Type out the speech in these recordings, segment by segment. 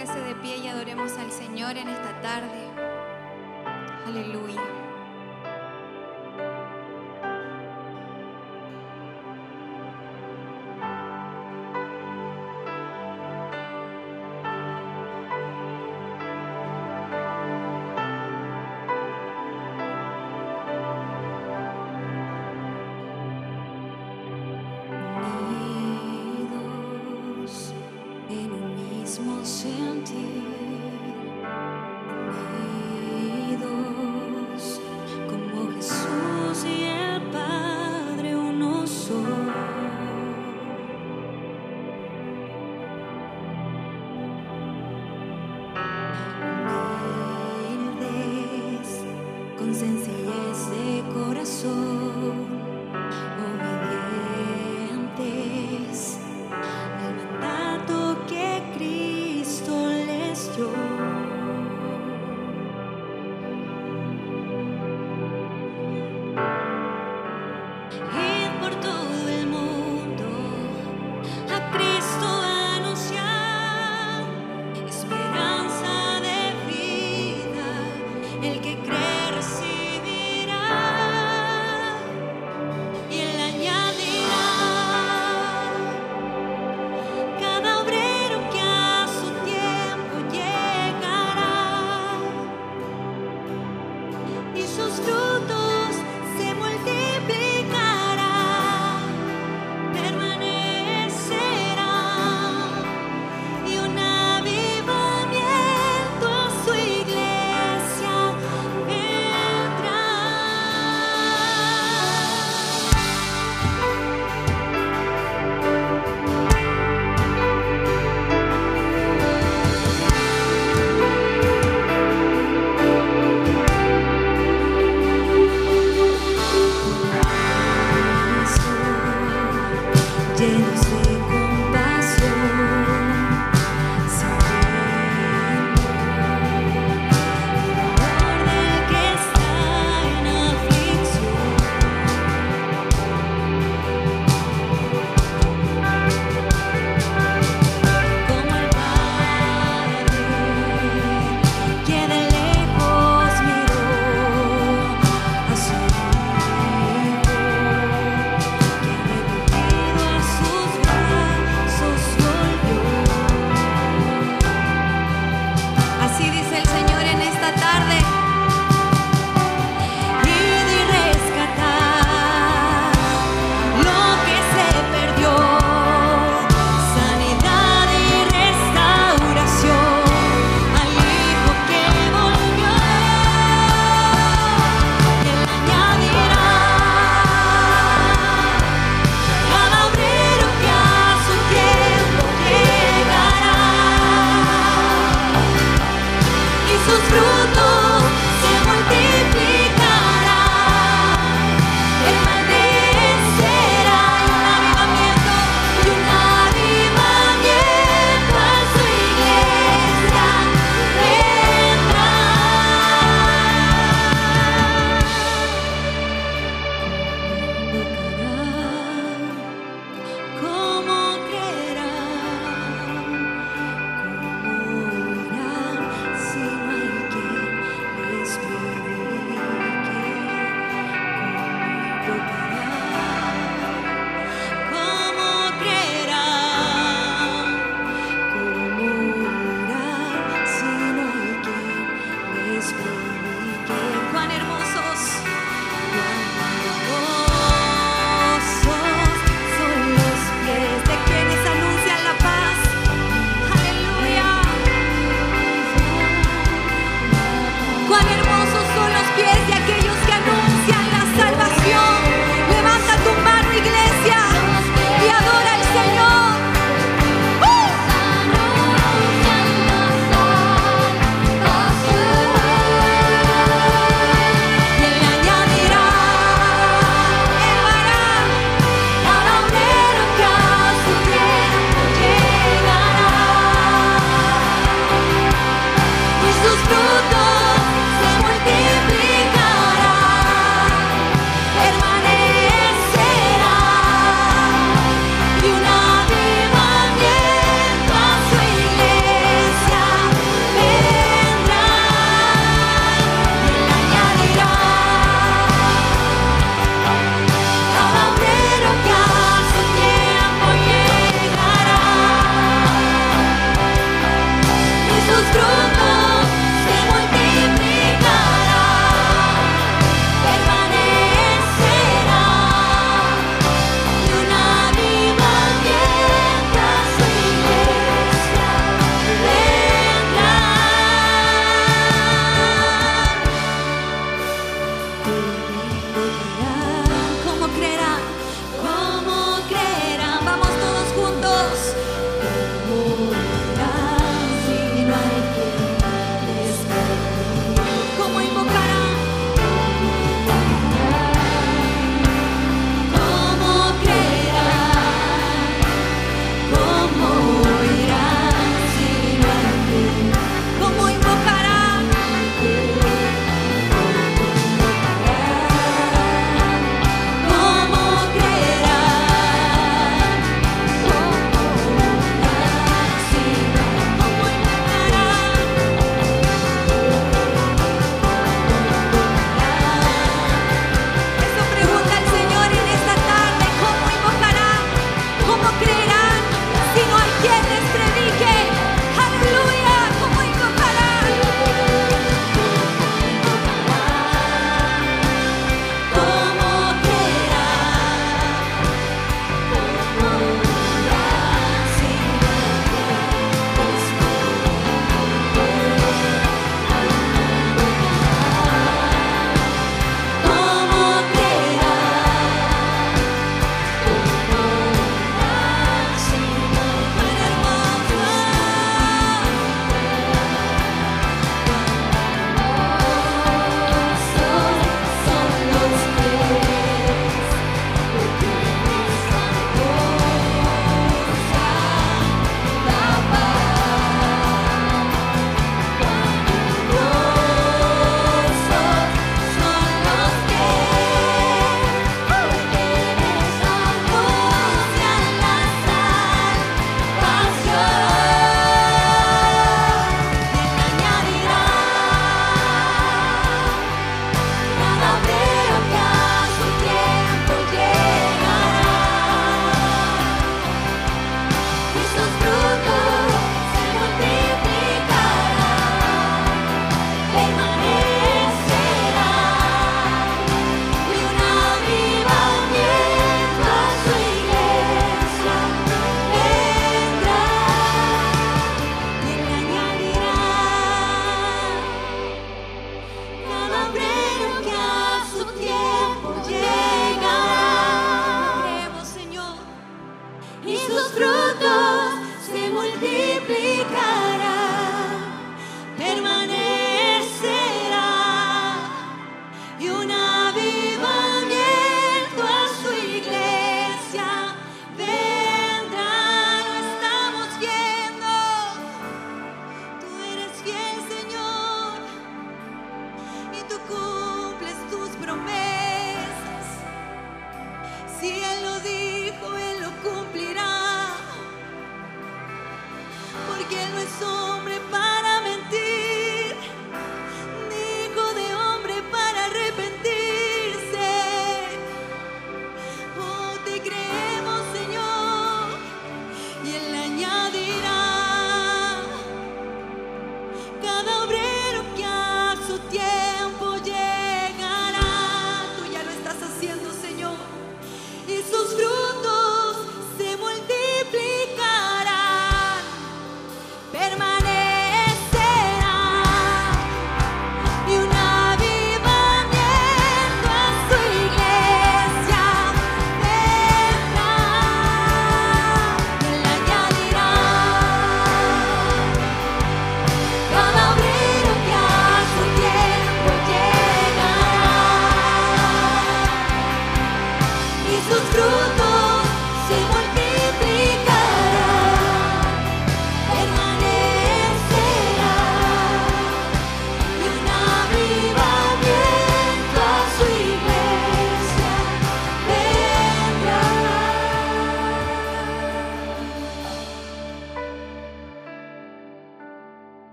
póngase de pie y adoremos al Señor en esta tarde. Aleluya.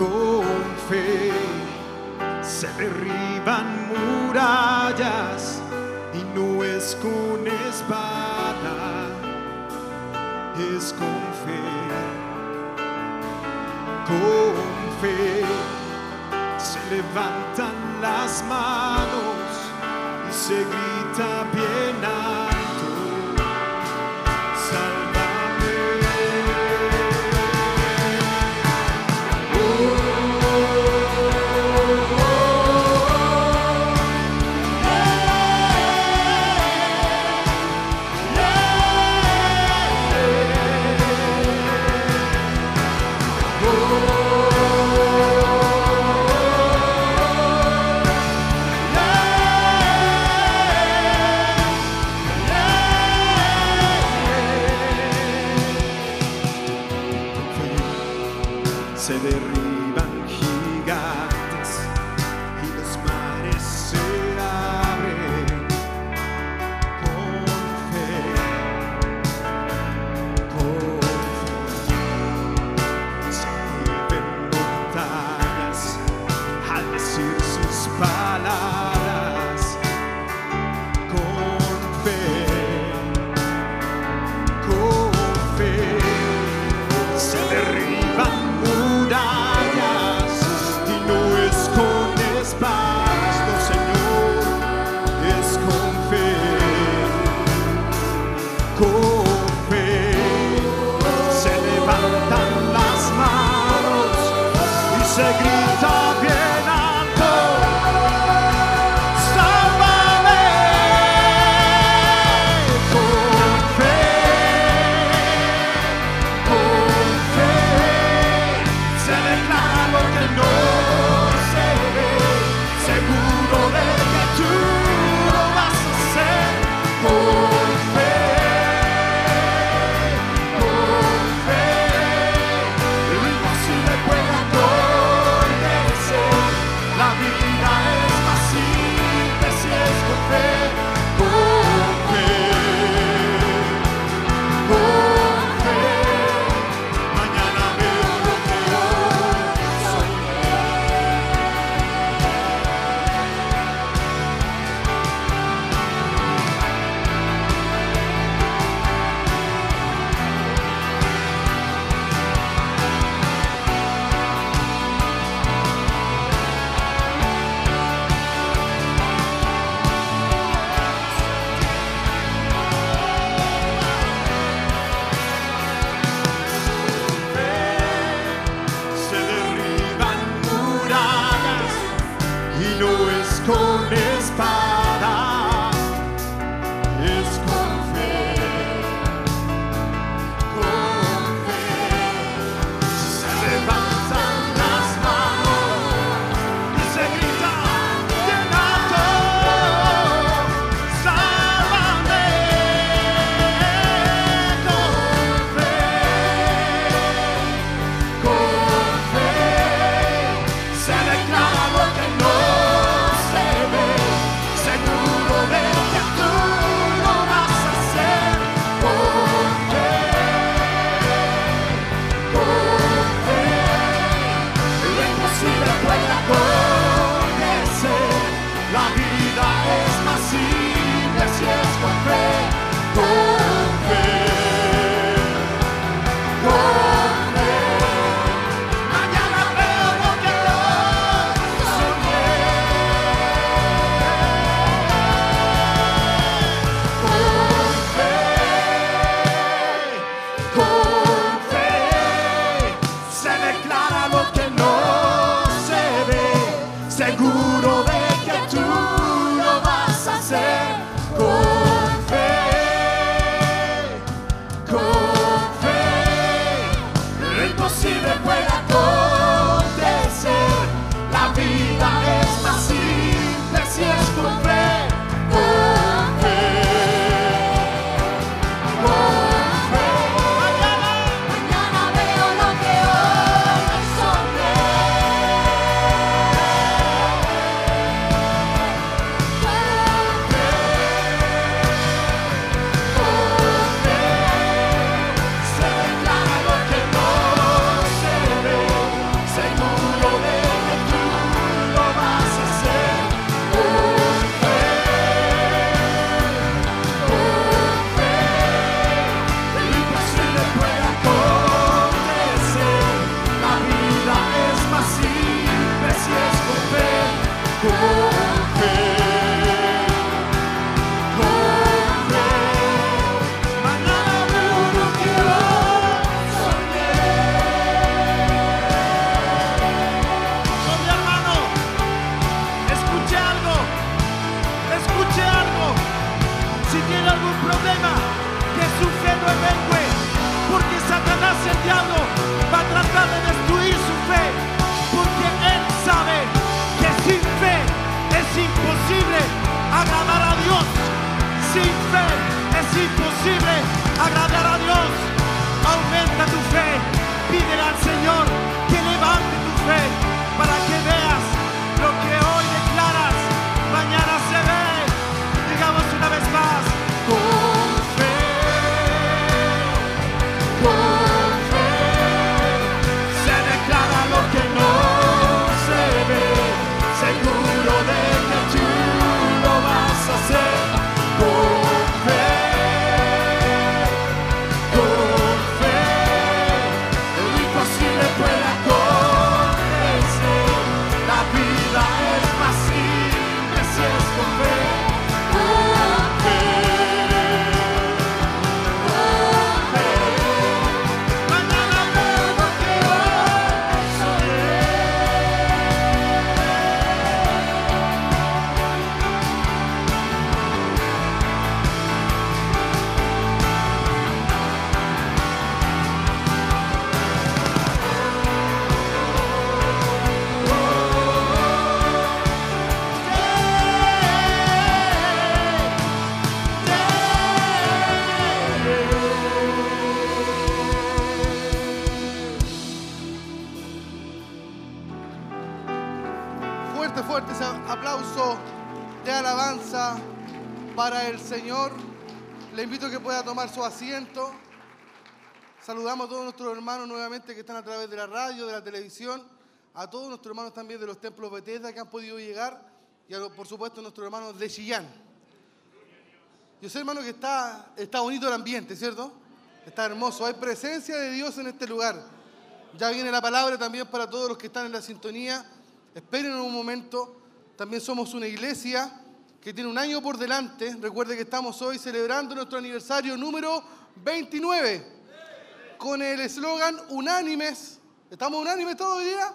con fe se derriban murallas y no es con espada, es con fe. Con fe se levantan las manos y se grita bien. Su asiento. Saludamos a todos nuestros hermanos nuevamente que están a través de la radio, de la televisión, a todos nuestros hermanos también de los templos Bethesda que han podido llegar y a por supuesto a nuestros hermanos de Chillán. Yo sé, hermano, que está, está bonito el ambiente, ¿cierto? Está hermoso. Hay presencia de Dios en este lugar. Ya viene la palabra también para todos los que están en la sintonía. Esperen un momento. También somos una iglesia que tiene un año por delante. Recuerde que estamos hoy celebrando nuestro aniversario número 29 con el eslogan Unánimes. ¿Estamos unánimes todo hoy día?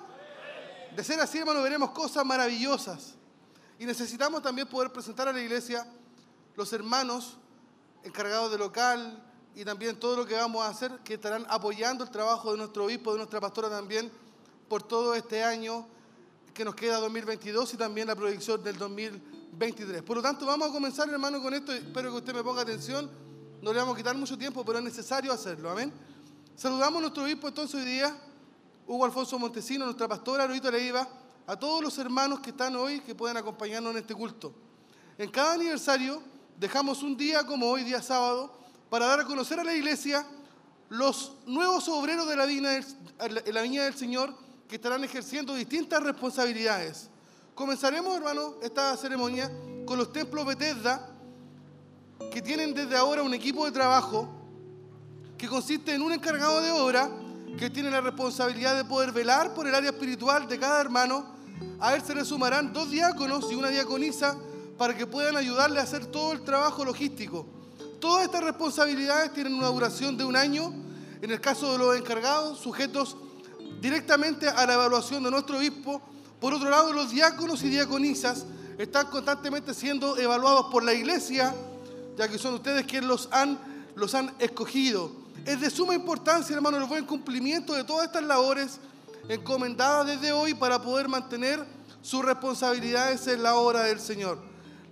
De ser así, hermano, veremos cosas maravillosas. Y necesitamos también poder presentar a la iglesia los hermanos encargados de local y también todo lo que vamos a hacer, que estarán apoyando el trabajo de nuestro obispo, de nuestra pastora también, por todo este año que nos queda 2022 y también la proyección del 2023. Por lo tanto, vamos a comenzar, hermano, con esto. Espero que usted me ponga atención. No le vamos a quitar mucho tiempo, pero es necesario hacerlo. Amén. Saludamos a nuestro obispo entonces hoy día, Hugo Alfonso Montesino, nuestra pastora, Lorito Leiva, a todos los hermanos que están hoy, que pueden acompañarnos en este culto. En cada aniversario dejamos un día como hoy, día sábado, para dar a conocer a la iglesia los nuevos obreros de la la viña del Señor que estarán ejerciendo distintas responsabilidades. Comenzaremos, hermano, esta ceremonia con los templos Bethesda, que tienen desde ahora un equipo de trabajo que consiste en un encargado de obra que tiene la responsabilidad de poder velar por el área espiritual de cada hermano. A él se le sumarán dos diáconos y una diaconisa para que puedan ayudarle a hacer todo el trabajo logístico. Todas estas responsabilidades tienen una duración de un año, en el caso de los encargados, sujetos directamente a la evaluación de nuestro obispo. Por otro lado, los diáconos y diaconisas están constantemente siendo evaluados por la iglesia, ya que son ustedes quienes los han, los han escogido. Es de suma importancia, hermano, el buen cumplimiento de todas estas labores encomendadas desde hoy para poder mantener sus responsabilidades en la obra del Señor.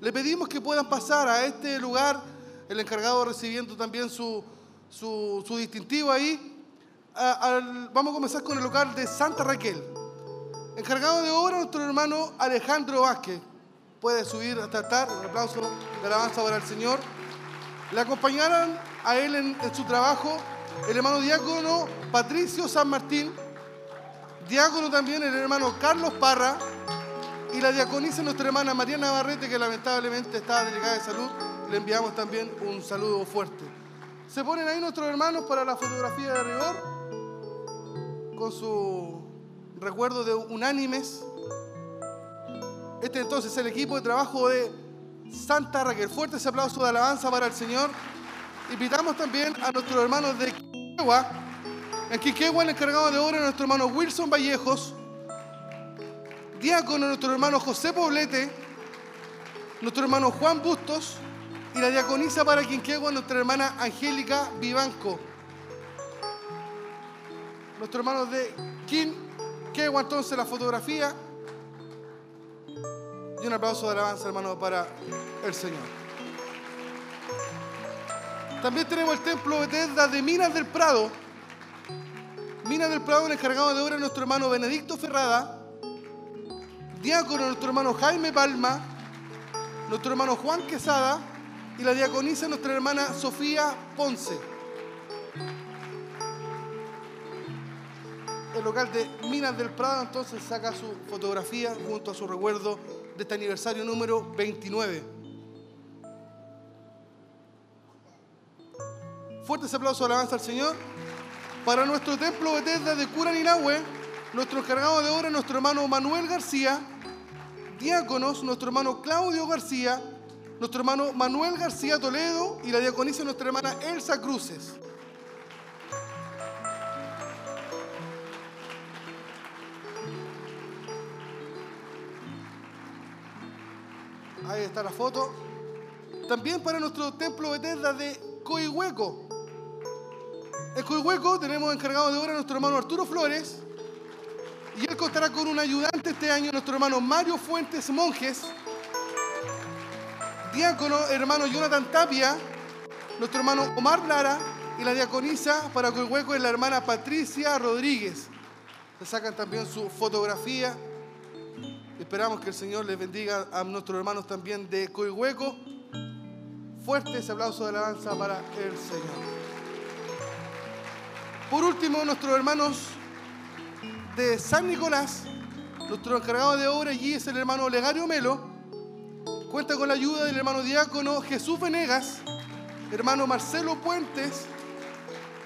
Le pedimos que puedan pasar a este lugar, el encargado recibiendo también su, su, su distintivo ahí. Vamos a comenzar con el local de Santa Raquel. Encargado de obra, nuestro hermano Alejandro Vázquez. Puede subir hasta el altar. Un aplauso de alabanza para el Señor. Le acompañaron a él en, su trabajo el hermano diácono Patricio San Martín, diácono también el hermano Carlos Parra y la diaconisa nuestra hermana María Navarrete, que lamentablemente está delicada de salud. Le enviamos también un saludo fuerte. Se ponen ahí nuestros hermanos para la fotografía de rigor con su recuerdo de unánimes. Este entonces es el equipo de trabajo de Santa Raquel. Fuerte ese aplauso de alabanza para el Señor. Invitamos también a nuestros hermanos de Quiquegua. En Quiquegua el encargado de obra es nuestro hermano Wilson Vallejos. Diácono nuestro hermano José Poblete. Nuestro hermano Juan Bustos. y la diaconisa para Quinquegua, nuestra hermana Angélica Vivanco. Nuestros hermanos de Quinquegua, entonces la fotografía. Y un aplauso de alabanza, hermano, para el Señor. También tenemos el templo Bethesda de Minas del Prado. Minas del Prado, el encargado de obra, nuestro hermano Benedicto Ferrada. Diácono, nuestro hermano Jaime Palma. Nuestro hermano Juan Quesada. Y la diaconisa, nuestra hermana Sofía Ponce. El local de Minas del Prado entonces saca su fotografía junto a su recuerdo de este aniversario número 29. Fuertes aplausos alabanza al Señor. Para nuestro templo Bethesda de Curaninahue, nuestro encargado de obra, nuestro hermano Manuel García, diáconos, nuestro hermano Claudio García, nuestro hermano Manuel García Toledo y la diaconisa nuestra hermana Elsa Cruces. Ahí está la foto. También para nuestro templo Bethesda de Coihueco. En Coihueco tenemos encargado de obra a nuestro hermano Arturo Flores. Y él contará con un ayudante este año, nuestro hermano Mario Fuentes Monjes. Diácono, hermano Jonathan Tapia. Nuestro hermano Omar Lara. Y la diaconisa para Coihueco es la hermana Patricia Rodríguez. Se sacan también su fotografía. Esperamos que el Señor les bendiga a nuestros hermanos también de Coihueco. Fuerte ese aplauso de alabanza para el Señor. Por último, nuestros hermanos de San Nicolás, nuestro encargado de obra allí es el hermano Olegario Melo. Cuenta con la ayuda del hermano diácono Jesús Venegas, hermano Marcelo Puentes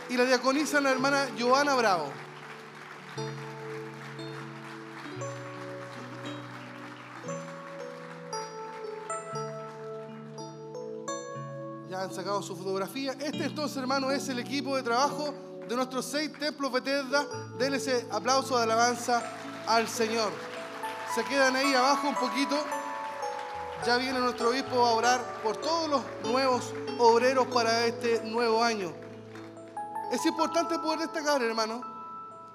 y la diaconisa la hermana Joana Bravo. Han sacado su fotografía. Este entonces, hermano, es el equipo de trabajo de nuestros seis templos Bethesda. Denle ese aplauso de alabanza al Señor. Se quedan ahí abajo un poquito. Ya viene nuestro obispo a orar por todos los nuevos obreros para este nuevo año. Es importante poder destacar, hermano,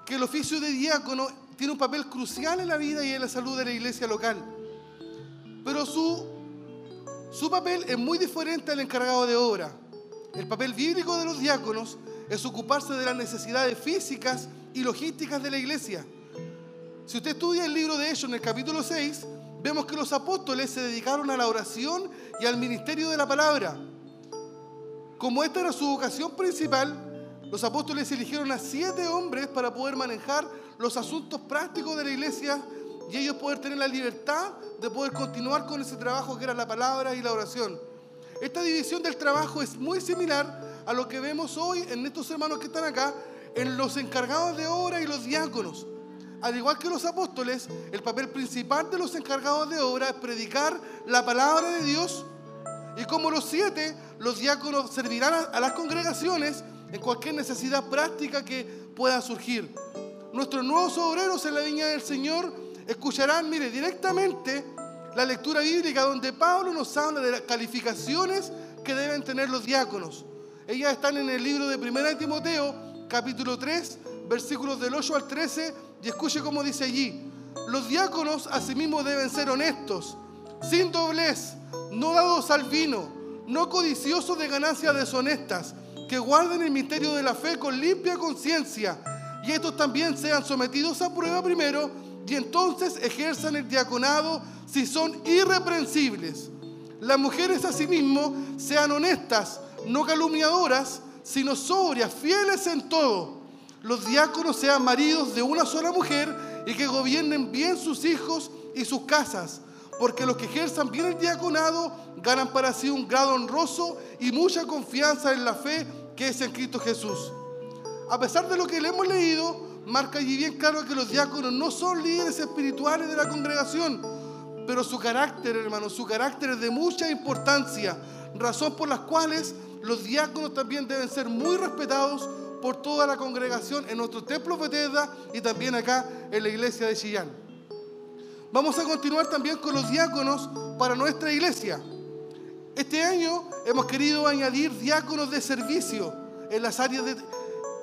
que el oficio de diácono tiene un papel crucial en la vida y en la salud de la iglesia local. Pero su, su papel es muy diferente al encargado de obra. El papel bíblico de los diáconos es ocuparse de las necesidades físicas y logísticas de la iglesia. Si usted estudia el libro de Hechos en el capítulo 6, vemos que los apóstoles se dedicaron a la oración y al ministerio de la palabra. Como esta era su vocación principal, los apóstoles eligieron a siete hombres para poder manejar los asuntos prácticos de la iglesia y ellos poder tener la libertad de poder continuar con ese trabajo que era la palabra y la oración. Esta división del trabajo es muy similar a lo que vemos hoy en estos hermanos que están acá, en los encargados de obra y los diáconos. Al igual que los apóstoles, el papel principal de los encargados de obra es predicar la palabra de Dios. Y como los siete, los diáconos servirán a las congregaciones en cualquier necesidad práctica que pueda surgir. Nuestros nuevos obreros en la viña del Señor escucharán, mire, directamente la lectura bíblica donde Pablo nos habla de las calificaciones que deben tener los diáconos. Ellas están en el libro de 1 Timoteo, capítulo 3, versículos del 8 al 13, y escuche cómo dice allí. Los diáconos asimismo deben ser honestos, sin doblez, no dados al vino, no codiciosos de ganancias deshonestas, que guarden el misterio de la fe con limpia conciencia, y estos también sean sometidos a prueba primero, y entonces ejerzan el diaconado si son irreprensibles. Las mujeres asimismo sean honestas, no calumniadoras, sino sobrias, fieles en todo. Los diáconos sean maridos de una sola mujer y que gobiernen bien sus hijos y sus casas, porque los que ejerzan bien el diaconado ganan para sí un grado honroso y mucha confianza en la fe que es en Cristo Jesús. A pesar de lo que le hemos leído, marca allí bien claro que los diáconos no son líderes espirituales de la congregación, pero su carácter, hermano, su carácter es de mucha importancia, razón por las cuales los diáconos también deben ser muy respetados por toda la congregación en nuestro templo Bethesda y también acá en la iglesia de Chillán. Vamos a continuar también con los diáconos para nuestra iglesia. Este año hemos querido añadir diáconos de servicio en las áreas de,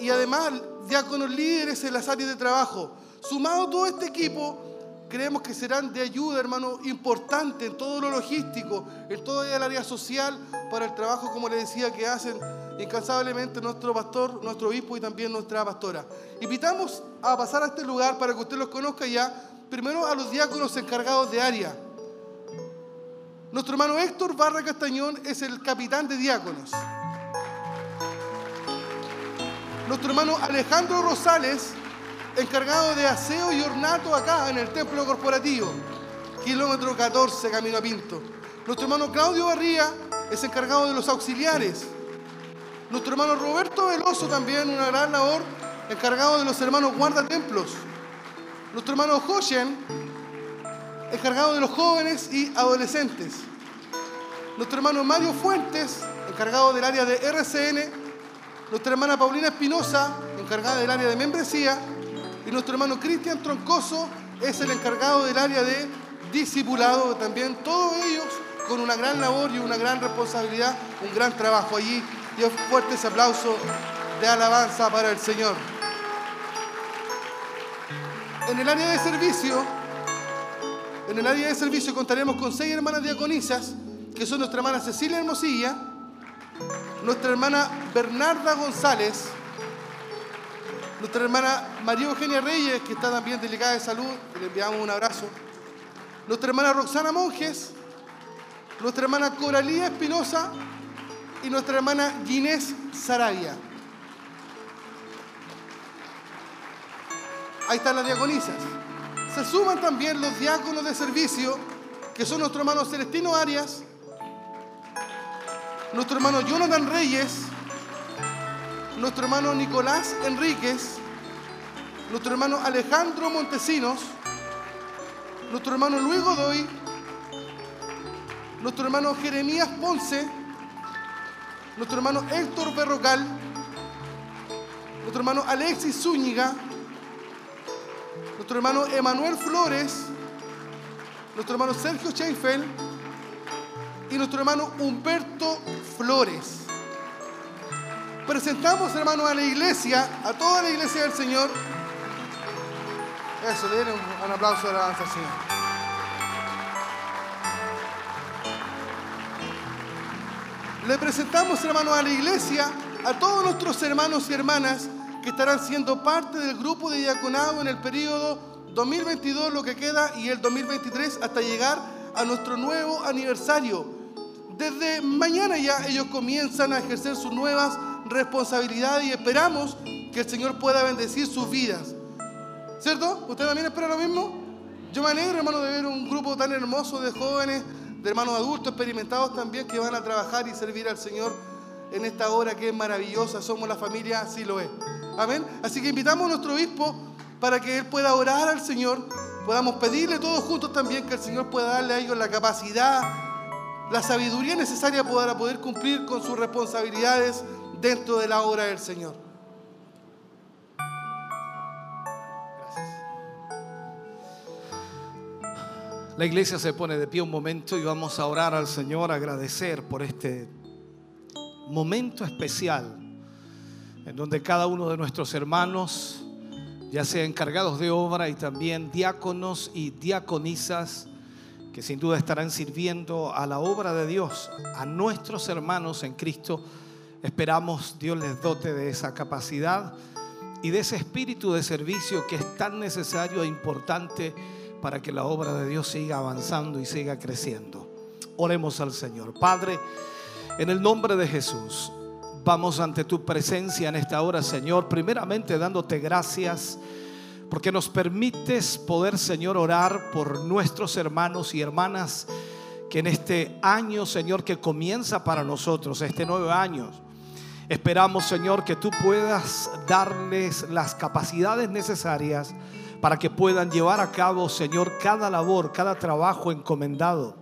y además diáconos líderes en las áreas de trabajo. Sumado todo este equipo, creemos que serán de ayuda, hermano, importante en todo lo logístico, en toda el área social, para el trabajo, como les decía, que hacen incansablemente nuestro pastor, nuestro obispo y también nuestra pastora. Invitamos a pasar a este lugar para que usted los conozca ya, primero a los diáconos encargados de área. Nuestro hermano Héctor Barra Castañón es el capitán de diáconos. Nuestro hermano Alejandro Rosales, encargado de aseo y ornato acá en el templo corporativo, kilómetro 14, camino a Pinto. Nuestro hermano Claudio Barría es encargado de los auxiliares. Nuestro hermano Roberto Veloso también, una gran labor, encargado de los hermanos guardatemplos. Nuestro hermano Joshen, encargado de los jóvenes y adolescentes. Nuestro hermano Mario Fuentes, encargado del área de RCN. Nuestra hermana Paulina Espinosa, encargada del área de membresía. Y nuestro hermano Cristian Troncoso es el encargado del área de discipulado. También todos ellos con una gran labor y una gran responsabilidad, un gran trabajo allí. Y un fuerte aplauso de alabanza para el Señor. En el área de servicio, en el área de servicio contaremos con seis hermanas diaconisas, que son nuestra hermana Cecilia Hermosilla, nuestra hermana Bernarda González, nuestra hermana María Eugenia Reyes, que está también delicada de salud, le enviamos un abrazo, nuestra hermana Roxana Monjes, nuestra hermana Coralía Espinosa y nuestra hermana Ginés Sarabia. Ahí están las diaconisas. Se suman también los diáconos de servicio, que son nuestro hermano Celestino Arias, nuestro hermano Jonathan Reyes, nuestro hermano Nicolás Enríquez, nuestro hermano Alejandro Montesinos, nuestro hermano Luis Godoy, nuestro hermano Jeremías Ponce, nuestro hermano Héctor Berrocal, nuestro hermano Alexis Zúñiga, nuestro hermano Emanuel Flores, nuestro hermano Sergio Sheinfeld y nuestro hermano Humberto Flores. Presentamos, hermano, a la iglesia, a toda la iglesia del Señor. Eso, le den un, un aplauso de alabanza al Señor. Le presentamos, hermano, a la iglesia, a todos nuestros hermanos y hermanas que estarán siendo parte del grupo de diaconado en el periodo 2022, lo que queda, y el 2023, hasta llegar a nuestro nuevo aniversario. Desde mañana ya ellos comienzan a ejercer sus nuevas responsabilidades y esperamos que el Señor pueda bendecir sus vidas. ¿Cierto? ¿Usted también espera lo mismo? Yo me alegro, hermano, de ver un grupo tan hermoso de jóvenes, de hermanos adultos experimentados también que van a trabajar y servir al Señor en esta hora que es maravillosa. Somos la familia, así lo es. Amén. Así que invitamos a nuestro obispo para que él pueda orar al Señor. Podamos pedirle todos juntos también que el Señor pueda darle a ellos la capacidad, la sabiduría necesaria para poder cumplir con sus responsabilidades dentro de la obra del Señor. La iglesia se pone de pie un momento y vamos a orar al Señor, agradecer por este momento especial en donde cada uno de nuestros hermanos, ya sea encargados de obra y también diáconos y diaconisas, que sin duda estarán sirviendo a la obra de Dios, a nuestros hermanos en Cristo, esperamos Dios les dote de esa capacidad y de ese espíritu de servicio que es tan necesario e importante para que la obra de Dios siga avanzando y siga creciendo. Oremos al Señor. Padre, en el nombre de Jesús, vamos ante tu presencia en esta hora, Señor, primeramente dándote gracias porque nos permites poder, Señor, orar por nuestros hermanos y hermanas que en este año, Señor, que comienza para nosotros, este nuevo año, esperamos, Señor, que tú puedas darles las capacidades necesarias para que puedan llevar a cabo, Señor, cada labor, cada trabajo encomendado,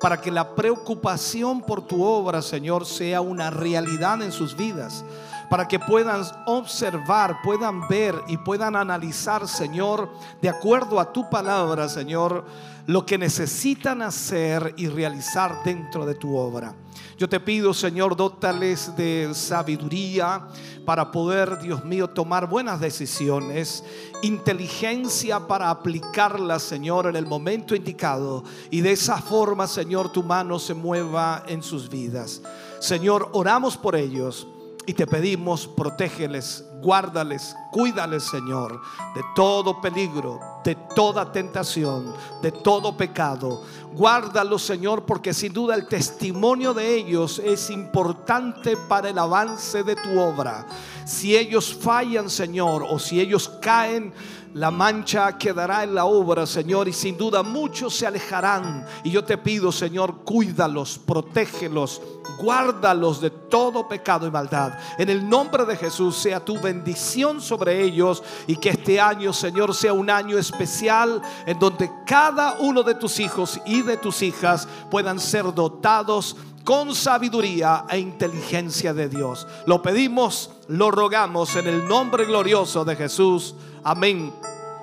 para que la preocupación por tu obra, Señor, sea una realidad en sus vidas, para que puedan observar, puedan ver y puedan analizar, Señor, de acuerdo a tu palabra, Señor, lo que necesitan hacer y realizar dentro de tu obra. Yo te pido, Señor, dótales de sabiduría para poder, Dios mío, tomar buenas decisiones, inteligencia para aplicarlas, Señor, en el momento indicado. Y de esa forma, Señor, tu mano se mueva en sus vidas. Señor, oramos por ellos y te pedimos, protégeles, guárdales, cuídales, Señor, de todo peligro, de toda tentación, de todo pecado. Guárdalos, Señor, porque sin duda el testimonio de ellos es importante para el avance de tu obra. Si ellos fallan, Señor, o si ellos caen, la mancha quedará en la obra, Señor, y sin duda muchos se alejarán. Y yo te pido, Señor, cuídalos, protégelos, guárdalos de todo pecado y maldad. En el nombre de Jesús sea tu bendición sobre ellos y que este año, Señor, sea un año especial en donde cada uno de tus hijos y de tus hijas puedan ser dotados con sabiduría e inteligencia de Dios. Lo pedimos, lo rogamos en el nombre glorioso de Jesús. Amén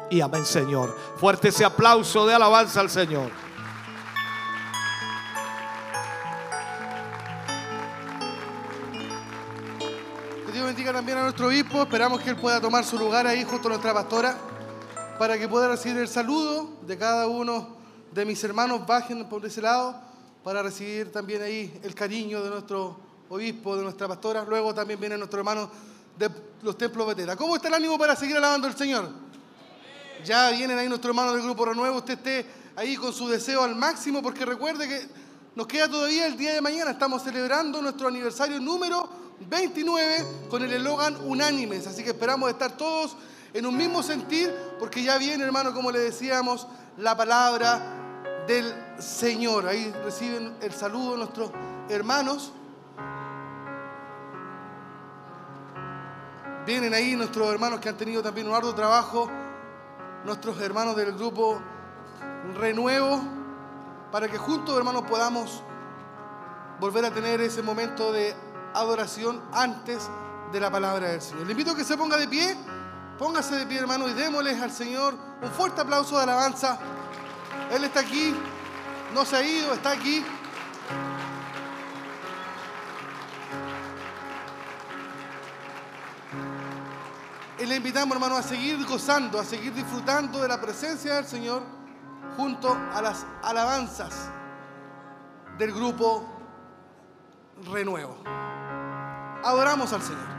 y amén, Señor. Fuerte ese aplauso de alabanza al Señor. Que Dios bendiga también a nuestro obispo. Esperamos que él pueda tomar su lugar ahí junto a nuestra pastora para que pueda recibir el saludo de cada uno de mis hermanos. Bajen por ese lado para recibir también ahí el cariño de nuestro obispo, de nuestra pastora. Luego también viene nuestro hermano de los templos Betela. ¿Cómo está el ánimo para seguir alabando al Señor? Ya vienen ahí nuestros hermanos del Grupo Renuevo. Usted esté ahí con su deseo al máximo porque recuerde que nos queda todavía el día de mañana. Estamos celebrando nuestro aniversario número 29 con el eslogan Unánimes. Así que esperamos estar todos en un mismo sentir porque ya viene, hermano, como le decíamos, la palabra del Señor. Ahí reciben el saludo nuestros hermanos. Vienen ahí nuestros hermanos que han tenido también un arduo trabajo, nuestros hermanos del grupo Renuevo, para que juntos, hermanos, podamos volver a tener ese momento de adoración antes de la palabra del Señor. Le invito a que se ponga de pie, póngase de pie, hermano, y démosles al Señor un fuerte aplauso de alabanza. Él está aquí, no se ha ido, está aquí. Y le invitamos, hermano, a seguir gozando, a seguir disfrutando de la presencia del Señor junto a las alabanzas del grupo Renuevo. Adoramos al Señor.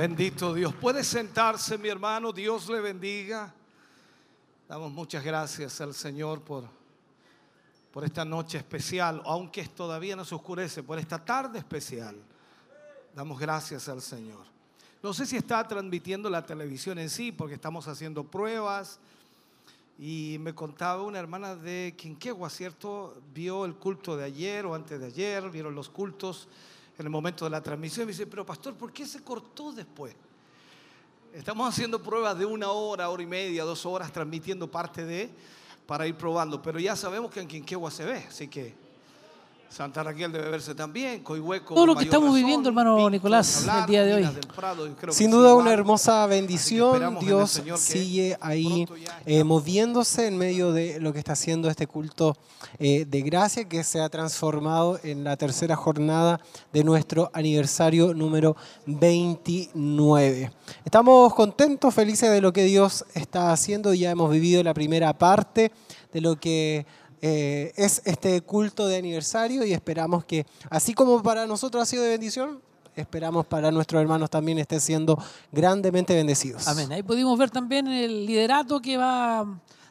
Bendito Dios. Puede sentarse, mi hermano. Dios le bendiga. Damos muchas gracias al Señor por, por esta noche especial, aunque todavía no se oscurece, por esta tarde especial. Damos gracias al Señor. No sé si está transmitiendo la televisión en sí, porque estamos haciendo pruebas. Y me contaba una hermana de Quinquegua, ¿cierto? Vio el culto de ayer o antes de ayer, vieron los cultos en el momento de la transmisión. Me dice, pero pastor, ¿por qué se cortó después? Estamos haciendo pruebas de una hora, hora y media, dos horas, transmitiendo parte de, para ir probando. Pero ya sabemos que en Quinquegua se ve, así que Santa Raquel debe verse también, Coihueco. Todo lo que estamos Razón, viviendo, hermano Pinto, Nicolás, Hablar, el día de hoy. Prado, Sin duda una hermosa bendición. Dios sigue ahí eh, moviéndose en medio de lo que está haciendo este culto eh, de gracia que se ha transformado en la tercera jornada de nuestro aniversario número 29. Estamos contentos, felices de lo que Dios está haciendo. Ya hemos vivido la primera parte de lo que eh, es este culto de aniversario y esperamos que, así como para nosotros ha sido de bendición, esperamos para nuestros hermanos también esté siendo grandemente bendecidos. Amén. Ahí pudimos ver también el liderato que va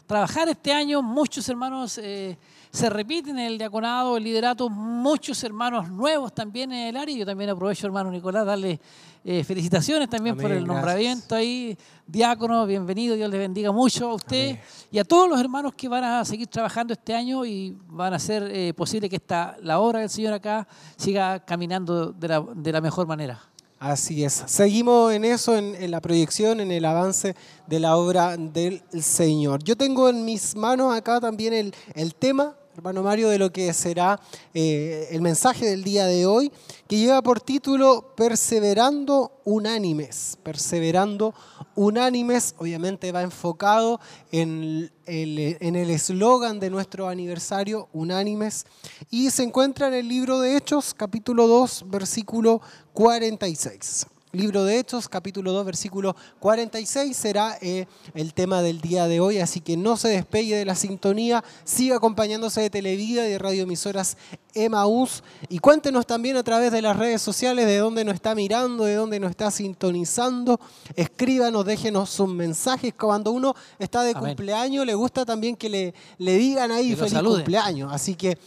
trabajar este año. Muchos hermanos eh, se repiten en el diaconado, el liderato, muchos hermanos nuevos también en el área. Yo también aprovecho, hermano Nicolás, darle eh, felicitaciones también por el gracias. nombramiento ahí. Diácono, bienvenido, Dios les bendiga mucho a usted Amén. y a todos los hermanos que van a seguir trabajando este año y van a hacer eh, posible que esta, la obra del Señor acá siga caminando de la, de la mejor manera. Así es. Seguimos en eso, en, la proyección, en el avance de la obra del Señor. Yo tengo en mis manos acá también el tema, hermano Mario, de lo que será eh, el mensaje del día de hoy, que lleva por título Perseverando unánimes. Perseverando unánimes, obviamente va enfocado en el eslogan de nuestro aniversario, unánimes, y se encuentra en el libro de Hechos, capítulo 2, versículo 46. Libro de Hechos, capítulo 2, versículo 46 será eh, el tema del día de hoy, así que no se despegue de la sintonía, siga acompañándose de Televida y de radioemisoras Emaús y cuéntenos también a través de las redes sociales de dónde nos está mirando, de dónde nos está sintonizando, escríbanos, déjenos sus mensajes, cuando uno está de Amén. cumpleaños le gusta también que le, le digan ahí Que feliz cumpleaños, así que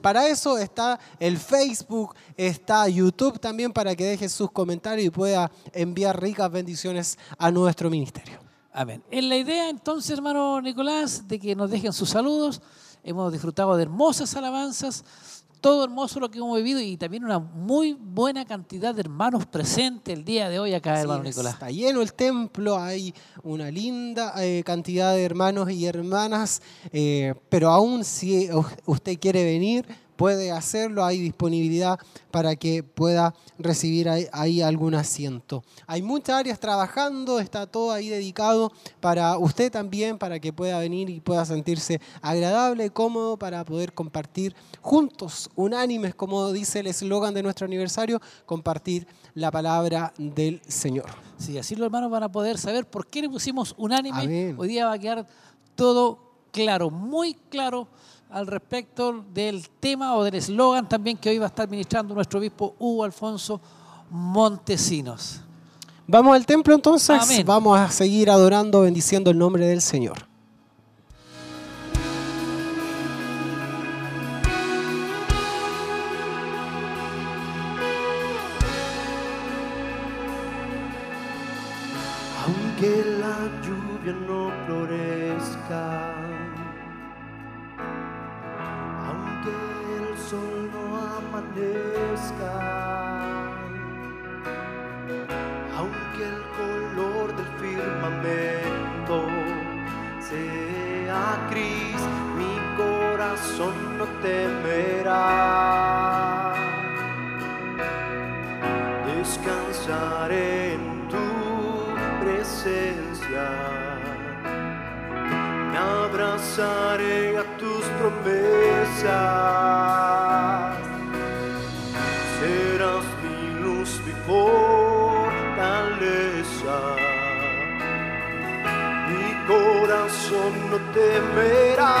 para eso está el Facebook, está YouTube también para que deje sus comentarios y pueda enviar ricas bendiciones a nuestro ministerio. Amén. Es la idea entonces, hermano Nicolás, de que nos dejen sus saludos. Hemos disfrutado de hermosas alabanzas, todo hermoso lo que hemos vivido y también una muy buena cantidad de hermanos presentes el día de hoy acá, hermano Nicolás. Está lleno el templo, hay una linda eh, cantidad de hermanos y hermanas, eh, pero aún si usted quiere venir, puede hacerlo, hay disponibilidad para que pueda recibir ahí, ahí algún asiento. Hay muchas áreas trabajando, está todo ahí dedicado para usted también, para que pueda venir y pueda sentirse agradable, cómodo, para poder compartir juntos, unánimes, como dice el eslogan de nuestro aniversario, compartir la palabra del Señor. Sí, así los hermanos van a poder saber por qué le pusimos unánime. Amén. Hoy día va a quedar todo claro, muy claro al respecto del tema o del eslogan también que hoy va a estar ministrando nuestro obispo Hugo Alfonso Montesinos. Vamos al templo entonces, Amén. vamos a seguir adorando, bendiciendo el nombre del Señor. Aunque la lluvia no firmamento sea gris, mi corazón no temerá. Descansaré en tu presencia, me abrazaré a tus promesas, serás mi luz, mi fortaleza, corazón no temerá.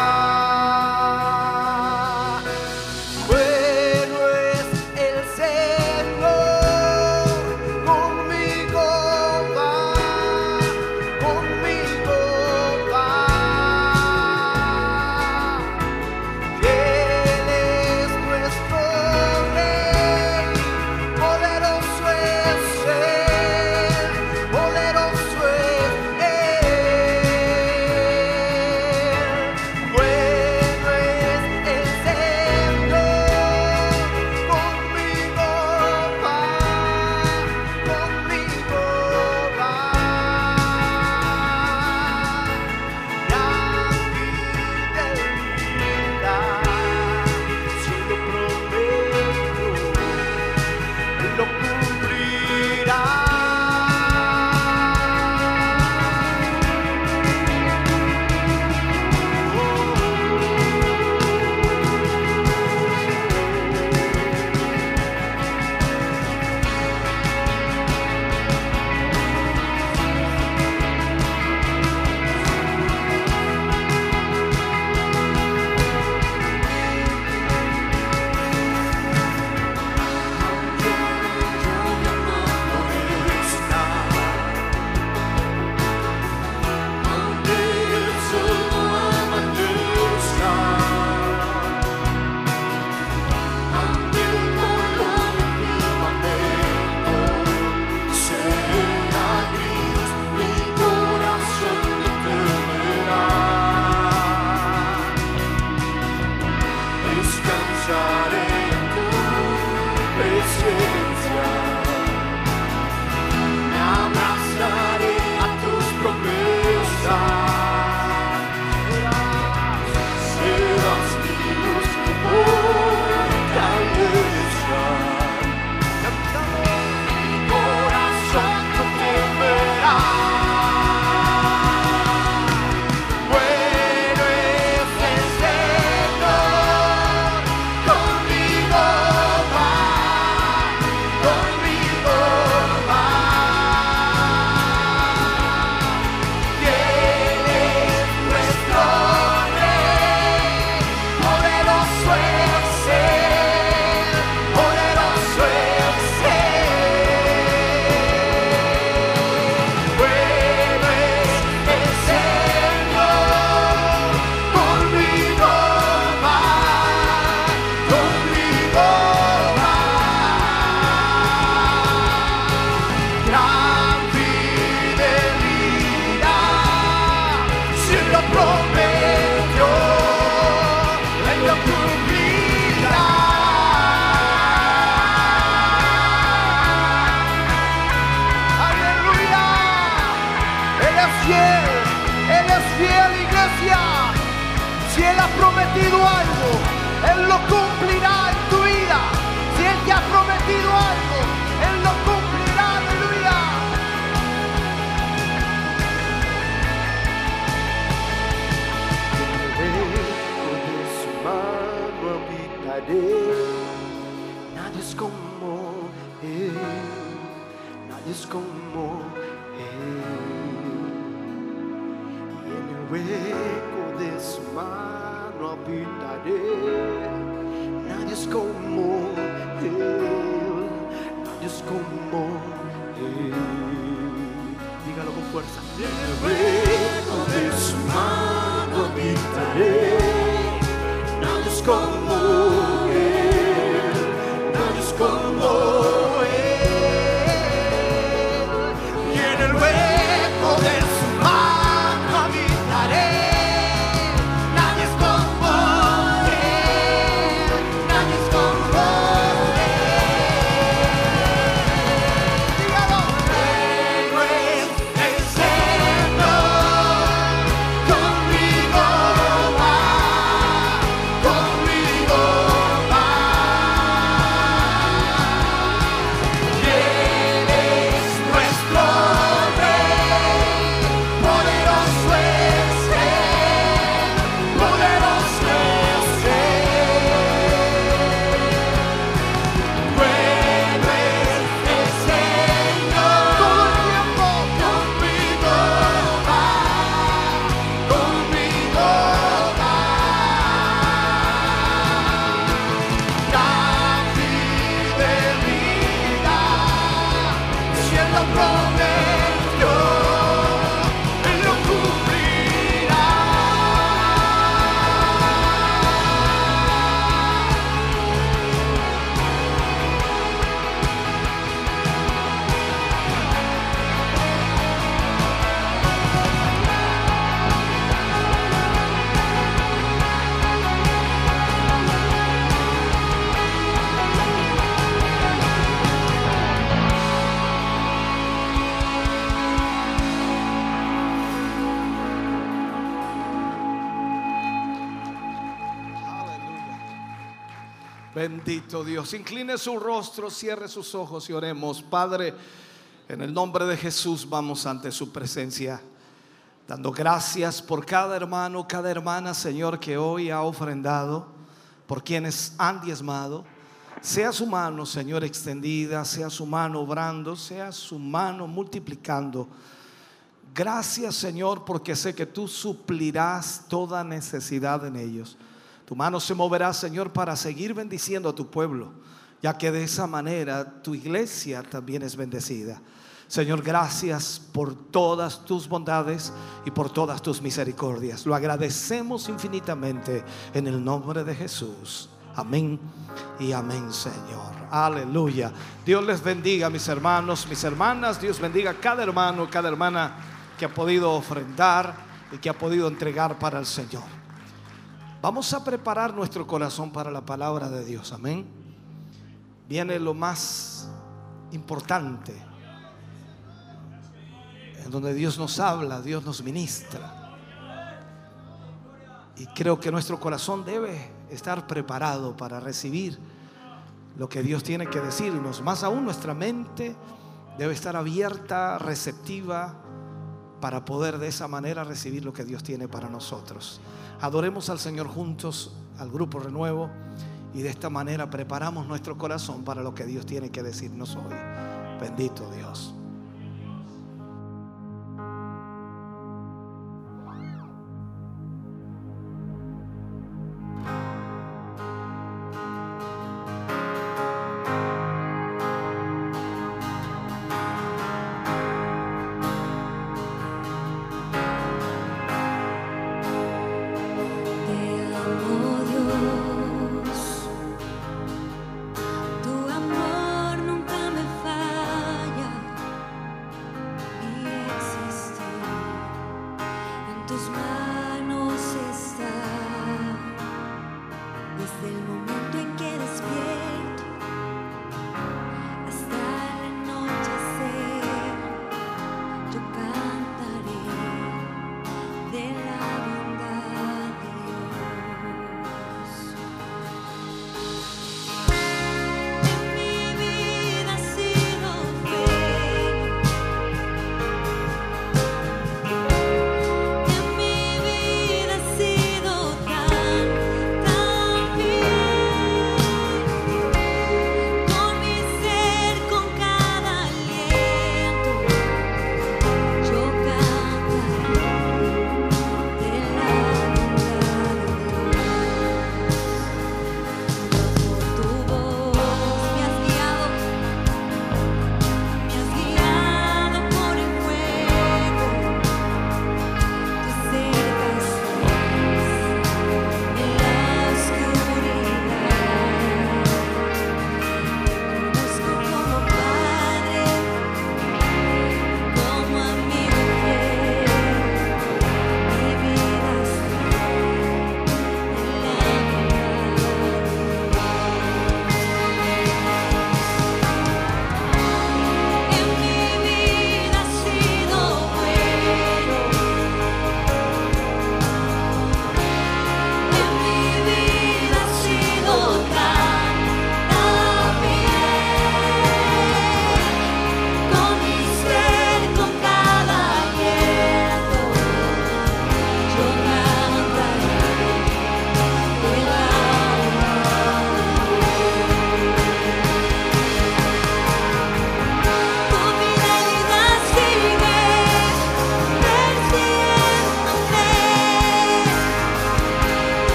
Como Él. Y en el hueco de su mano habitaré. Bendito Dios. Incline su rostro, cierre sus ojos y oremos. Padre, en el nombre de Jesús vamos ante su presencia, dando gracias por cada hermano, cada hermana, Señor, que hoy ha ofrendado, por quienes han diezmado. Sea su mano, Señor, extendida, sea su mano obrando, sea su mano multiplicando. Gracias, Señor, porque sé que tú suplirás toda necesidad en ellos. Tu mano se moverá, Señor, para seguir bendiciendo a tu pueblo, ya que de esa manera tu iglesia también es bendecida. Señor, gracias por todas tus bondades y por todas tus misericordias. Lo agradecemos infinitamente en el nombre de Jesús. Amén y amén, Señor. Aleluya. Dios les bendiga, mis hermanos, mis hermanas. Dios bendiga a cada hermano, cada hermana que ha podido ofrendar y que ha podido entregar para el Señor. Vamos a preparar nuestro corazón para la palabra de Dios. Amén. Viene lo más importante. En donde Dios nos habla, Dios nos ministra. Y creo que nuestro corazón debe estar preparado para recibir lo que Dios tiene que decirnos. Más aún nuestra mente debe estar abierta, receptiva, para poder de esa manera recibir lo que Dios tiene para nosotros. Adoremos al Señor juntos, al grupo Renuevo, y de esta manera preparamos nuestro corazón para lo que Dios tiene que decirnos hoy. Bendito Dios.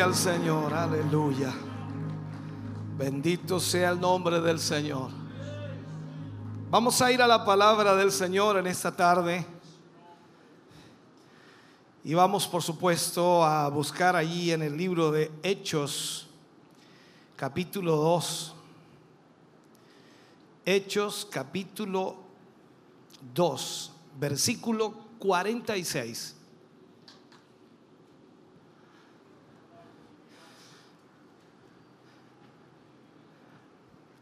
Al Señor, aleluya. Bendito sea el nombre del Señor. Vamos a ir a la palabra del Señor en esta tarde. Y vamos, por supuesto, a buscar allí en el libro de Hechos, capítulo 2. Hechos, capítulo 2, versículo 46.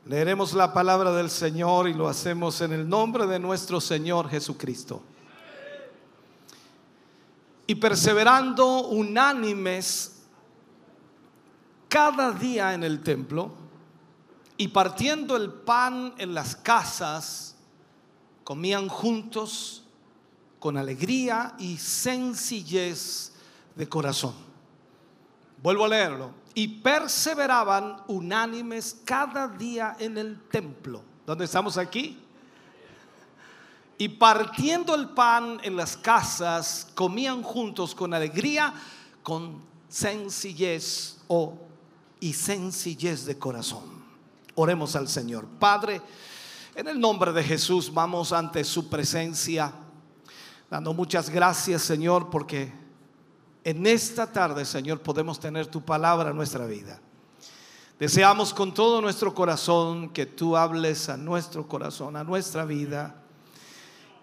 Leeremos la palabra del Señor y lo hacemos en el nombre de nuestro Señor Jesucristo. Y perseverando unánimes cada día en el templo y partiendo el pan en las casas, comían juntos con alegría y sencillez de corazón. Vuelvo a leerlo y perseveraban unánimes cada día en el templo. ¿Dónde estamos aquí? Y partiendo el pan en las casas, comían juntos con alegría, con sencillez o y sencillez de corazón. Oremos al Señor. Padre, en el nombre de Jesús vamos ante su presencia, dando muchas gracias, Señor, porque en esta tarde, Señor, podemos tener tu palabra en nuestra vida. Deseamos con todo nuestro corazón que tú hables a nuestro corazón, a nuestra vida,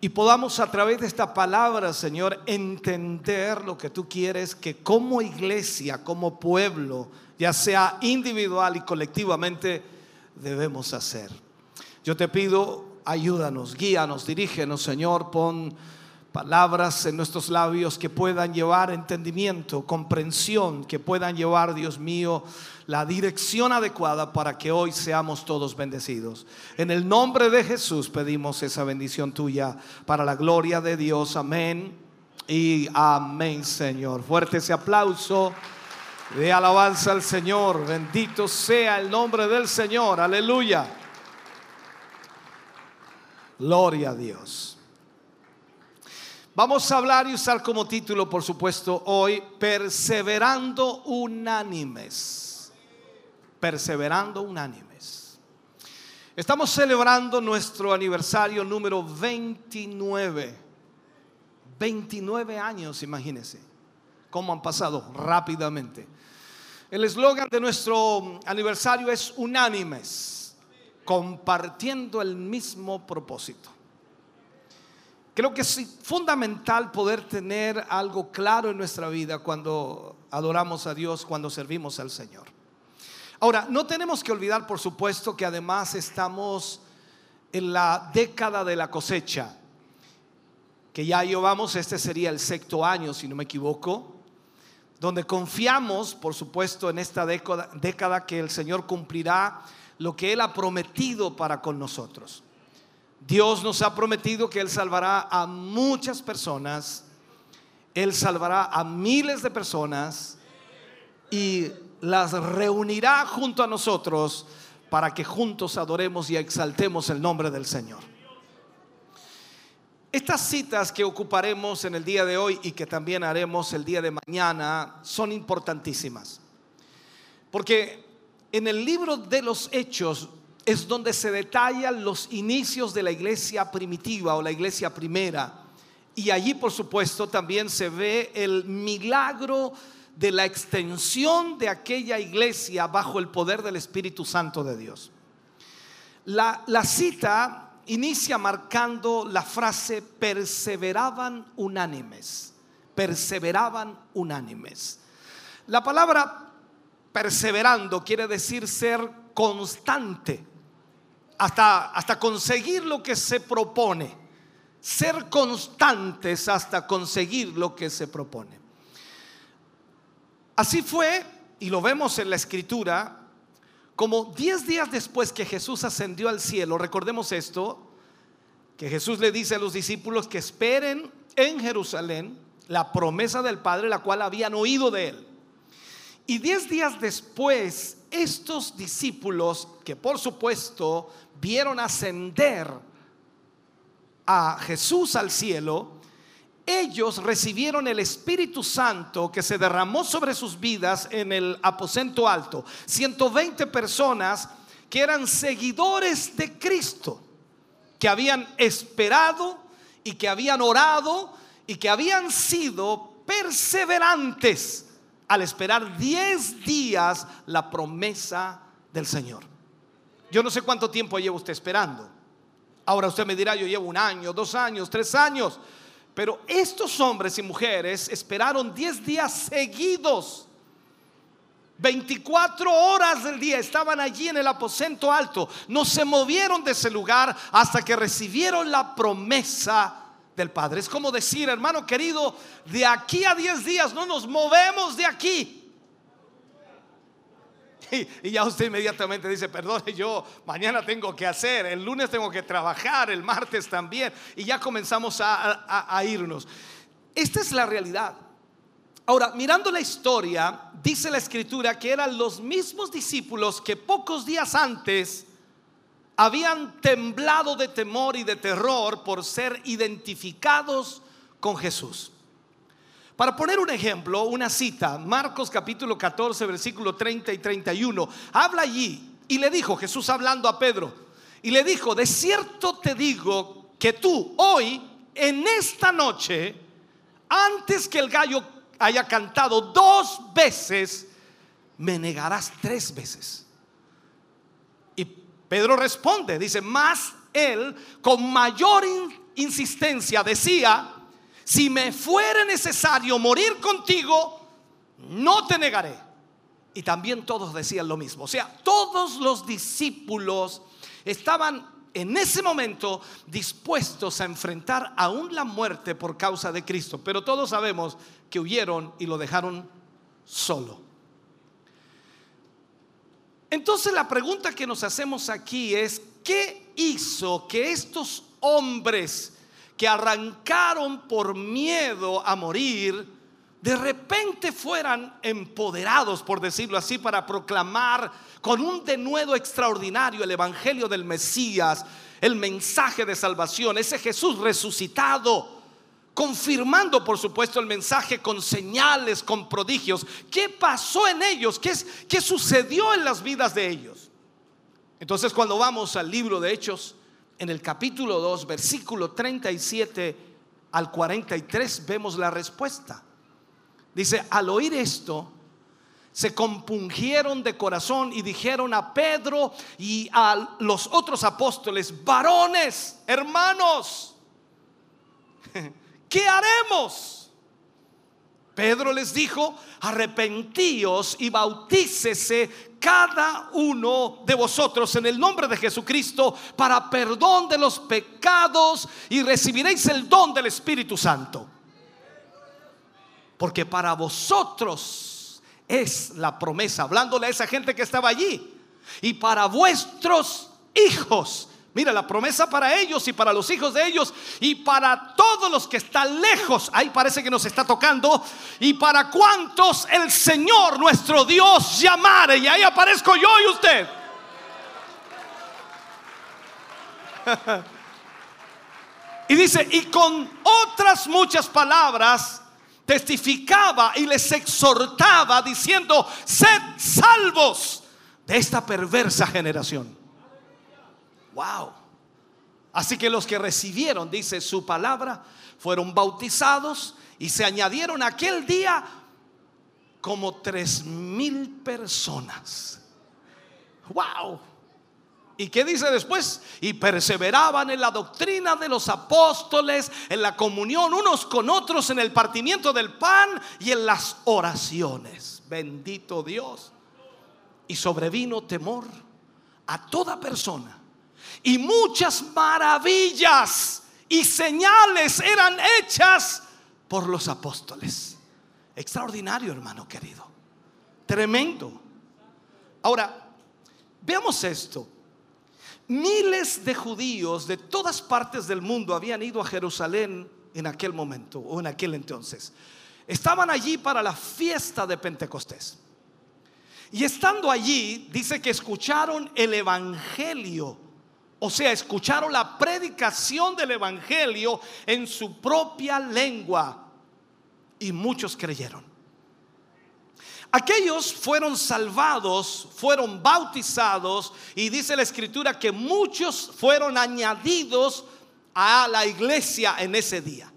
y podamos a través de esta palabra, Señor, entender lo que tú quieres que como iglesia, como pueblo, ya sea individual y colectivamente, debemos hacer. Yo te pido, ayúdanos, guíanos, dirígenos, Señor, pon palabras en nuestros labios que puedan llevar entendimiento, comprensión, que puedan llevar, Dios mío, la dirección adecuada para que hoy seamos todos bendecidos. En el nombre de Jesús pedimos esa bendición tuya para la gloria de Dios. Amén y amén, Señor. Fuerte ese aplauso de alabanza al Señor. Bendito sea el nombre del Señor. Aleluya. Gloria a Dios. Vamos a hablar y usar como título, por supuesto, hoy, Perseverando unánimes. Perseverando unánimes. Estamos celebrando nuestro aniversario número 29. 29 años, imagínense. Cómo han pasado rápidamente. El eslogan de nuestro aniversario es unánimes, compartiendo el mismo propósito. Creo que es fundamental poder tener algo claro en nuestra vida cuando adoramos a Dios, cuando servimos al Señor. Ahora, no tenemos que olvidar, por supuesto, que además estamos en la década de la cosecha, que ya llevamos, este sería el sexto año, si no me equivoco, donde confiamos, por supuesto, en esta década, década que el Señor cumplirá lo que Él ha prometido para con nosotros. Dios nos ha prometido que Él salvará a muchas personas, Él salvará a miles de personas y las reunirá junto a nosotros para que juntos adoremos y exaltemos el nombre del Señor. Estas citas que ocuparemos en el día de hoy y que también haremos el día de mañana son importantísimas. Porque en el libro de los Hechos es donde se detallan los inicios de la iglesia primitiva o la iglesia primera. Y allí, por supuesto, también se ve el milagro de la extensión de aquella iglesia bajo el poder del Espíritu Santo de Dios. La, cita inicia marcando la frase perseveraban unánimes, perseveraban unánimes. La palabra perseverando quiere decir ser constante hasta, hasta conseguir lo que se propone. Ser constantes hasta conseguir lo que se propone. Así fue, y lo vemos en la escritura, como diez días después que Jesús ascendió al cielo, recordemos esto, que Jesús le dice a los discípulos que esperen en Jerusalén la promesa del Padre, la cual habían oído de él. Y diez días después, estos discípulos, que por supuesto vieron ascender a Jesús al cielo, ellos recibieron el Espíritu Santo que se derramó sobre sus vidas en el aposento alto. 120 personas que eran seguidores de Cristo, que habían esperado y que habían orado y que habían sido perseverantes al esperar 10 días la promesa del Señor. Yo no sé cuánto tiempo lleva usted esperando. Ahora usted me dirá, yo llevo un año, dos años, tres años. Pero estos hombres y mujeres esperaron 10 días seguidos. 24 horas del día estaban allí en el aposento alto. No se movieron de ese lugar hasta que recibieron la promesa del Padre. Es como decir, hermano querido, de aquí a 10 días no nos movemos de aquí. Y, ya usted inmediatamente dice, perdone, yo mañana tengo que hacer, el lunes tengo que trabajar, el martes también. Y ya comenzamos a, a irnos. Esta es la realidad. Ahora, mirando la historia, dice la escritura que eran los mismos discípulos que pocos días antes habían temblado de temor y de terror por ser identificados con Jesús. Para poner un ejemplo, una cita, Marcos capítulo 14, versículo 30 y 31, habla allí y le dijo, Jesús hablando a Pedro, y le dijo, de cierto te digo que tú hoy, en esta noche, antes que el gallo haya cantado dos veces, me negarás tres veces. Y Pedro responde, dice, más él con mayor insistencia decía, si me fuere necesario morir contigo, no te negaré. Y también todos decían lo mismo. O sea, todos los discípulos estaban en ese momento dispuestos a enfrentar aún la muerte por causa de Cristo. Pero todos sabemos que huyeron y lo dejaron solo. Entonces la pregunta que nos hacemos aquí es, ¿qué hizo que estos hombres que arrancaron por miedo a morir, de repente fueran empoderados, por decirlo así, para proclamar con un denuedo extraordinario el Evangelio del Mesías, el mensaje de salvación, ese Jesús resucitado, confirmando por supuesto el mensaje con señales, con prodigios. ¿Qué pasó en ellos? ¿Qué, qué sucedió en las vidas de ellos? Entonces cuando vamos al libro de Hechos, en el capítulo 2, versículo 37 al 43, vemos la respuesta. Dice, al oír esto, se compungieron de corazón y dijeron a Pedro y a los otros apóstoles, varones, hermanos, ¿qué haremos? Pedro les dijo, arrepentíos y bautícese cada uno de vosotros en el nombre de Jesucristo para perdón de los pecados y recibiréis el don del Espíritu Santo. Porque para vosotros es la promesa, hablándole a esa gente que estaba allí, y para vuestros hijos Mira, la promesa para ellos y para los hijos de ellos y para todos los que están lejos. Ahí parece que nos está tocando. Y para cuantos el Señor nuestro Dios llamare. Y ahí aparezco yo y usted. y dice, y con otras muchas palabras testificaba y les exhortaba diciendo, sed salvos de esta perversa generación. Wow. Así que los que recibieron, dice su palabra, fueron bautizados y se añadieron aquel día como tres mil personas. Wow. ¿Y qué dice después? Y perseveraban en la doctrina de los apóstoles, en la comunión unos con otros, en el partimiento del pan y en las oraciones. Bendito Dios. Y sobrevino temor a toda persona y muchas maravillas y señales eran hechas por los apóstoles. Extraordinario, hermano querido. Tremendo. Ahora, veamos esto. Miles de judíos de todas partes del mundo habían ido a Jerusalén en aquel momento o en aquel entonces. Estaban allí para la fiesta de Pentecostés. Y estando allí, dice que escucharon el Evangelio O sea, escucharon la predicación del Evangelio en su propia lengua y muchos creyeron. Aquellos fueron salvados, fueron bautizados y dice la escritura que muchos fueron añadidos a la iglesia en ese día.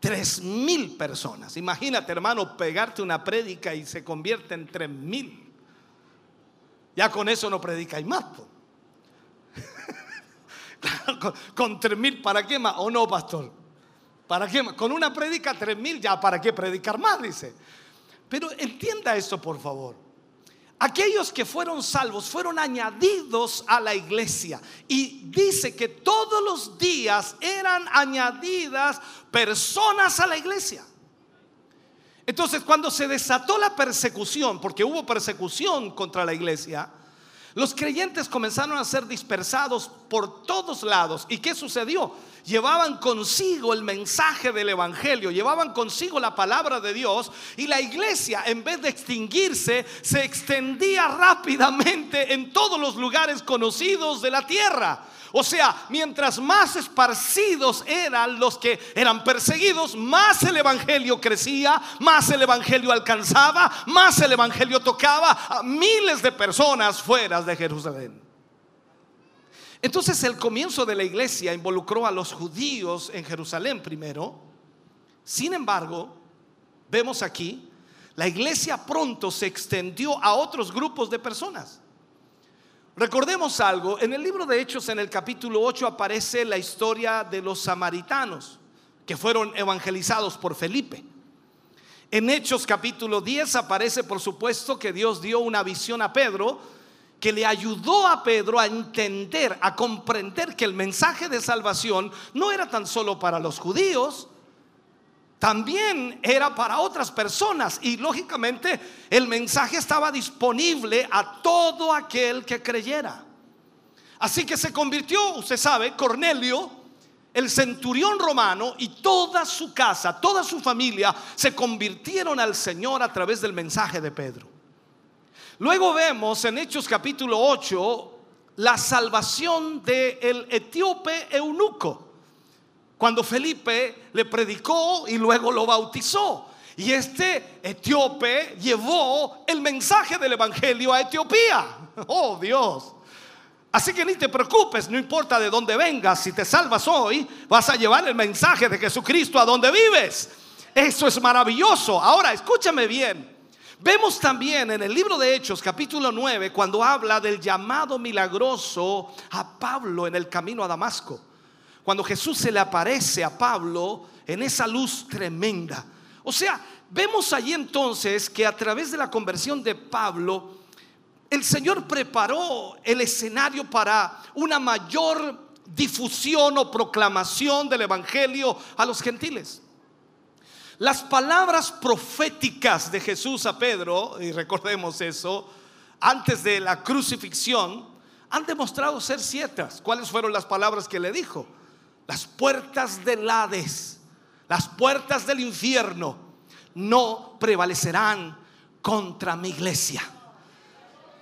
Tres mil personas. Imagínate, hermano, pegarte una prédica y se convierte en tres mil. Ya con eso no predica y más. con, tres mil, ¿para qué más? ¿O no, pastor? ¿Para qué? Con una prédica tres mil, ya, ¿para qué predicar más? Dice. Pero entienda esto, por favor. Aquellos que fueron salvos fueron añadidos a la iglesia. Y dice que todos los días eran añadidas personas a la iglesia. Entonces, cuando se desató la persecución, porque hubo persecución contra la iglesia, los creyentes comenzaron a ser dispersados por todos lados. ¿Y qué sucedió? Llevaban consigo el mensaje del Evangelio, llevaban consigo la palabra de Dios y la iglesia en vez de extinguirse se extendía rápidamente en todos los lugares conocidos de la tierra. O sea, mientras más esparcidos eran los que eran perseguidos, más el Evangelio crecía, más el Evangelio alcanzaba, más el Evangelio tocaba a miles de personas fuera de Jerusalén. Entonces el comienzo de la iglesia involucró a los judíos en Jerusalén primero. Sin embargo, vemos aquí, la iglesia pronto se extendió a otros grupos de personas. Recordemos algo, en el libro de Hechos en el capítulo 8 aparece la historia de los samaritanos que fueron evangelizados por Felipe. En Hechos capítulo 10 aparece por supuesto que Dios dio una visión a Pedro que le ayudó a Pedro a entender, a comprender que el mensaje de salvación no era tan solo para los judíos, también era para otras personas y lógicamente el mensaje estaba disponible a todo aquel que creyera. Así que se convirtió, usted sabe, Cornelio, el centurión romano y toda su casa, toda su familia se convirtieron al Señor a través del mensaje de Pedro. Luego vemos en Hechos capítulo 8 la salvación del etíope eunuco cuando Felipe le predicó y luego lo bautizó. Y este etíope llevó el mensaje del Evangelio a Etiopía. Oh Dios. Así que ni te preocupes, no importa de dónde vengas, si te salvas hoy, vas a llevar el mensaje de Jesucristo a donde vives. Eso es maravilloso. Ahora, escúchame bien. Vemos también en el libro de Hechos, capítulo 9, cuando habla del llamado milagroso a Pablo en el camino a Damasco cuando Jesús se le aparece a Pablo en esa luz tremenda. O sea, vemos allí entonces que a través de la conversión de Pablo, el Señor preparó el escenario para una mayor difusión o proclamación del Evangelio a los gentiles. Las palabras proféticas de Jesús a Pedro, y recordemos eso, antes de la crucifixión, han demostrado ser ciertas. ¿Cuáles fueron las palabras que le dijo? las puertas del Hades, las puertas del infierno no prevalecerán contra mi iglesia.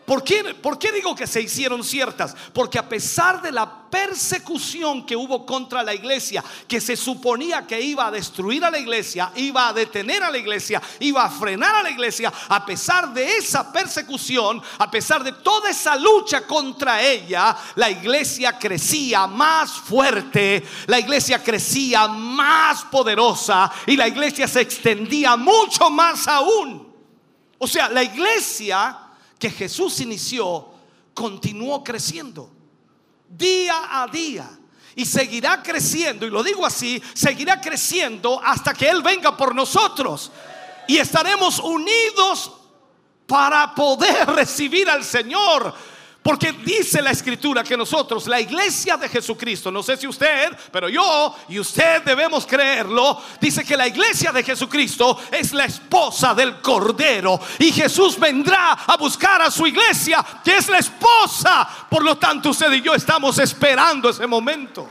¿Por qué, ¿Por qué, digo que se hicieron ciertas? Porque a pesar de la persecución que hubo contra la iglesia, que se suponía que iba a destruir a la iglesia, iba a detener a la iglesia, iba a frenar a la iglesia, a pesar de esa persecución, a pesar de toda esa lucha contra ella, la iglesia crecía más fuerte, la iglesia crecía más poderosa y la iglesia se extendía mucho más aún. O sea, la iglesia que Jesús inició continuó creciendo día a día. Y seguirá creciendo, y lo digo así, seguirá creciendo hasta que Él venga por nosotros. Y estaremos unidos para poder recibir al Señor porque dice la escritura que nosotros, la iglesia de Jesucristo, no sé si usted, pero yo y usted debemos creerlo, dice que la iglesia de Jesucristo es la esposa del Cordero. Y Jesús vendrá a buscar a su iglesia, que es la esposa. Por lo tanto, usted y yo estamos esperando ese momento.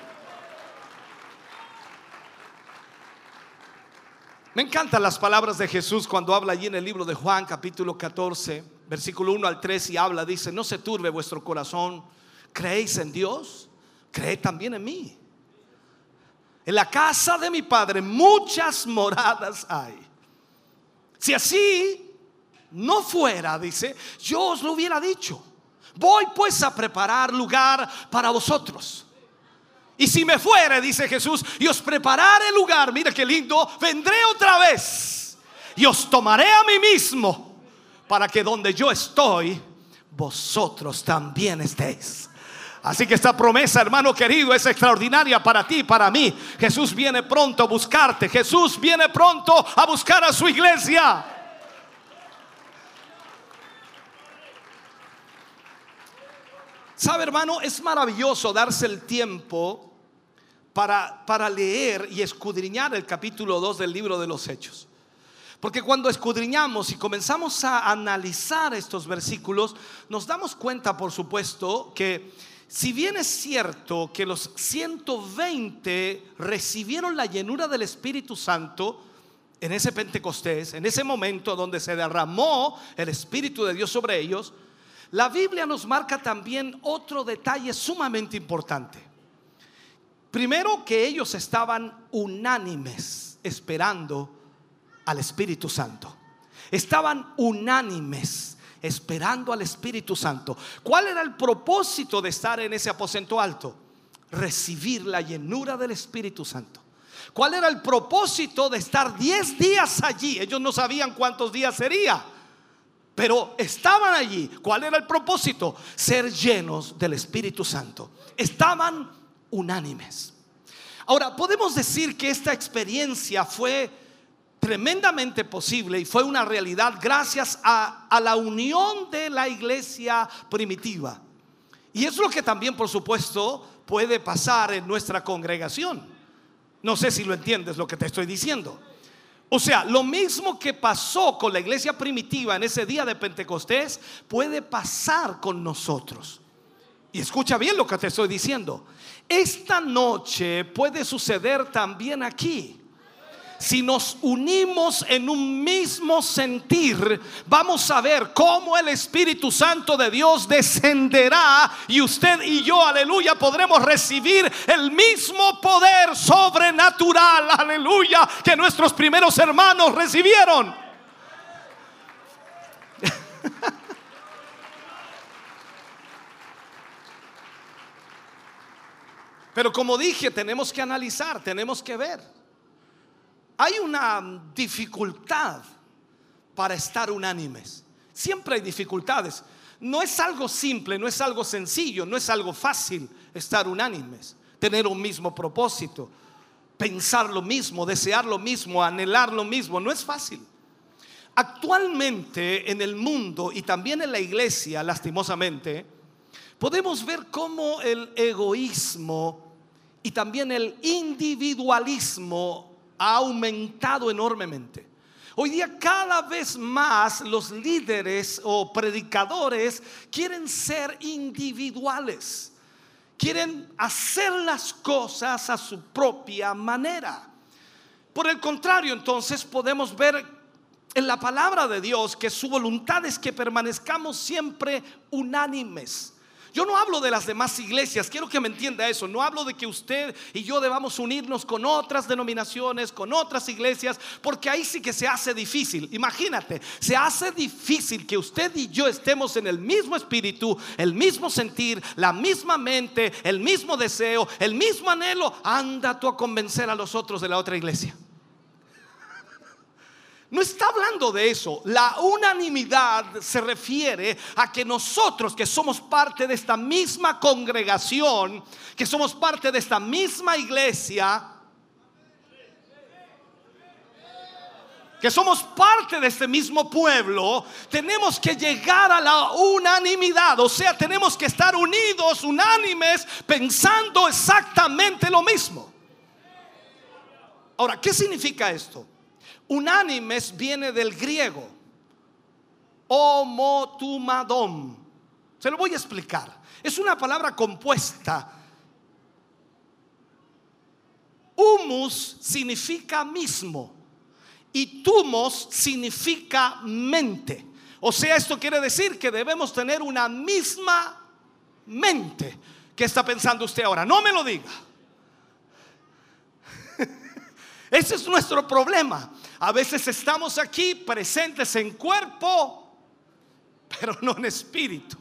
Me encantan las palabras de Jesús cuando habla allí en el libro de Juan capítulo 14 versículo 1 al 3 y habla, dice, no se turbe vuestro corazón, creéis en Dios, cree también en mí. En la casa de mi padre muchas moradas hay. Si así no fuera, dice, yo os lo hubiera dicho. Voy pues a preparar lugar para vosotros. Y si me fuere, dice Jesús, y os prepararé lugar, mira qué lindo, vendré otra vez y os tomaré a mí mismo para que donde yo estoy, vosotros también estéis. Así que esta promesa, hermano querido, es extraordinaria para ti para mí. Jesús viene pronto a buscarte. Jesús viene pronto a buscar a su iglesia. Sabe, hermano, es maravilloso darse el tiempo para, para leer y escudriñar el capítulo 2 del libro de los Hechos. Porque cuando escudriñamos y comenzamos a analizar estos versículos, nos damos cuenta, por supuesto, que si bien es cierto que los 120 recibieron la llenura del Espíritu Santo en ese Pentecostés, en ese momento donde se derramó el Espíritu de Dios sobre ellos, la Biblia nos marca también otro detalle sumamente importante. Primero que ellos estaban unánimes esperando al Espíritu Santo. Estaban unánimes esperando al Espíritu Santo. ¿Cuál era el propósito de estar en ese aposento alto? Recibir la llenura del Espíritu Santo. ¿Cuál era el propósito de estar 10 días allí? Ellos no sabían cuántos días sería, pero estaban allí. ¿Cuál era el propósito? Ser llenos del Espíritu Santo. Estaban unánimes. Ahora, podemos decir que esta experiencia fue tremendamente posible y fue una realidad gracias a, la unión de la iglesia primitiva. Y es lo que también, por supuesto, puede pasar en nuestra congregación. No sé si lo entiendes lo que te estoy diciendo. O sea, lo mismo que pasó con la iglesia primitiva en ese día de Pentecostés, puede pasar con nosotros. Y escucha bien lo que te estoy diciendo. Esta noche puede suceder también aquí si nos unimos en un mismo sentir, vamos a ver cómo el Espíritu Santo de Dios descenderá y usted y yo, aleluya, podremos recibir el mismo poder sobrenatural, aleluya, que nuestros primeros hermanos recibieron. Pero como dije, tenemos que analizar, tenemos que ver. Hay una dificultad para estar unánimes. Siempre hay dificultades. No es algo simple, no es algo sencillo, no es algo fácil estar unánimes, tener un mismo propósito, pensar lo mismo, desear lo mismo, anhelar lo mismo. No es fácil. Actualmente en el mundo y también en la iglesia, lastimosamente, podemos ver cómo el egoísmo y también el individualismo ha aumentado enormemente. Hoy día cada vez más los líderes o predicadores quieren ser individuales, quieren hacer las cosas a su propia manera. Por el contrario, entonces podemos ver en la palabra de Dios que su voluntad es que permanezcamos siempre unánimes yo no hablo de las demás iglesias, quiero que me entienda eso. No hablo de que usted y yo debamos unirnos con otras denominaciones, con otras iglesias, porque ahí sí que se hace difícil. Imagínate, se hace difícil que usted y yo estemos en el mismo espíritu, el mismo sentir, la misma mente, el mismo deseo, el mismo anhelo. Anda tú a convencer a los otros de la otra iglesia. No está hablando de eso. La unanimidad se refiere a que nosotros que somos parte de esta misma congregación, que somos parte de esta misma iglesia, que somos parte de este mismo pueblo, tenemos que llegar a la unanimidad, o sea, tenemos que estar unidos, unánimes, pensando exactamente lo mismo. Ahora, ¿qué significa esto? Unánimes viene del griego. Homotumadom. Se lo voy a explicar. Es una palabra compuesta. Humus significa mismo y tumos significa mente. O sea, esto quiere decir que debemos tener una misma mente. ¿Qué está pensando usted ahora? No me lo diga. Ese es nuestro problema. A veces estamos aquí presentes en cuerpo, pero no en espíritu.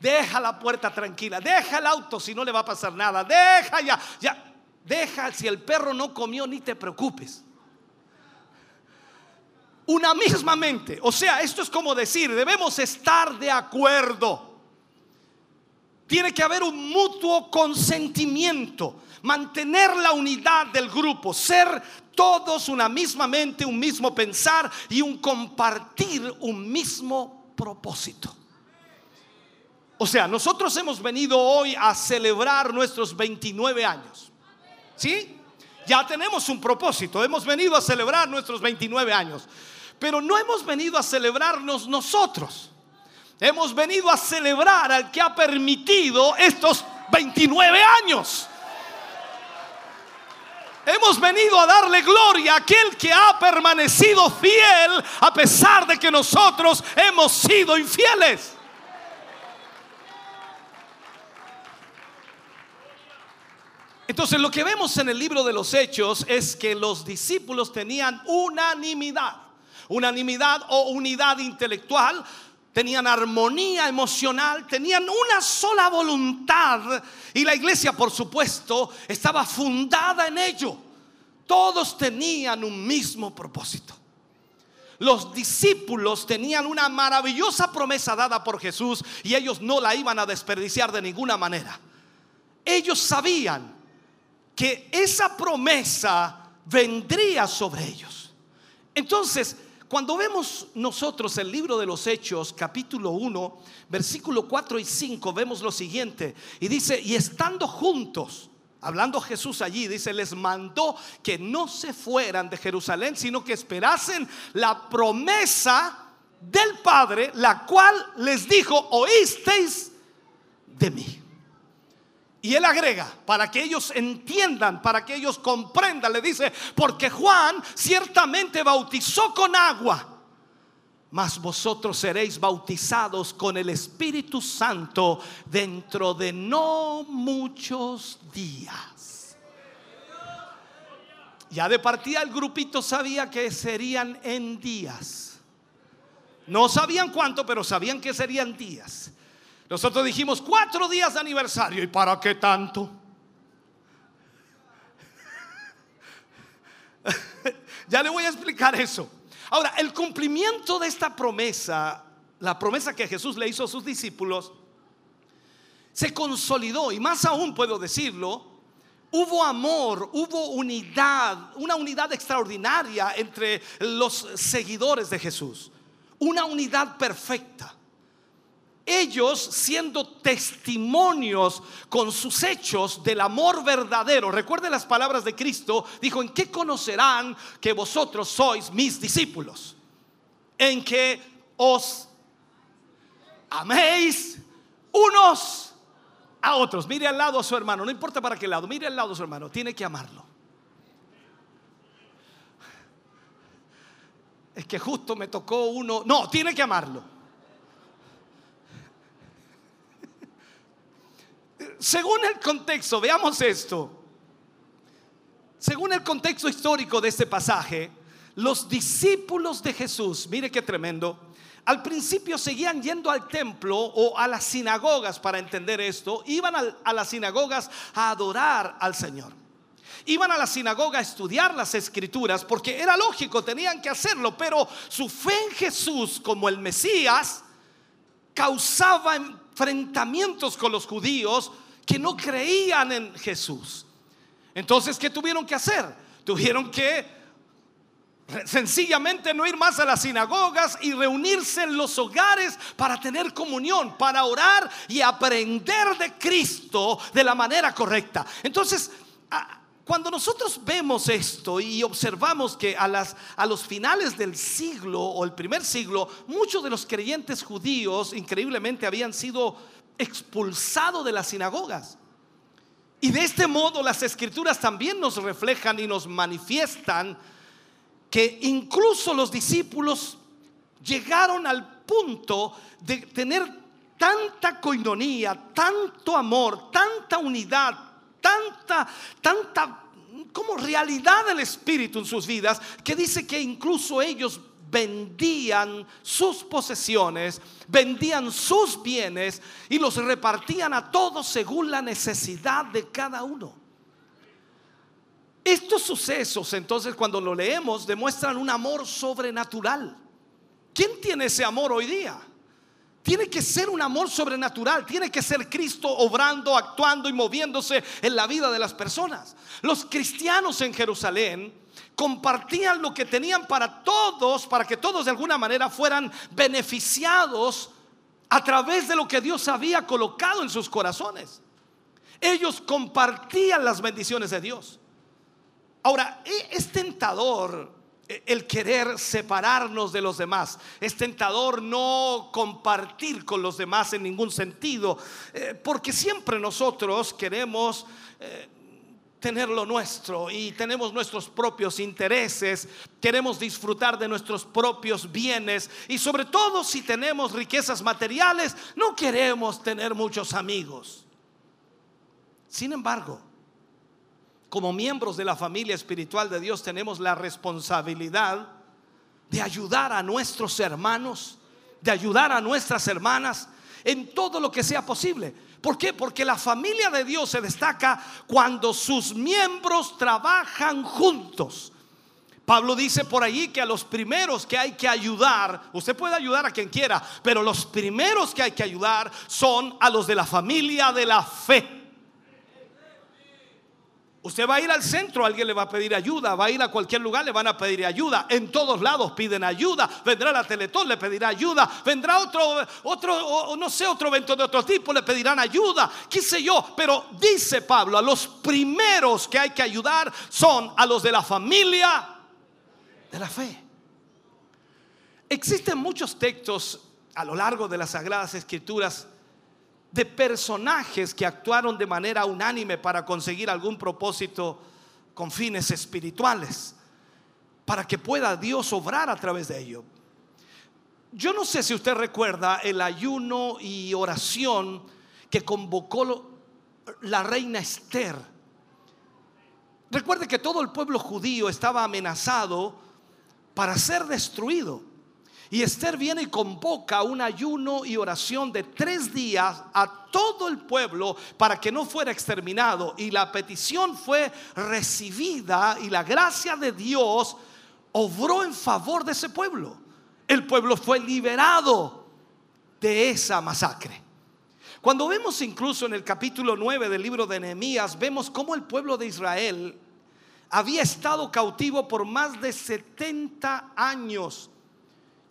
Deja la puerta tranquila, deja el auto si no le va a pasar nada, deja ya, ya, deja si el perro no comió ni te preocupes. Una misma mente, o sea, esto es como decir, debemos estar de acuerdo. Tiene que haber un mutuo consentimiento, mantener la unidad del grupo, ser todos una misma mente, un mismo pensar y un compartir un mismo propósito. O sea, nosotros hemos venido hoy a celebrar nuestros 29 años. ¿Sí? Ya tenemos un propósito, hemos venido a celebrar nuestros 29 años. Pero no hemos venido a celebrarnos nosotros. Hemos venido a celebrar al que ha permitido estos 29 años. Hemos venido a darle gloria a aquel que ha permanecido fiel a pesar de que nosotros hemos sido infieles. Entonces lo que vemos en el libro de los hechos es que los discípulos tenían unanimidad, unanimidad o unidad intelectual, tenían armonía emocional, tenían una sola voluntad y la iglesia por supuesto estaba fundada en ello. Todos tenían un mismo propósito. Los discípulos tenían una maravillosa promesa dada por Jesús y ellos no la iban a desperdiciar de ninguna manera. Ellos sabían que esa promesa vendría sobre ellos. Entonces, cuando vemos nosotros el libro de los Hechos, capítulo 1, versículo 4 y 5, vemos lo siguiente. Y dice, y estando juntos, hablando Jesús allí, dice, les mandó que no se fueran de Jerusalén, sino que esperasen la promesa del Padre, la cual les dijo, oísteis de mí. Y él agrega, para que ellos entiendan, para que ellos comprendan, le dice, porque Juan ciertamente bautizó con agua, mas vosotros seréis bautizados con el Espíritu Santo dentro de no muchos días. Ya de partida el grupito sabía que serían en días. No sabían cuánto, pero sabían que serían días. Nosotros dijimos cuatro días de aniversario. ¿Y para qué tanto? ya le voy a explicar eso. Ahora, el cumplimiento de esta promesa, la promesa que Jesús le hizo a sus discípulos, se consolidó y más aún puedo decirlo, hubo amor, hubo unidad, una unidad extraordinaria entre los seguidores de Jesús, una unidad perfecta ellos siendo testimonios con sus hechos del amor verdadero. Recuerde las palabras de Cristo, dijo, ¿en qué conocerán que vosotros sois mis discípulos? En que os améis unos a otros. Mire al lado a su hermano, no importa para qué lado, mire al lado a su hermano, tiene que amarlo. Es que justo me tocó uno, no, tiene que amarlo. Según el contexto, veamos esto. Según el contexto histórico de este pasaje, los discípulos de Jesús, mire qué tremendo, al principio seguían yendo al templo o a las sinagogas para entender esto, iban a, las sinagogas a adorar al Señor. Iban a la sinagoga a estudiar las escrituras porque era lógico, tenían que hacerlo, pero su fe en Jesús como el Mesías causaba enfrentamientos con los judíos que no creían en Jesús. Entonces, ¿qué tuvieron que hacer? Tuvieron que sencillamente no ir más a las sinagogas y reunirse en los hogares para tener comunión, para orar y aprender de Cristo de la manera correcta. Entonces, cuando nosotros vemos esto y observamos que a, las, a los finales del siglo o el primer siglo, muchos de los creyentes judíos increíblemente habían sido expulsado de las sinagogas. Y de este modo las escrituras también nos reflejan y nos manifiestan que incluso los discípulos llegaron al punto de tener tanta coinonía, tanto amor, tanta unidad, tanta, tanta como realidad del Espíritu en sus vidas, que dice que incluso ellos vendían sus posesiones, vendían sus bienes y los repartían a todos según la necesidad de cada uno. Estos sucesos, entonces, cuando lo leemos, demuestran un amor sobrenatural. ¿Quién tiene ese amor hoy día? Tiene que ser un amor sobrenatural, tiene que ser Cristo obrando, actuando y moviéndose en la vida de las personas. Los cristianos en Jerusalén compartían lo que tenían para todos, para que todos de alguna manera fueran beneficiados a través de lo que Dios había colocado en sus corazones. Ellos compartían las bendiciones de Dios. Ahora, e, es tentador e, el querer separarnos de los demás. Es tentador no compartir con los demás en ningún sentido, eh, porque siempre nosotros queremos... Eh, tener lo nuestro y tenemos nuestros propios intereses, queremos disfrutar de nuestros propios bienes y sobre todo si tenemos riquezas materiales, no queremos tener muchos amigos. Sin embargo, como miembros de la familia espiritual de Dios tenemos la responsabilidad de ayudar a nuestros hermanos, de ayudar a nuestras hermanas en todo lo que sea posible. ¿Por qué? Porque la familia de Dios se destaca cuando sus miembros trabajan juntos. Pablo dice por allí que a los primeros que hay que ayudar, usted puede ayudar a quien quiera, pero los primeros que hay que ayudar son a los de la familia de la fe. Usted va a ir al centro, alguien le va a pedir ayuda, va a ir a cualquier lugar, le van a pedir ayuda. En todos lados piden ayuda. Vendrá la Teletón, le pedirá ayuda. Vendrá otro, otro, no sé, otro evento de otro tipo, le pedirán ayuda. Qué sé yo. Pero dice Pablo, a los primeros que hay que ayudar son a los de la familia de la fe. Existen muchos textos a lo largo de las Sagradas Escrituras de personajes que actuaron de manera unánime para conseguir algún propósito con fines espirituales, para que pueda Dios obrar a través de ello. Yo no sé si usted recuerda el ayuno y oración que convocó la reina Esther. Recuerde que todo el pueblo judío estaba amenazado para ser destruido. Y Esther viene y convoca un ayuno y oración de tres días a todo el pueblo para que no fuera exterminado. Y la petición fue recibida y la gracia de Dios obró en favor de ese pueblo. El pueblo fue liberado de esa masacre. Cuando vemos incluso en el capítulo 9 del libro de Nehemías, vemos cómo el pueblo de Israel había estado cautivo por más de 70 años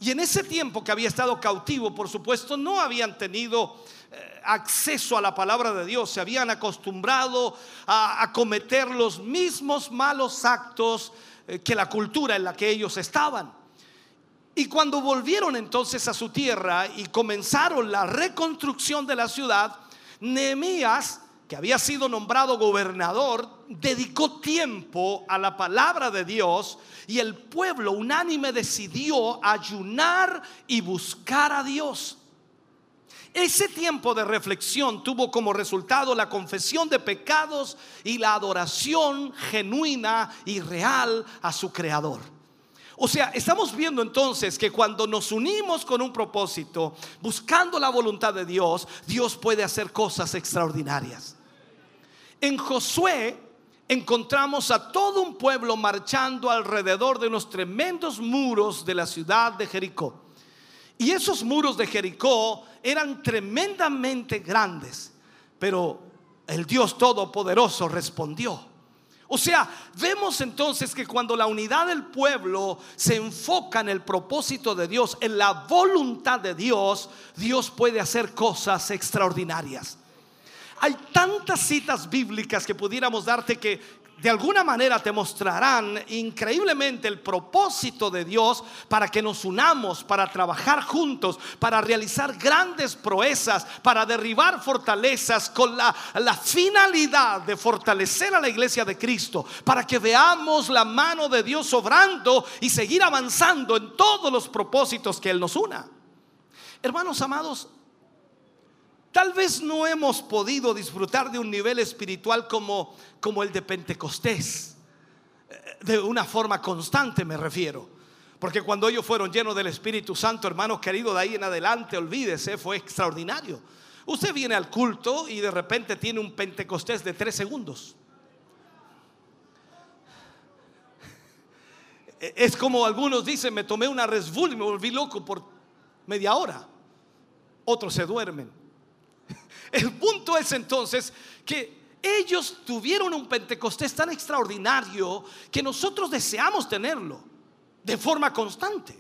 y en ese tiempo que había estado cautivo, por supuesto, no habían tenido eh, acceso a la palabra de Dios, se habían acostumbrado a, cometer los mismos malos actos eh, que la cultura en la que ellos estaban. Y cuando volvieron entonces a su tierra y comenzaron la reconstrucción de la ciudad, Nehemías que había sido nombrado gobernador, dedicó tiempo a la palabra de Dios y el pueblo unánime decidió ayunar y buscar a Dios. Ese tiempo de reflexión tuvo como resultado la confesión de pecados y la adoración genuina y real a su Creador. O sea, estamos viendo entonces que cuando nos unimos con un propósito, buscando la voluntad de Dios, Dios puede hacer cosas extraordinarias. En Josué encontramos a todo un pueblo marchando alrededor de unos tremendos muros de la ciudad de Jericó. Y esos muros de Jericó eran tremendamente grandes, pero el Dios Todopoderoso respondió. O sea, vemos entonces que cuando la unidad del pueblo se enfoca en el propósito de Dios, en la voluntad de Dios, Dios puede hacer cosas extraordinarias. Hay tantas citas bíblicas que pudiéramos darte que de alguna manera te mostrarán increíblemente el propósito de Dios para que nos unamos, para trabajar juntos, para realizar grandes proezas, para derribar fortalezas con la, finalidad de fortalecer a la iglesia de Cristo, para que veamos la mano de Dios obrando y seguir avanzando en todos los propósitos que Él nos una. Hermanos amados, Tal vez no hemos podido disfrutar de un nivel espiritual como, como el de Pentecostés, eh, de una forma constante me refiero. Porque cuando ellos fueron llenos del Espíritu Santo, hermanos queridos, de ahí en adelante, olvídese, fue extraordinario. Usted viene al culto y de repente tiene un Pentecostés de tres segundos. E, es como algunos dicen, me tomé una Red y me volví loco por media hora. Otros se duermen. El punto es entonces que ellos tuvieron un Pentecostés tan extraordinario que nosotros deseamos tenerlo de forma constante.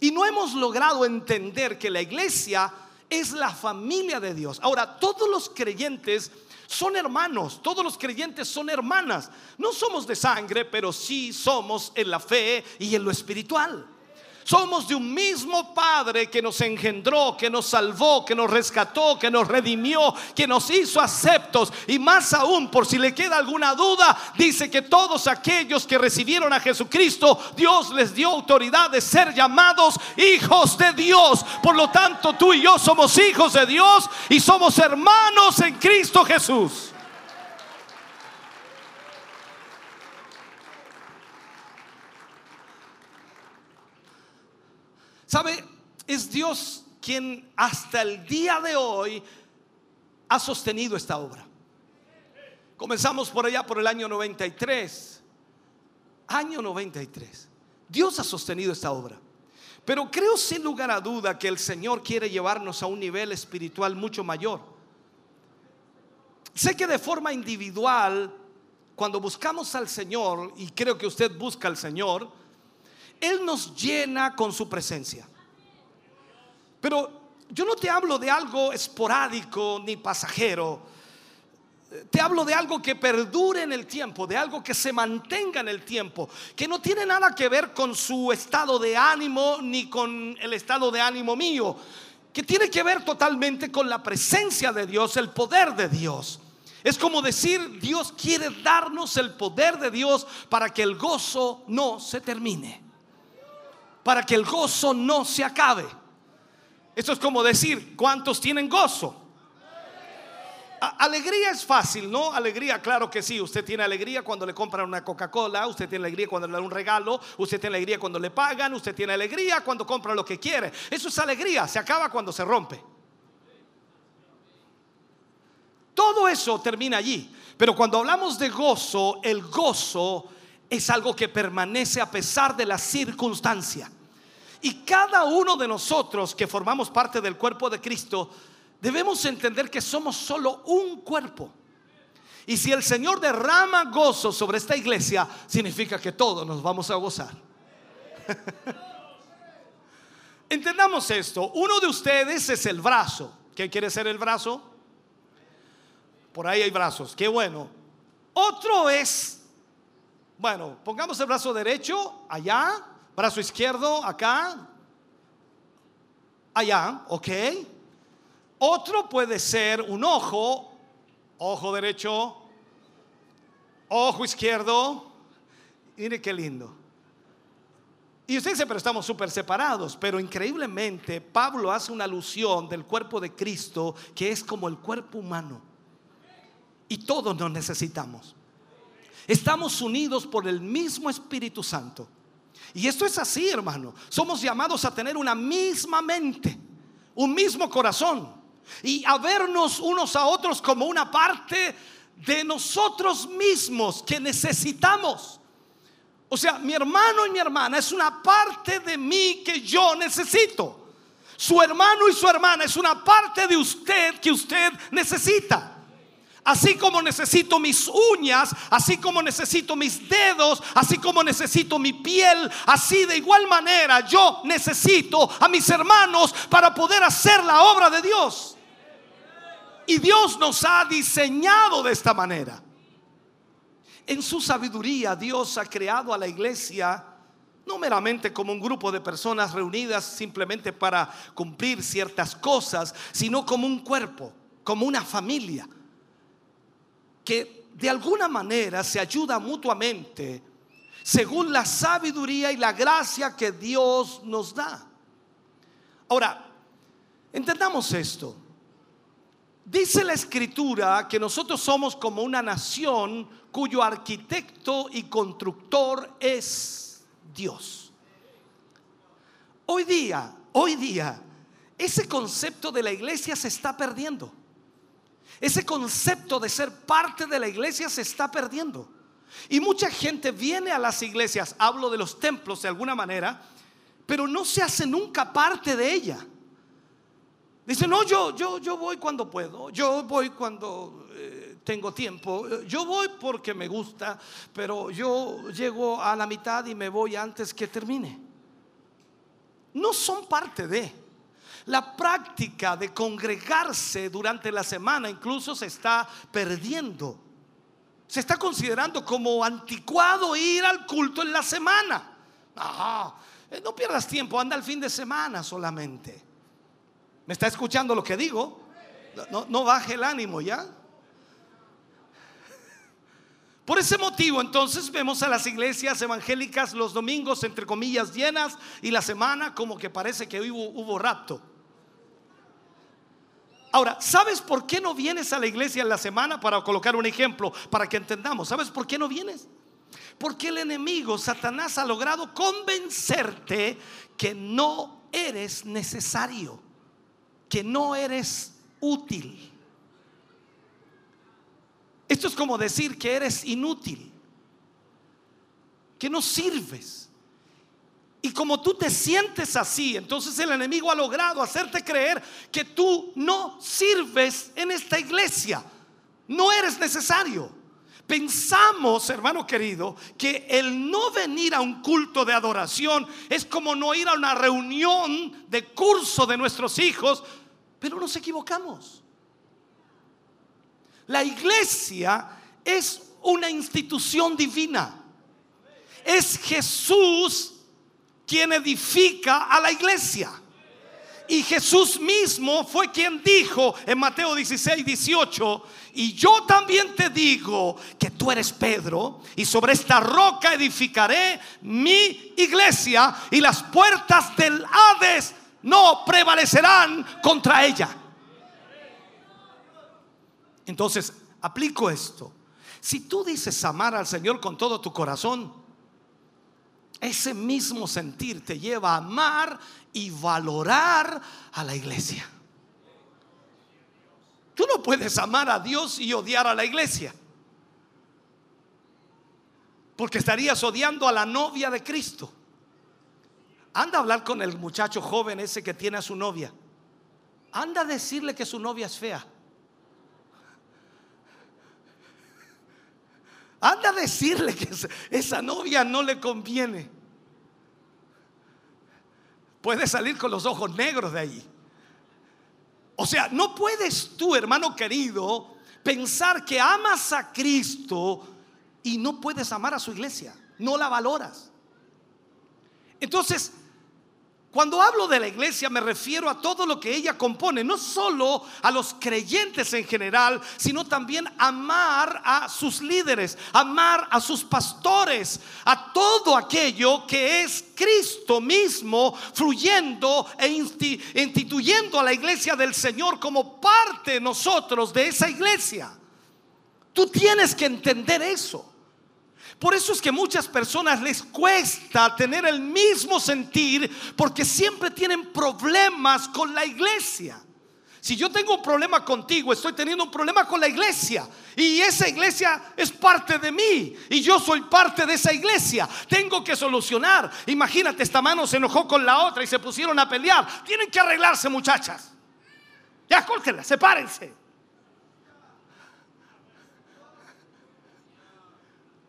Y no hemos logrado entender que la iglesia es la familia de Dios. Ahora, todos los creyentes son hermanos, todos los creyentes son hermanas. No somos de sangre, pero sí somos en la fe y en lo espiritual. Somos de un mismo Padre que nos engendró, que nos salvó, que nos rescató, que nos redimió, que nos hizo aceptos. Y más aún, por si le queda alguna duda, dice que todos aquellos que recibieron a Jesucristo, Dios les dio autoridad de ser llamados hijos de Dios. Por lo tanto, tú y yo somos hijos de Dios y somos hermanos en Cristo Jesús. ¿Sabe? Es Dios quien hasta el día de hoy ha sostenido esta obra. Comenzamos por allá por el año 93. Año 93. Dios ha sostenido esta obra. Pero creo sin lugar a duda que el Señor quiere llevarnos a un nivel espiritual mucho mayor. Sé que de forma individual, cuando buscamos al Señor, y creo que usted busca al Señor, él nos llena con su presencia. Pero yo no te hablo de algo esporádico ni pasajero. Te hablo de algo que perdure en el tiempo, de algo que se mantenga en el tiempo, que no tiene nada que ver con su estado de ánimo ni con el estado de ánimo mío, que tiene que ver totalmente con la presencia de Dios, el poder de Dios. Es como decir, Dios quiere darnos el poder de Dios para que el gozo no se termine para que el gozo no se acabe. Esto es como decir, ¿cuántos tienen gozo? alegría es fácil, ¿no? Alegría, claro que sí. Usted tiene alegría cuando le compran una Coca-Cola, usted tiene alegría cuando le dan un regalo, usted tiene alegría cuando le pagan, usted tiene alegría cuando compra lo que quiere. Eso es alegría, se acaba cuando se rompe. Todo eso termina allí. Pero cuando hablamos de gozo, el gozo es algo que permanece a pesar de la circunstancia. Y cada uno de nosotros que formamos parte del cuerpo de Cristo, debemos entender que somos solo un cuerpo. Y si el Señor derrama gozo sobre esta iglesia, significa que todos nos vamos a gozar. Entendamos esto. Uno de ustedes es el brazo. ¿Qué quiere ser el brazo? Por ahí hay brazos. Qué bueno. Otro es, bueno, pongamos el brazo derecho allá Brazo izquierdo acá. Allá, ok. Otro puede ser un ojo, ojo derecho, ojo izquierdo. Mire qué lindo. Y usted dice, pero estamos súper separados. Pero increíblemente, Pablo hace una alusión del cuerpo de Cristo que es como el cuerpo humano. Y todos nos necesitamos. Estamos unidos por el mismo Espíritu Santo. Y esto es así, hermano. Somos llamados a tener una misma mente, un mismo corazón y a vernos unos a otros como una parte de nosotros mismos que necesitamos. O sea, mi hermano y mi hermana es una parte de mí que yo necesito. Su hermano y su hermana es una parte de usted que usted necesita. Así como necesito mis uñas, así como necesito mis dedos, así como necesito mi piel, así de igual manera yo necesito a mis hermanos para poder hacer la obra de Dios. Y Dios nos ha diseñado de esta manera. En su sabiduría Dios ha creado a la iglesia no meramente como un grupo de personas reunidas simplemente para cumplir ciertas cosas, sino como un cuerpo, como una familia que de alguna manera se ayuda mutuamente según la sabiduría y la gracia que Dios nos da. Ahora, entendamos esto. Dice la escritura que nosotros somos como una nación cuyo arquitecto y constructor es Dios. Hoy día, hoy día, ese concepto de la iglesia se está perdiendo. Ese concepto de ser parte de la iglesia se está perdiendo. Y mucha gente viene a las iglesias, hablo de los templos de alguna manera, pero no se hace nunca parte de ella. Dice, no, yo, yo, yo voy cuando puedo, yo voy cuando eh, tengo tiempo, yo voy porque me gusta, pero yo llego a la mitad y me voy antes que termine. No son parte de. La práctica de congregarse durante la semana incluso se está perdiendo. Se está considerando como anticuado ir al culto en la semana. Eh, no pierdas tiempo, anda el fin de semana solamente. ¿Me está escuchando lo que digo? No, no baje el ánimo ya. Por ese motivo entonces vemos a las iglesias evangélicas los domingos entre comillas llenas y la semana como que parece que hubo, hubo rapto. Ahora, ¿sabes por qué no vienes a la iglesia en la semana? Para colocar un ejemplo, para que entendamos. ¿Sabes por qué no vienes? Porque el enemigo, Satanás, ha logrado convencerte que no eres necesario que no eres útil. Esto es como decir que eres inútil, que no sirves. Y como tú te sientes así, entonces el enemigo ha logrado hacerte creer que tú no sirves en esta iglesia. No eres necesario. Pensamos, hermano querido, que el no venir a un culto de adoración es como no ir a una reunión de curso de nuestros hijos, pero nos equivocamos. La iglesia es una institución divina. Es Jesús quien edifica a la iglesia. Y Jesús mismo fue quien dijo en Mateo 16, 18, y yo también te digo que tú eres Pedro, y sobre esta roca edificaré mi iglesia, y las puertas del Hades no prevalecerán contra ella. Entonces, aplico esto. Si tú dices amar al Señor con todo tu corazón, ese mismo sentir te lleva a amar y valorar a la iglesia. Tú no puedes amar a Dios y odiar a la iglesia. Porque estarías odiando a la novia de Cristo. Anda a hablar con el muchacho joven ese que tiene a su novia. Anda a decirle que su novia es fea. Anda a decirle que esa novia no le conviene. Puede salir con los ojos negros de ahí. O sea, no puedes tú, hermano querido, pensar que amas a Cristo y no puedes amar a su iglesia. No la valoras. Entonces, cuando hablo de la iglesia me refiero a todo lo que ella compone, no solo a los creyentes en general, sino también amar a sus líderes, amar a sus pastores, a todo aquello que es Cristo mismo fluyendo e instituyendo a la iglesia del Señor como parte nosotros de esa iglesia. Tú tienes que entender eso. Por eso es que muchas personas les cuesta tener el mismo sentir porque siempre tienen problemas con la iglesia. Si yo tengo un problema contigo, estoy teniendo un problema con la iglesia. Y esa iglesia es parte de mí. Y yo soy parte de esa iglesia. Tengo que solucionar. Imagínate, esta mano se enojó con la otra y se pusieron a pelear. Tienen que arreglarse, muchachas. Ya, córtenla, sepárense.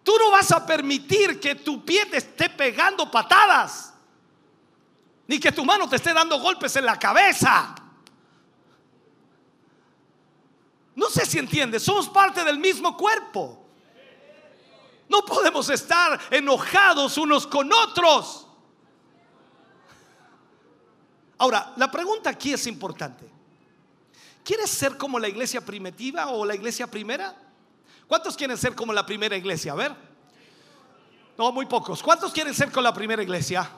Tú no vas a permitir que tu pie te esté pegando patadas, ni que tu mano te esté dando golpes en la cabeza. No sé si entiendes, somos parte del mismo cuerpo. No podemos estar enojados unos con otros. Ahora, la pregunta aquí es importante. ¿Quieres ser como la iglesia primitiva o la iglesia primera? ¿Cuántos quieren ser como la primera iglesia? A ver. No, muy pocos. ¿Cuántos quieren ser con la primera iglesia?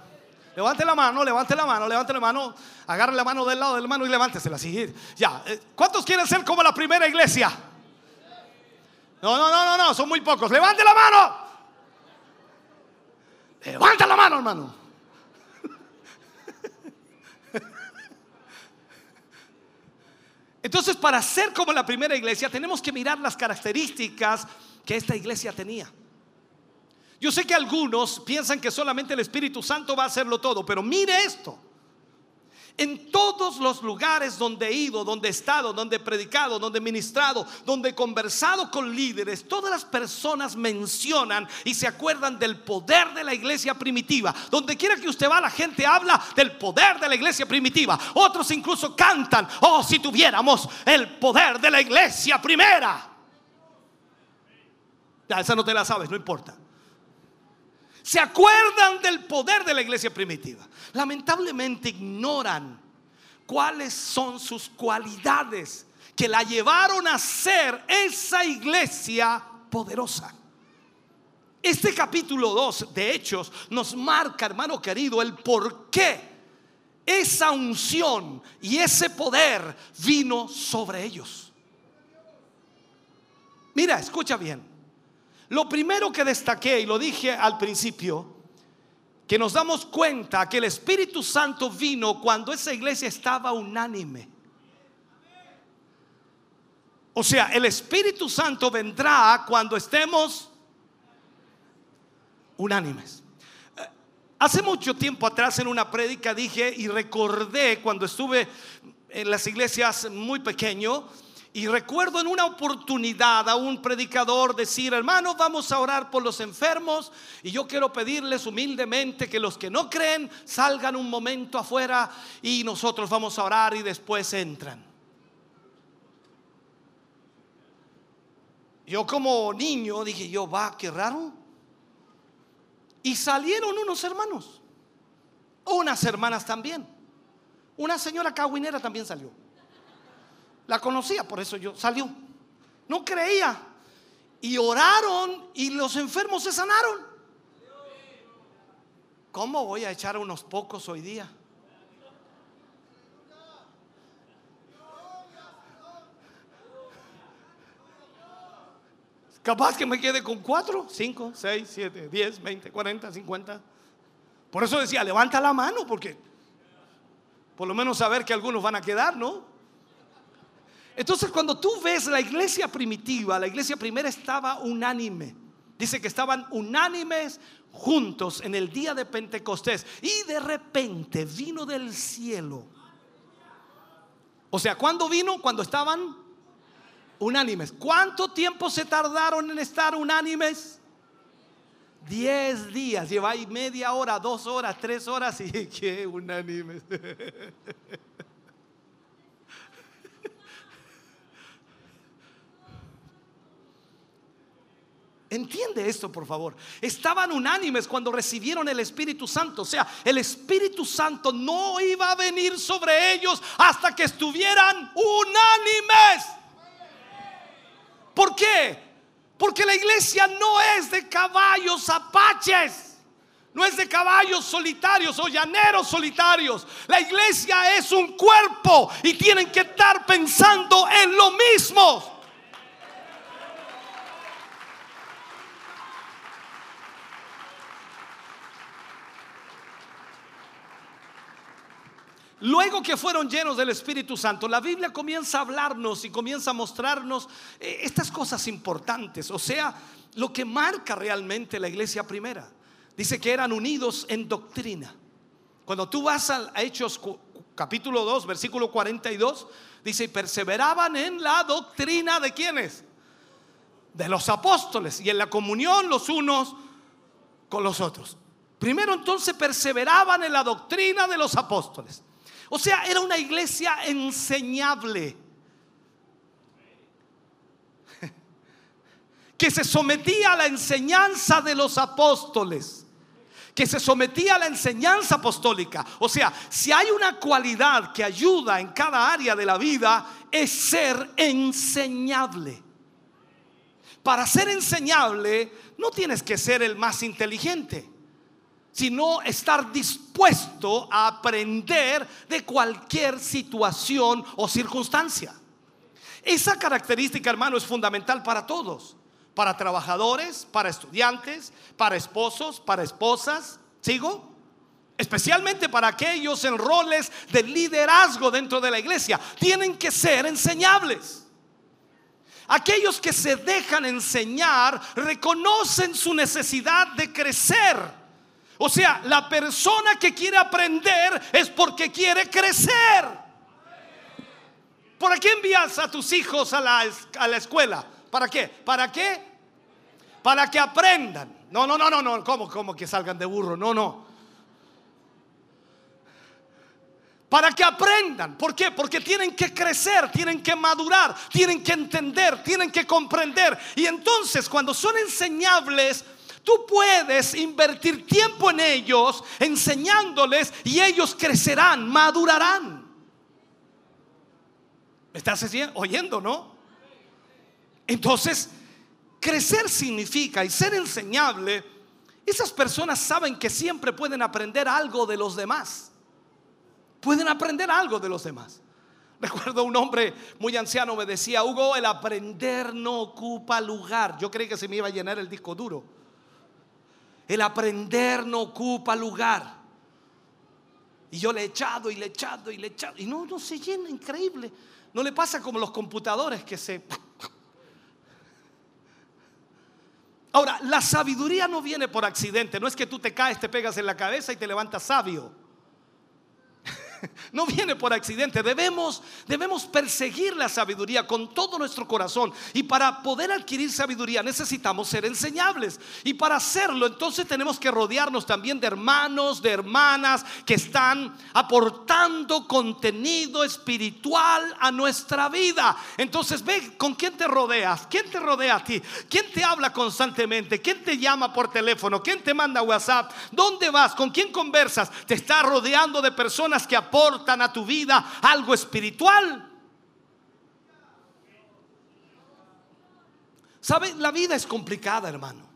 Levante la mano, levante la mano, levante la mano. Agarre la mano del lado del mano y levántesela. Así. Ya. Eh, ¿Cuántos quieren ser como la primera iglesia? No, no, no, no, no. Son muy pocos. Levante la mano. Levanta la mano, hermano. Entonces, para ser como la primera iglesia, tenemos que mirar las características que esta iglesia tenía. Yo sé que algunos piensan que solamente el Espíritu Santo va a hacerlo todo, pero mire esto. En todos los lugares donde he ido, donde he estado, donde he predicado, donde he ministrado, donde he conversado con líderes, todas las personas mencionan y se acuerdan del poder de la iglesia primitiva. Donde quiera que usted va, la gente habla del poder de la iglesia primitiva. Otros incluso cantan, oh, si tuviéramos el poder de la iglesia primera. Ya, esa no te la sabes, no importa se acuerdan del poder de la iglesia primitiva. Lamentablemente ignoran cuáles son sus cualidades que la llevaron a ser esa iglesia poderosa. Este capítulo 2 de Hechos nos marca, hermano querido, el por qué esa unción y ese poder vino sobre ellos. Mira, escucha bien. Lo primero que destaqué, y lo dije al principio, que nos damos cuenta que el Espíritu Santo vino cuando esa iglesia estaba unánime. O sea, el Espíritu Santo vendrá cuando estemos unánimes. Eh, hace mucho tiempo atrás en una prédica dije y recordé cuando estuve en las iglesias muy pequeño, y recuerdo en una oportunidad a un predicador decir, hermanos, vamos a orar por los enfermos y yo quiero pedirles humildemente que los que no creen salgan un momento afuera y nosotros vamos a orar y después entran. Yo como niño dije, yo va, qué raro. Y salieron unos hermanos, unas hermanas también. Una señora caguinera también salió. La conocía, por eso yo salió. No creía. Y oraron y los enfermos se sanaron. ¿Cómo voy a echar unos pocos hoy día? Capaz que me quede con cuatro, cinco, seis, siete, diez, veinte, cuarenta, cincuenta. Por eso decía, levanta la mano, porque por lo menos saber que algunos van a quedar, ¿no? Entonces cuando tú ves la iglesia primitiva, la iglesia primera estaba unánime. Dice que estaban unánimes juntos en el día de Pentecostés. Y de repente vino del cielo. O sea, ¿cuándo vino? Cuando estaban unánimes. ¿Cuánto tiempo se tardaron en estar unánimes? Diez días. Lleváis media hora, dos horas, tres horas y qué unánimes. Entiende esto, por favor. Estaban unánimes cuando recibieron el Espíritu Santo. O sea, el Espíritu Santo no iba a venir sobre ellos hasta que estuvieran unánimes. ¿Por qué? Porque la iglesia no es de caballos apaches. No es de caballos solitarios o llaneros solitarios. La iglesia es un cuerpo y tienen que estar pensando en lo mismo. Luego que fueron llenos del Espíritu Santo, la Biblia comienza a hablarnos y comienza a mostrarnos eh, estas cosas importantes, o sea, lo que marca realmente la iglesia primera. Dice que eran unidos en doctrina. Cuando tú vas a Hechos capítulo 2, versículo 42, dice, y perseveraban en la doctrina de quienes? De los apóstoles y en la comunión los unos con los otros. Primero entonces perseveraban en la doctrina de los apóstoles. O sea, era una iglesia enseñable. Que se sometía a la enseñanza de los apóstoles. Que se sometía a la enseñanza apostólica. O sea, si hay una cualidad que ayuda en cada área de la vida, es ser enseñable. Para ser enseñable, no tienes que ser el más inteligente. Sino estar dispuesto a aprender de cualquier situación o circunstancia. Esa característica, hermano, es fundamental para todos, para trabajadores, para estudiantes, para esposos, para esposas. ¿Sigo? Especialmente para aquellos en roles de liderazgo dentro de la iglesia. Tienen que ser enseñables. Aquellos que se dejan enseñar reconocen su necesidad de crecer. O sea, la persona que quiere aprender es porque quiere crecer. ¿Para qué envías a tus hijos a la, a la escuela? ¿Para qué? ¿Para qué? Para que aprendan. No, no, no, no, no. ¿Cómo, cómo que salgan de burro? No, no. Para que aprendan. ¿Por qué? Porque tienen que crecer, tienen que madurar, tienen que entender, tienen que comprender. Y entonces cuando son enseñables, tú puedes invertir tiempo en ellos, enseñándoles y ellos crecerán, madurarán. ¿Me estás oyendo, no? Entonces, crecer significa y ser enseñable, esas personas saben que siempre pueden aprender algo de los demás. Pueden aprender algo de los demás. Recuerdo un hombre muy anciano me decía, Hugo, el aprender no ocupa lugar. Yo creí que se me iba a llenar el disco duro. El aprender no ocupa lugar. Y yo le he echado y le he echado y le he echado. Y no, no se llena, increíble. No le pasa como los computadores que se... Ahora, la sabiduría no viene por accidente. No es que tú te caes, te pegas en la cabeza y te levantas sabio. no viene por accidente. Debemos, debemos perseguir la sabiduría con todo nuestro corazón. Y para poder adquirir sabiduría necesitamos ser enseñables. Y para hacerlo, entonces tenemos que rodearnos también de hermanos, de hermanas que están aportando contenido espiritual a nuestra vida. Entonces ve con quién te rodeas. ¿Quién te rodea a ti? ¿Quién te habla constantemente? ¿Quién te llama por teléfono? ¿Quién te manda WhatsApp? ¿Dónde vas? ¿Con quién conversas? Te está rodeando de personas que aportan a tu vida algo espiritual. ¿Sabe? La vida es complicada, hermano.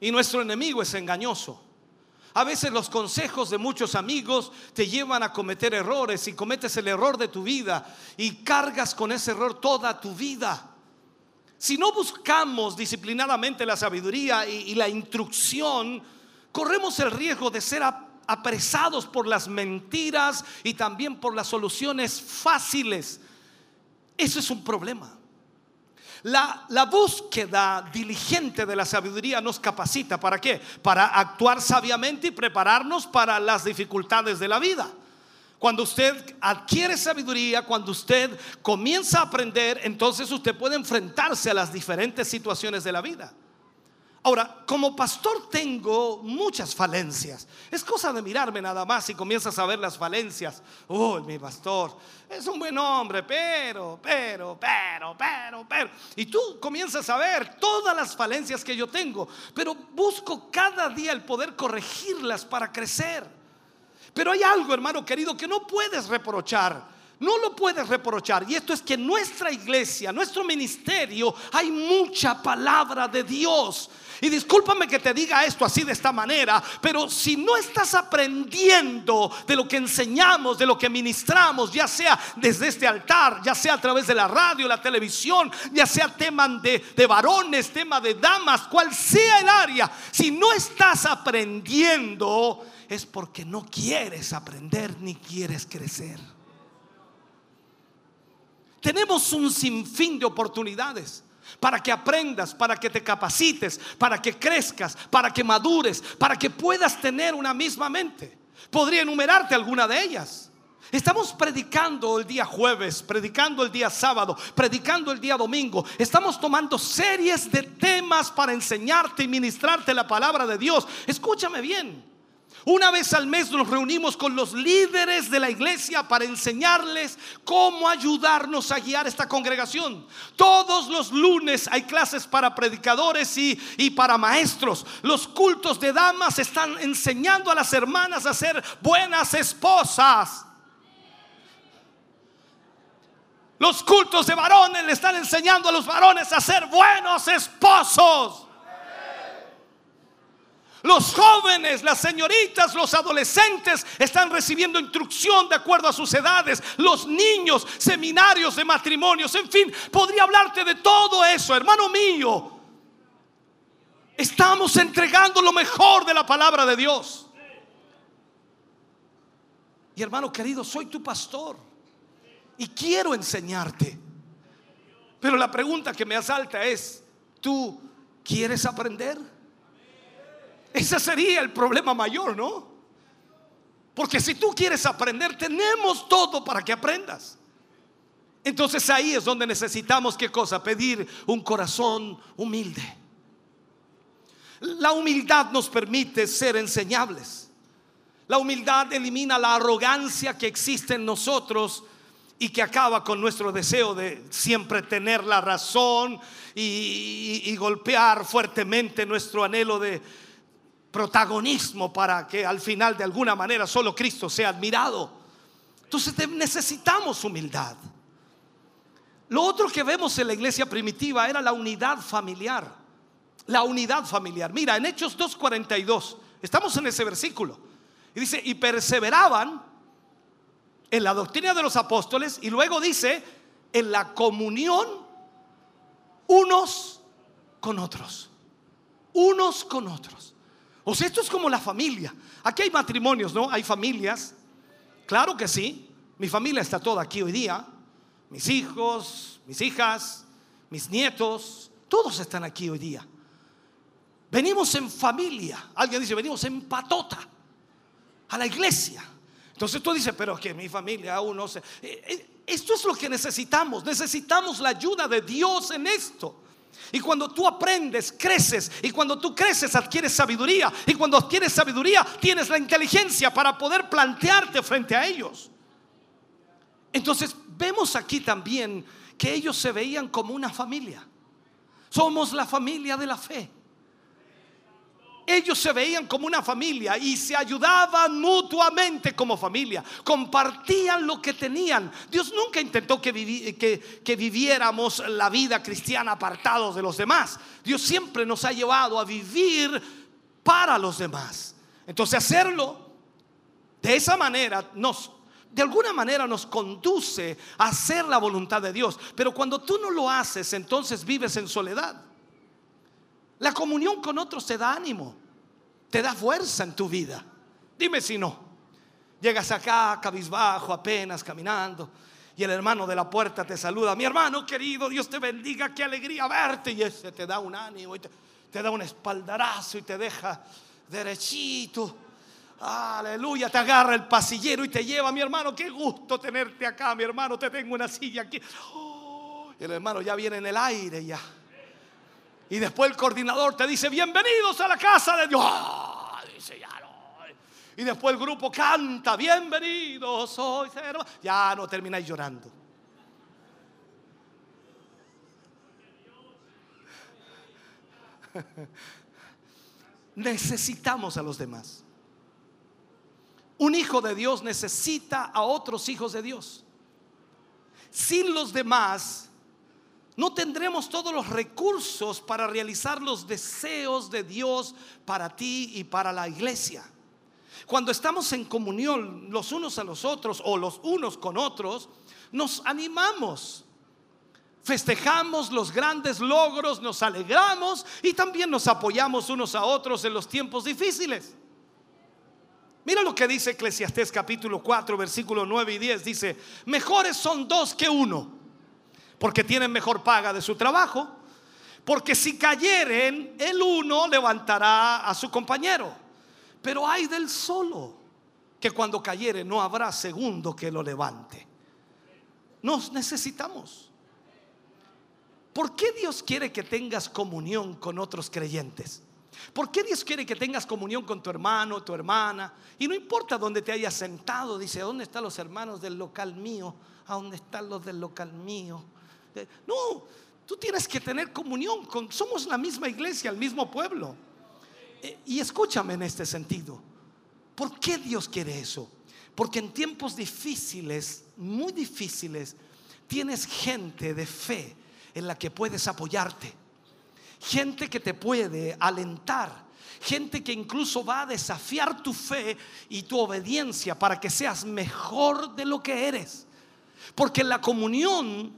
Y nuestro enemigo es engañoso. A veces los consejos de muchos amigos te llevan a cometer errores y cometes el error de tu vida y cargas con ese error toda tu vida. Si no buscamos disciplinadamente la sabiduría y, y la instrucción, corremos el riesgo de ser apresados por las mentiras y también por las soluciones fáciles. Eso es un problema. La, la, búsqueda diligente de la sabiduría nos capacita. ¿Para qué? Para actuar sabiamente y prepararnos para las dificultades de la vida. Cuando usted adquiere sabiduría, cuando usted comienza a aprender, entonces usted puede enfrentarse a las diferentes situaciones de la vida. Ahora, como pastor tengo muchas falencias. Es cosa de mirarme nada más y comienzas a ver las falencias. Oh, mi pastor es un buen hombre, pero, pero, pero, pero, pero. Y tú comienzas a ver todas las falencias que yo tengo, pero busco cada día el poder corregirlas para crecer. Pero hay algo, hermano querido, que no puedes reprochar. No lo puedes reprochar. Y esto es que en nuestra iglesia, nuestro ministerio, hay mucha palabra de Dios. Y discúlpame que te diga esto así de esta manera, pero si no estás aprendiendo de lo que enseñamos, de lo que ministramos, ya sea desde este altar, ya sea a través de la radio, la televisión, ya sea tema de, de varones, tema de damas, cual sea el área, si no estás aprendiendo, es porque no quieres aprender ni quieres crecer. Tenemos un sinfín de oportunidades para que aprendas, para que te capacites, para que crezcas, para que madures, para que puedas tener una misma mente. Podría enumerarte alguna de ellas. Estamos predicando el día jueves, predicando el día sábado, predicando el día domingo. Estamos tomando series de temas para enseñarte y ministrarte la palabra de Dios. Escúchame bien. Una vez al mes nos reunimos con los líderes de la iglesia para enseñarles cómo ayudarnos a guiar esta congregación. Todos los lunes hay clases para predicadores y, para maestros. Los cultos de damas están enseñando a las hermanas a ser buenas esposas. Los cultos de varones le están enseñando a los varones a ser buenos esposos. Los jóvenes, las señoritas, los adolescentes están recibiendo instrucción de acuerdo a sus edades. Los niños, seminarios de matrimonios, en fin, podría hablarte de todo eso, hermano mío. Estamos entregando lo mejor de la palabra de Dios. Y hermano querido, soy tu pastor y quiero enseñarte. Pero la pregunta que me asalta es, ¿tú quieres aprender? Ese sería el problema mayor, ¿no? Porque si tú quieres aprender, tenemos todo para que aprendas. Entonces ahí es donde necesitamos qué cosa? Pedir un corazón humilde. La humildad nos permite ser enseñables. La humildad elimina la arrogancia que existe en nosotros y que acaba con nuestro deseo de siempre tener la razón y, y golpear fuertemente nuestro anhelo de, protagonismo para que al final de alguna manera solo Cristo sea admirado. Entonces necesitamos humildad. Lo otro que vemos en la iglesia primitiva era la unidad familiar. La unidad familiar. Mira, en Hechos 2.42, estamos en ese versículo. Y dice, y perseveraban en la doctrina de los apóstoles y luego dice, en la comunión unos con otros. Unos con otros. O sea, esto es como la familia. Aquí hay matrimonios, ¿no? Hay familias. Claro que sí. Mi familia está toda aquí hoy día. Mis hijos, mis hijas, mis nietos, todos están aquí hoy día. Venimos en familia. Alguien dice, venimos en patota a la iglesia. Entonces tú dices, pero que mi familia aún no se... Eh, eh, esto es lo que necesitamos. Necesitamos la ayuda de Dios en esto. Y cuando tú aprendes, creces. Y cuando tú creces, adquieres sabiduría. Y cuando adquieres sabiduría, tienes la inteligencia para poder plantearte frente a ellos. Entonces, vemos aquí también que ellos se veían como una familia. Somos la familia de la fe ellos se veían como una familia y se ayudaban mutuamente como familia, compartían lo que tenían. Dios nunca intentó que, que, viviéramos la vida cristiana apartados de los demás. Dios siempre nos ha llevado a vivir para los demás. Entonces hacerlo de esa manera nos de alguna manera nos conduce a hacer la voluntad de Dios. Pero cuando tú no lo haces, entonces vives en soledad. La comunión con otros te da ánimo, te da fuerza en tu vida. Dime si no. Llegas acá cabizbajo, apenas caminando, y el hermano de la puerta te saluda. Mi hermano querido, Dios te bendiga, qué alegría verte. Y ese te da un ánimo, y te, da un espaldarazo y te deja derechito. Aleluya, te agarra el pasillero y te lleva, mi hermano, qué gusto tenerte acá, mi hermano, te tengo una silla aquí. Oh, el hermano ya viene en el aire ya. Y después el coordinador te dice, bienvenidos a la casa de Dios. Ah, dice, ya no. Y después el grupo canta, bienvenidos, soy cero. Ya no termináis llorando. Necesitamos a los demás. Un hijo de Dios necesita a otros hijos de Dios. Sin los demás, no tendremos todos los recursos para realizar los deseos de Dios para ti y para la iglesia. Cuando estamos en comunión los unos a los otros o los unos con otros, nos animamos, festejamos los grandes logros, nos alegramos y también nos apoyamos unos a otros en los tiempos difíciles. Mira lo que dice Eclesiastés capítulo 4, versículo 9 y 10. Dice, mejores son dos que uno porque tienen mejor paga de su trabajo. Porque si cayeren, el uno levantará a su compañero. Pero hay del solo, que cuando cayere no habrá segundo que lo levante. Nos necesitamos. ¿Por qué Dios quiere que tengas comunión con otros creyentes? ¿Por qué Dios quiere que tengas comunión con tu hermano, tu hermana? Y no importa dónde te hayas sentado, dice, ¿dónde están los hermanos del local mío? ¿A dónde están los del local mío? No, tú tienes que tener comunión con, somos la misma iglesia, el mismo pueblo. Eh, y escúchame en este sentido. ¿Por qué Dios quiere eso? Porque en tiempos difíciles, muy difíciles, tienes gente de fe en la que puedes apoyarte. Gente que te puede alentar. Gente que incluso va a desafiar tu fe y tu obediencia para que seas mejor de lo que eres. Porque la comunión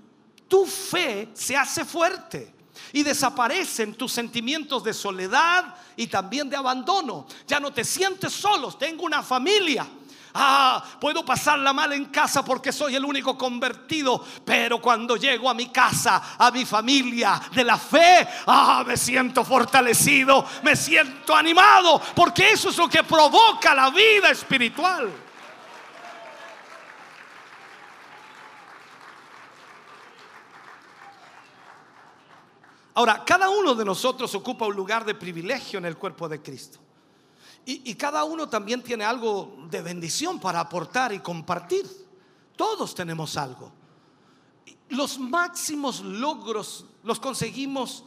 tu fe se hace fuerte y desaparecen tus sentimientos de soledad y también de abandono. Ya no te sientes solos, tengo una familia. Ah, puedo pasarla mal en casa porque soy el único convertido, pero cuando llego a mi casa, a mi familia de la fe, ah, me siento fortalecido, me siento animado, porque eso es lo que provoca la vida espiritual. Ahora, cada uno de nosotros ocupa un lugar de privilegio en el cuerpo de Cristo. Y, cada uno también tiene algo de bendición para aportar y compartir. Todos tenemos algo. Los máximos logros los conseguimos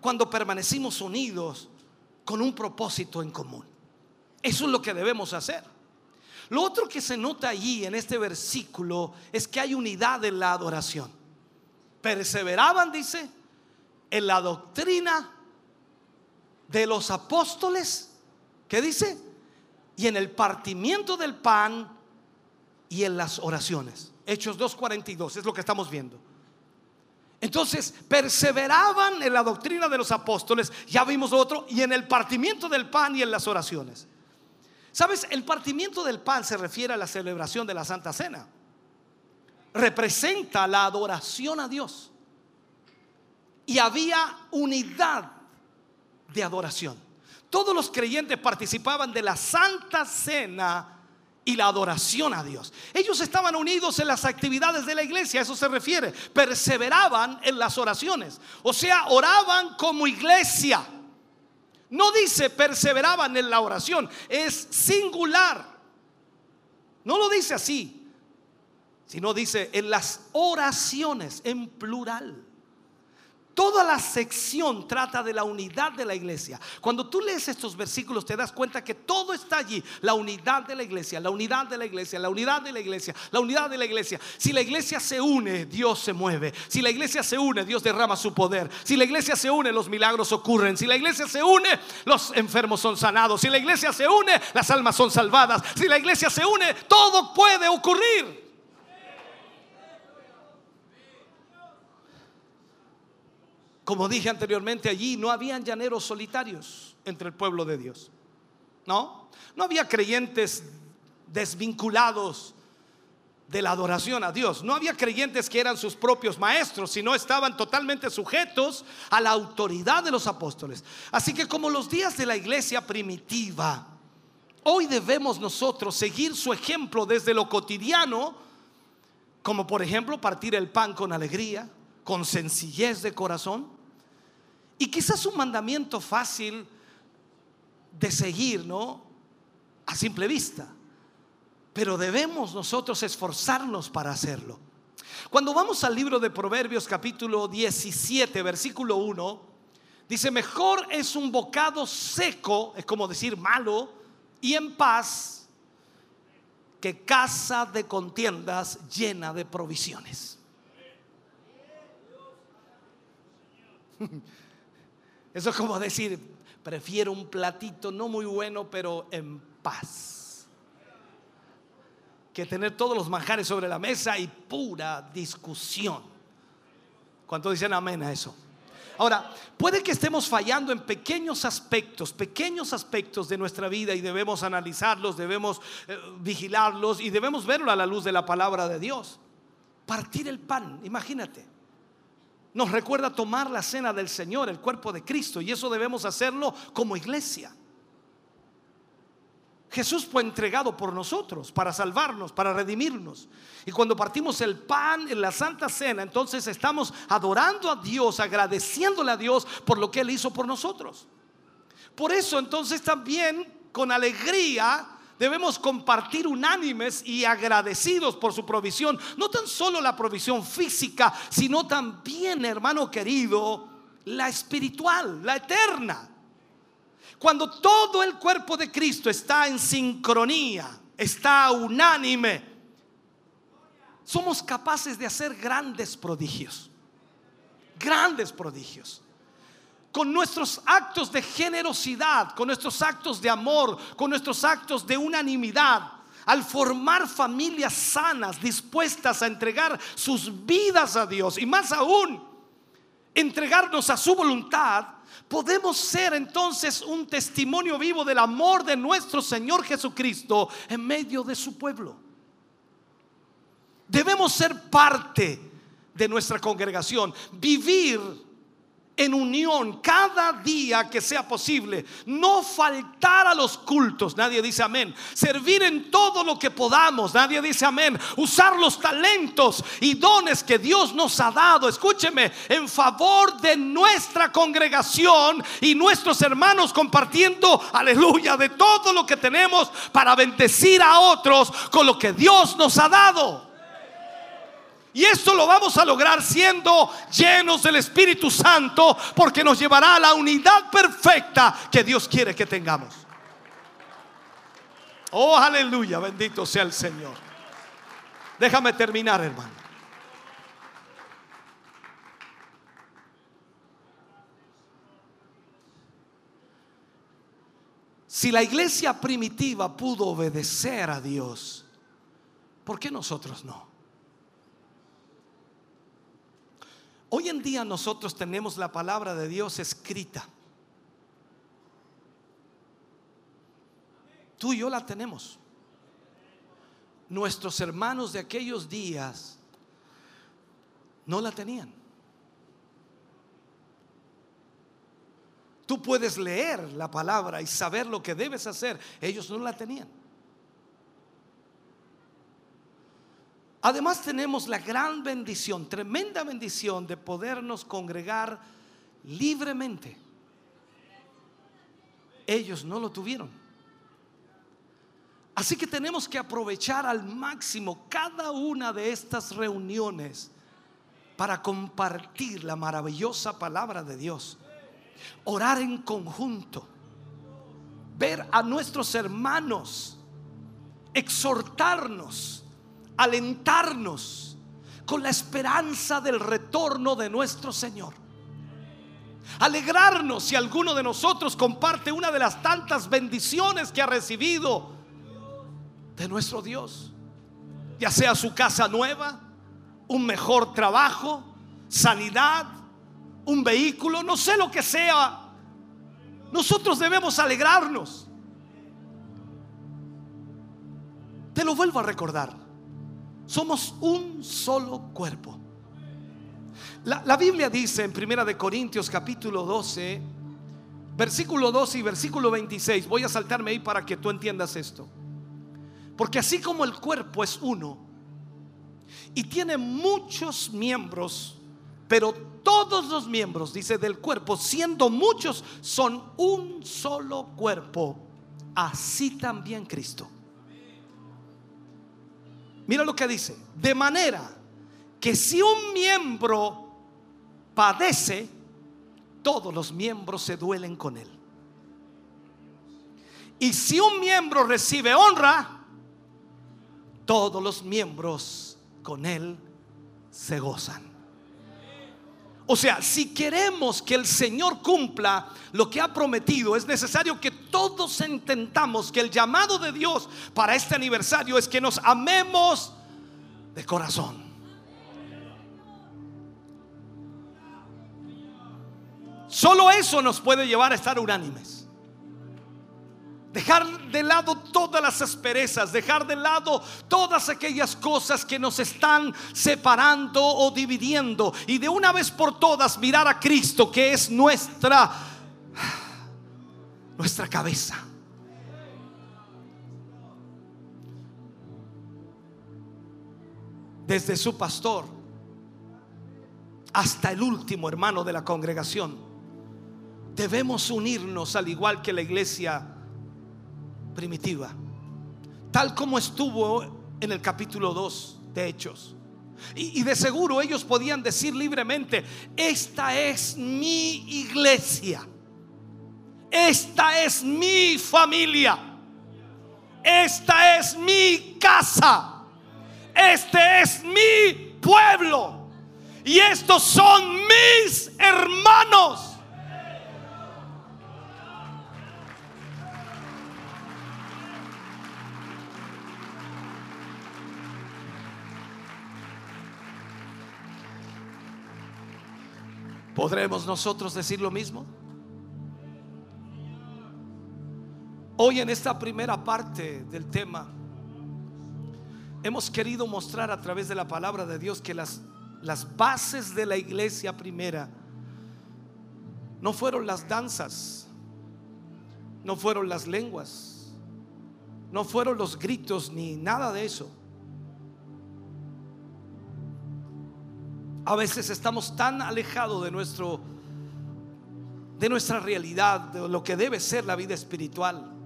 cuando permanecimos unidos con un propósito en común. Eso es lo que debemos hacer. Lo otro que se nota allí en este versículo es que hay unidad en la adoración. Perseveraban, dice, en la doctrina de los apóstoles ¿Qué dice? Y en el partimiento del pan y en las oraciones. Hechos 2.42 es lo que estamos viendo. Entonces, perseveraban en la doctrina de los apóstoles, ya vimos otro, y en el partimiento del pan y en las oraciones. ¿Sabes? El partimiento del pan se refiere a la celebración de la Santa Cena. Representa la adoración a Dios. Y había unidad de adoración. Todos los creyentes participaban de la Santa Cena y la adoración a Dios. Ellos estaban unidos en las actividades de la iglesia, a eso se refiere. Perseveraban en las oraciones. O sea, oraban como iglesia. No dice perseveraban en la oración, es singular. No lo dice así, sino dice en las oraciones, en plural. Toda la sección trata de la unidad de la iglesia. Cuando tú lees estos versículos te das cuenta que todo está allí. La unidad de la iglesia, la unidad de la iglesia, la unidad de la iglesia, la unidad de la iglesia. Si la iglesia se une, Dios se mueve. Si la iglesia se une, Dios derrama su poder. Si la iglesia se une, los milagros ocurren. Si la iglesia se une, los enfermos son sanados. Si la iglesia se une, las almas son salvadas. Si la iglesia se une, todo puede ocurrir. Como dije anteriormente, allí no habían llaneros solitarios entre el pueblo de Dios. No, no había creyentes desvinculados de la adoración a Dios. No había creyentes que eran sus propios maestros, sino estaban totalmente sujetos a la autoridad de los apóstoles. Así que como los días de la iglesia primitiva, hoy debemos nosotros seguir su ejemplo desde lo cotidiano, como por ejemplo partir el pan con alegría, con sencillez de corazón, y quizás un mandamiento fácil de seguir, ¿no? A simple vista. Pero debemos nosotros esforzarnos para hacerlo. Cuando vamos al libro de Proverbios capítulo 17, versículo 1, dice, mejor es un bocado seco, es como decir malo, y en paz, que casa de contiendas llena de provisiones. Eso es como decir, prefiero un platito no muy bueno, pero en paz. Que tener todos los manjares sobre la mesa y pura discusión. ¿Cuántos dicen amén a eso? Ahora, puede que estemos fallando en pequeños aspectos, pequeños aspectos de nuestra vida y debemos analizarlos, debemos eh, vigilarlos y debemos verlo a la luz de la palabra de Dios. Partir el pan, imagínate. Nos recuerda tomar la cena del Señor, el cuerpo de Cristo, y eso debemos hacerlo como iglesia. Jesús fue entregado por nosotros para salvarnos, para redimirnos. Y cuando partimos el pan en la Santa Cena, entonces estamos adorando a Dios, agradeciéndole a Dios por lo que Él hizo por nosotros. Por eso entonces también con alegría debemos compartir unánimes y agradecidos por su provisión. No tan solo la provisión física, sino también, hermano querido, la espiritual, la eterna. Cuando todo el cuerpo de Cristo está en sincronía, está unánime, somos capaces de hacer grandes prodigios. Grandes prodigios. Con nuestros actos de generosidad, con nuestros actos de amor, con nuestros actos de unanimidad, al formar familias sanas, dispuestas a entregar sus vidas a Dios y más aún, entregarnos a su voluntad, podemos ser entonces un testimonio vivo del amor de nuestro Señor Jesucristo en medio de su pueblo. Debemos ser parte de nuestra congregación, vivir en unión cada día que sea posible. No faltar a los cultos, nadie dice amén. Servir en todo lo que podamos, nadie dice amén. Usar los talentos y dones que Dios nos ha dado, escúcheme, en favor de nuestra congregación y nuestros hermanos compartiendo, aleluya, de todo lo que tenemos para bendecir a otros con lo que Dios nos ha dado. Y esto lo vamos a lograr siendo llenos del Espíritu Santo porque nos llevará a la unidad perfecta que Dios quiere que tengamos. Oh, aleluya, bendito sea el Señor. Déjame terminar, hermano. Si la iglesia primitiva pudo obedecer a Dios, ¿por qué nosotros no? Hoy en día nosotros tenemos la palabra de Dios escrita. Tú y yo la tenemos. Nuestros hermanos de aquellos días no la tenían. Tú puedes leer la palabra y saber lo que debes hacer. Ellos no la tenían. Además tenemos la gran bendición, tremenda bendición de podernos congregar libremente. Ellos no lo tuvieron. Así que tenemos que aprovechar al máximo cada una de estas reuniones para compartir la maravillosa palabra de Dios. Orar en conjunto. Ver a nuestros hermanos. Exhortarnos alentarnos con la esperanza del retorno de nuestro Señor. Alegrarnos si alguno de nosotros comparte una de las tantas bendiciones que ha recibido de nuestro Dios. Ya sea su casa nueva, un mejor trabajo, sanidad, un vehículo, no sé lo que sea. Nosotros debemos alegrarnos. Te lo vuelvo a recordar. Somos un solo cuerpo. La, Biblia dice en Primera de Corintios capítulo 12, versículo 12 y versículo 26, voy a saltarme ahí para que tú entiendas esto. Porque así como el cuerpo es uno y tiene muchos miembros, pero todos los miembros, dice, del cuerpo, siendo muchos, son un solo cuerpo, así también Cristo. Mira lo que dice. De manera que si un miembro padece, todos los miembros se duelen con él. Y si un miembro recibe honra, todos los miembros con él se gozan. O sea, si queremos que el Señor cumpla lo que ha prometido, es necesario que todos entendamos que el llamado de Dios para este aniversario es que nos amemos de corazón. Solo eso nos puede llevar a estar unánimes. Dejar de lado todas las asperezas, dejar de lado todas aquellas cosas que nos están separando o dividiendo y de una vez por todas mirar a Cristo que es nuestra nuestra cabeza. Desde su pastor hasta el último hermano de la congregación, debemos unirnos al igual que la iglesia primitiva, tal como estuvo en el capítulo 2 de Hechos. Y, de seguro ellos podían decir libremente, esta es mi iglesia, esta es mi familia. Esta es mi casa. Este es mi pueblo. Y estos son mis hermanos. ¿Podremos nosotros decir lo mismo? Hoy en esta primera parte del tema hemos querido mostrar a través de la palabra de Dios que las, las bases de la iglesia primera no fueron las danzas, no fueron las lenguas, no fueron los gritos ni nada de eso. A veces estamos tan alejados de nuestro de nuestra realidad, de lo que debe ser la vida espiritual.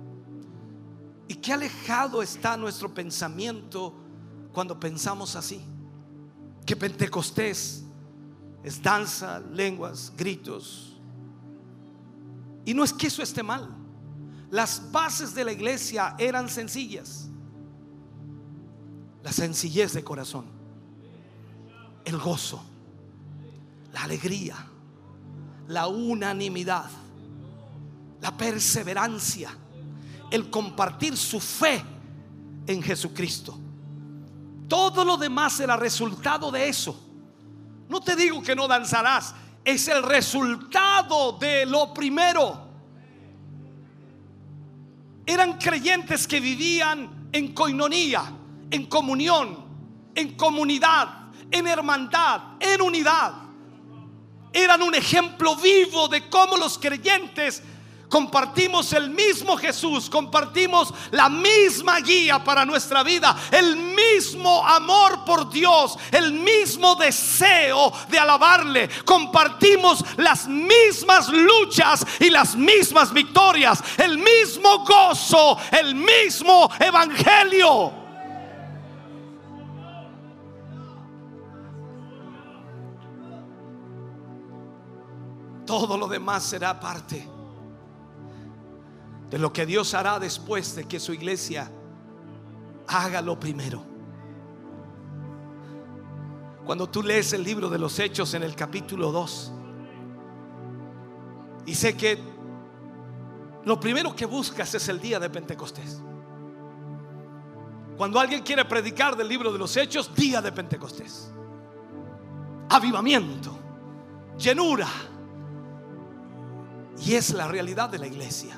Y qué alejado está nuestro pensamiento cuando pensamos así. Que Pentecostés es danza, lenguas, gritos. Y no es que eso esté mal. Las bases de la iglesia eran sencillas. La sencillez de corazón, el gozo, la alegría, la unanimidad, la perseverancia, el compartir su fe en Jesucristo. Todo lo demás era resultado de eso. No te digo que no danzarás, es el resultado de lo primero. Eran creyentes que vivían en coinonía, en comunión, en comunidad, en hermandad, en unidad. Eran un ejemplo vivo de cómo los creyentes compartimos el mismo Jesús, compartimos la misma guía para nuestra vida, el mismo amor por Dios, el mismo deseo de alabarle, compartimos las mismas luchas y las mismas victorias, el mismo gozo, el mismo evangelio. Todo lo demás será parte de lo que Dios hará después de que su iglesia haga lo primero. Cuando tú lees el libro de los Hechos en el capítulo 2, y sé que lo primero que buscas es el día de Pentecostés. Cuando alguien quiere predicar del libro de los Hechos, día de Pentecostés. Avivamiento, llenura. Y es la realidad de la iglesia.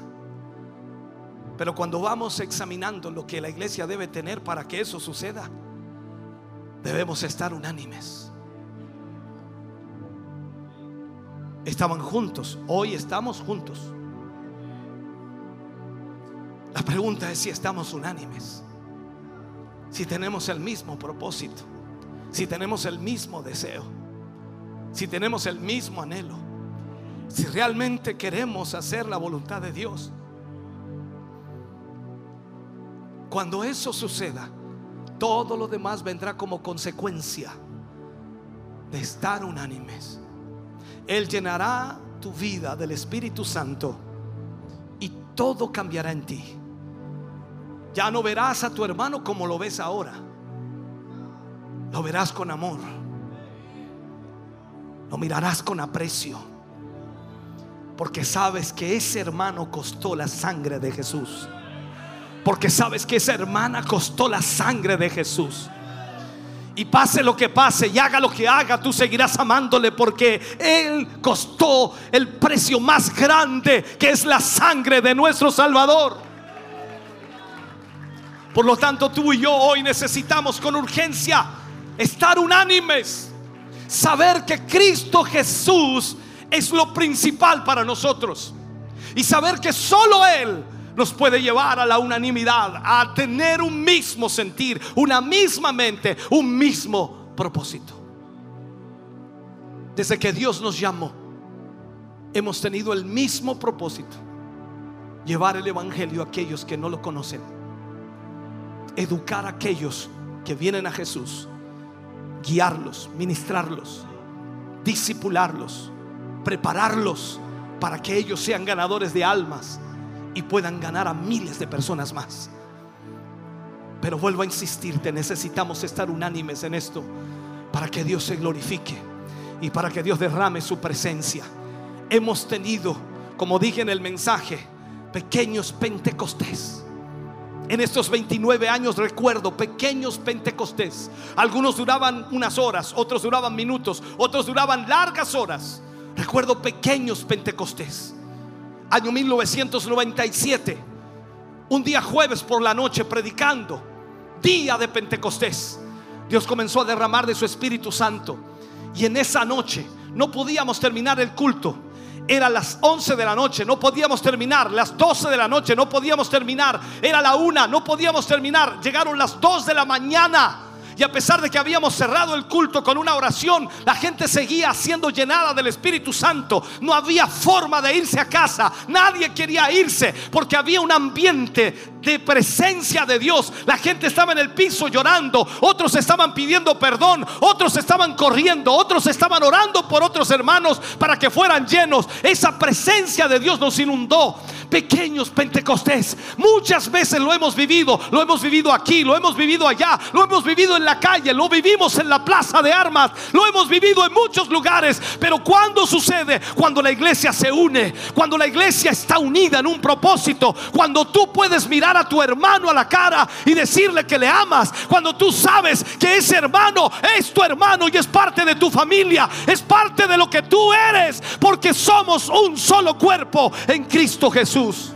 Pero cuando vamos examinando lo que la iglesia debe tener para que eso suceda, debemos estar unánimes. Estaban juntos, hoy estamos juntos. La pregunta es si estamos unánimes, si tenemos el mismo propósito, si tenemos el mismo deseo, si tenemos el mismo anhelo, si realmente queremos hacer la voluntad de Dios. Cuando eso suceda, todo lo demás vendrá como consecuencia de estar unánimes. Él llenará tu vida del Espíritu Santo y todo cambiará en ti. Ya no verás a tu hermano como lo ves ahora. Lo verás con amor. Lo mirarás con aprecio. Porque sabes que ese hermano costó la sangre de Jesús. Porque sabes que esa hermana costó la sangre de Jesús. Y pase lo que pase y haga lo que haga, tú seguirás amándole porque Él costó el precio más grande que es la sangre de nuestro Salvador. Por lo tanto, tú y yo hoy necesitamos con urgencia estar unánimes, saber que Cristo Jesús es lo principal para nosotros y saber que solo Él nos puede llevar a la unanimidad, a tener un mismo sentir, una misma mente, un mismo propósito. Desde que Dios nos llamó, hemos tenido el mismo propósito, llevar el Evangelio a aquellos que no lo conocen, educar a aquellos que vienen a Jesús, guiarlos, ministrarlos, disipularlos, prepararlos para que ellos sean ganadores de almas y puedan ganar a miles de personas más. Pero vuelvo a insistirte, necesitamos estar unánimes en esto para que Dios se glorifique y para que Dios derrame su presencia. Hemos tenido, como dije en el mensaje, pequeños pentecostés. En estos 29 años recuerdo pequeños pentecostés. Algunos duraban unas horas, otros duraban minutos, otros duraban largas horas. Recuerdo pequeños Pentecostés. Año 1997. Un día jueves por la noche predicando. Día de Pentecostés. Dios comenzó a derramar de su Espíritu Santo. Y en esa noche no podíamos terminar el culto. Era las 11 de la noche, no podíamos terminar. Las 12 de la noche, no podíamos terminar. Era la una, no podíamos terminar. Llegaron las 2 de la mañana. Y a pesar de que habíamos cerrado el culto con una oración, la gente seguía siendo llenada del Espíritu Santo. No había forma de irse a casa. Nadie quería irse porque había un ambiente de presencia de Dios. La gente estaba en el piso llorando, otros estaban pidiendo perdón, otros estaban corriendo, otros estaban orando por otros hermanos para que fueran llenos. Esa presencia de Dios nos inundó. Pequeños Pentecostés, muchas veces lo hemos vivido, lo hemos vivido aquí, lo hemos vivido allá, lo hemos vivido en la calle, lo vivimos en la plaza de armas, lo hemos vivido en muchos lugares. Pero cuando sucede? Cuando la iglesia se une, cuando la iglesia está unida en un propósito, cuando tú puedes mirar a tu hermano a la cara y decirle que le amas, cuando tú sabes que ese hermano es tu hermano y es parte de tu familia, es parte de lo que tú eres, porque somos un solo cuerpo en Cristo Jesús.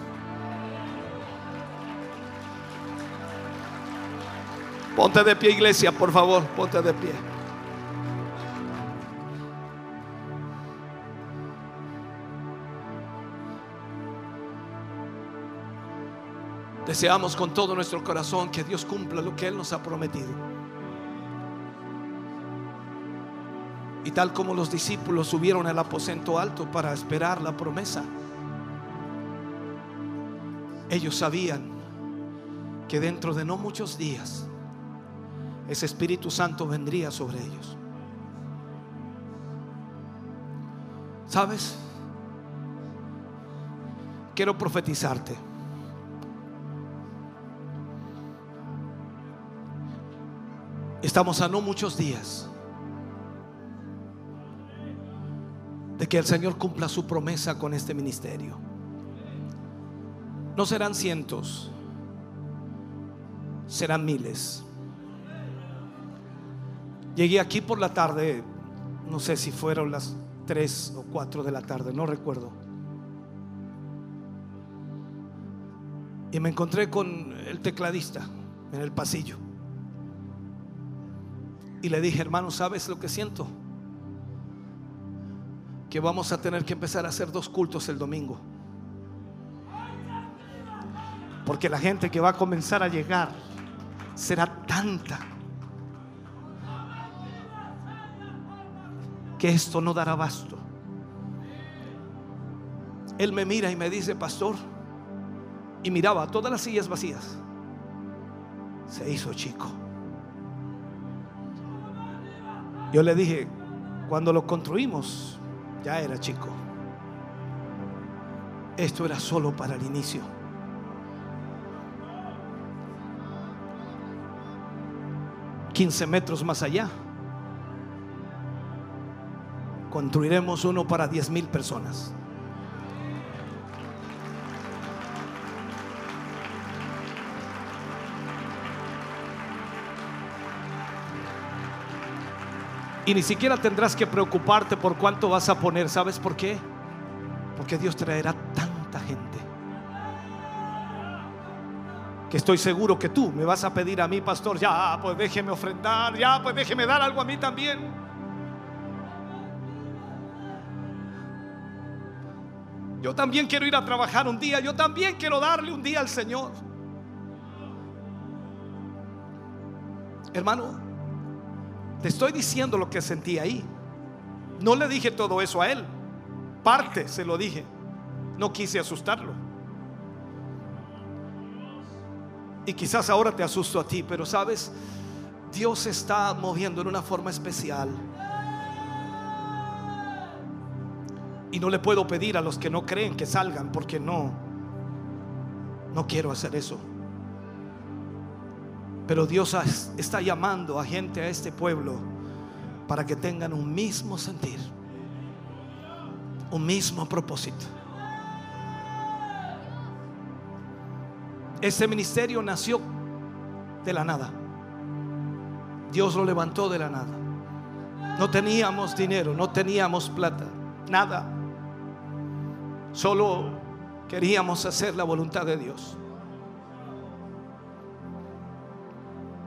Ponte de pie, iglesia, por favor, ponte de pie. Deseamos con todo nuestro corazón que Dios cumpla lo que Él nos ha prometido. Y tal como los discípulos subieron al aposento alto para esperar la promesa, ellos sabían que dentro de no muchos días ese Espíritu Santo vendría sobre ellos. ¿Sabes? Quiero profetizarte. Estamos a no muchos días de que el Señor cumpla su promesa con este ministerio. No serán cientos, serán miles. Llegué aquí por la tarde, no sé si fueron las 3 o 4 de la tarde, no recuerdo. Y me encontré con el tecladista en el pasillo. Y le dije, hermano, ¿sabes lo que siento? Que vamos a tener que empezar a hacer dos cultos el domingo. Porque la gente que va a comenzar a llegar será tanta que esto no dará basto. Él me mira y me dice, pastor, y miraba todas las sillas vacías. Se hizo chico. Yo le dije, cuando lo construimos, ya era chico. Esto era solo para el inicio. Quince metros más allá, construiremos uno para diez mil personas. Y ni siquiera tendrás que preocuparte por cuánto vas a poner. ¿Sabes por qué? Porque Dios traerá tanta gente. Que estoy seguro que tú me vas a pedir a mí, pastor, ya, pues déjeme ofrendar, ya, pues déjeme dar algo a mí también. Yo también quiero ir a trabajar un día, yo también quiero darle un día al Señor. Hermano, te estoy diciendo lo que sentí ahí. No le dije todo eso a él. Parte se lo dije. No quise asustarlo. Y quizás ahora te asusto a ti, pero sabes, Dios está moviendo en una forma especial. Y no le puedo pedir a los que no creen que salgan porque no, no quiero hacer eso. Pero Dios está llamando a gente a este pueblo para que tengan un mismo sentir, un mismo propósito. Ese ministerio nació de la nada. Dios lo levantó de la nada. No teníamos dinero, no teníamos plata. nada. Solo queríamos hacer la voluntad de Dios.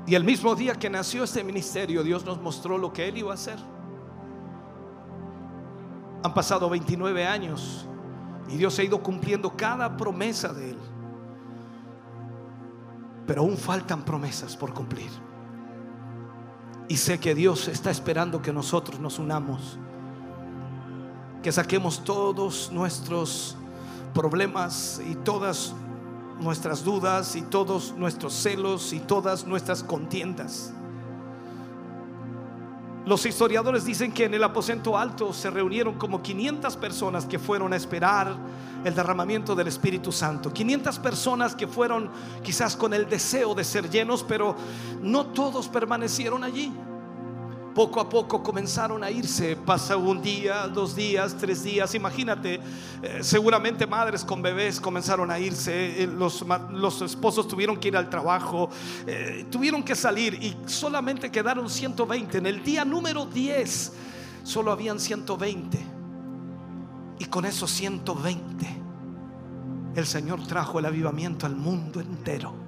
Y el mismo día que nació este ministerio, Dios nos mostró lo que Él iba a hacer. Han pasado 29 años y Dios ha ido cumpliendo cada promesa de Él. Pero aún faltan promesas por cumplir. Y sé que Dios está esperando que nosotros nos unamos. Que saquemos todos nuestros problemas y todas nuestras dudas y todos nuestros celos y todas nuestras contiendas. Los historiadores dicen que en el aposento alto se reunieron como 500 personas que fueron a esperar el derramamiento del Espíritu Santo. 500 personas que fueron quizás con el deseo de ser llenos, pero no todos permanecieron allí poco a poco comenzaron a irse. Pasa un día, dos días, tres días. Imagínate, eh, seguramente madres con bebés comenzaron a irse. Eh, los, los, esposos tuvieron que ir al trabajo, eh, tuvieron que salir y solamente quedaron 120. En el día número 10 solo habían 120. Y con esos 120 el Señor trajo el avivamiento al mundo entero.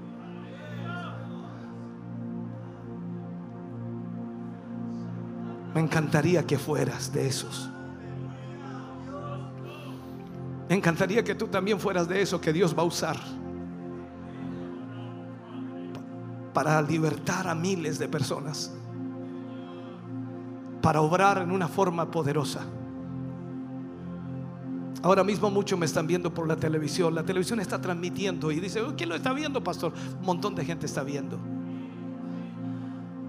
Me encantaría que fueras de esos. Me encantaría que tú también fueras de eso que Dios va a usar para libertar a miles de personas, para obrar en una forma poderosa. Ahora mismo muchos me están viendo por la televisión. La televisión está transmitiendo y dice, ¿quién lo está viendo, pastor? Un montón de gente está viendo.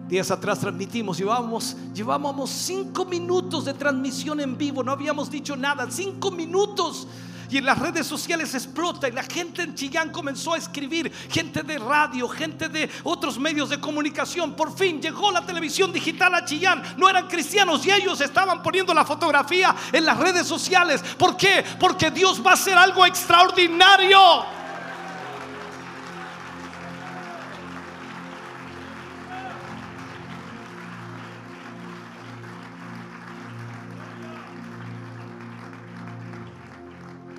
Días atrás transmitimos, llevábamos, llevábamos cinco minutos de transmisión en vivo, no habíamos dicho nada, cinco minutos. Y en las redes sociales explota y la gente en Chillán comenzó a escribir, gente de radio, gente de otros medios de comunicación. Por fin llegó la televisión digital a Chillán. No eran cristianos y ellos estaban poniendo la fotografía en las redes sociales. ¿Por qué? Porque Dios va a hacer algo extraordinario.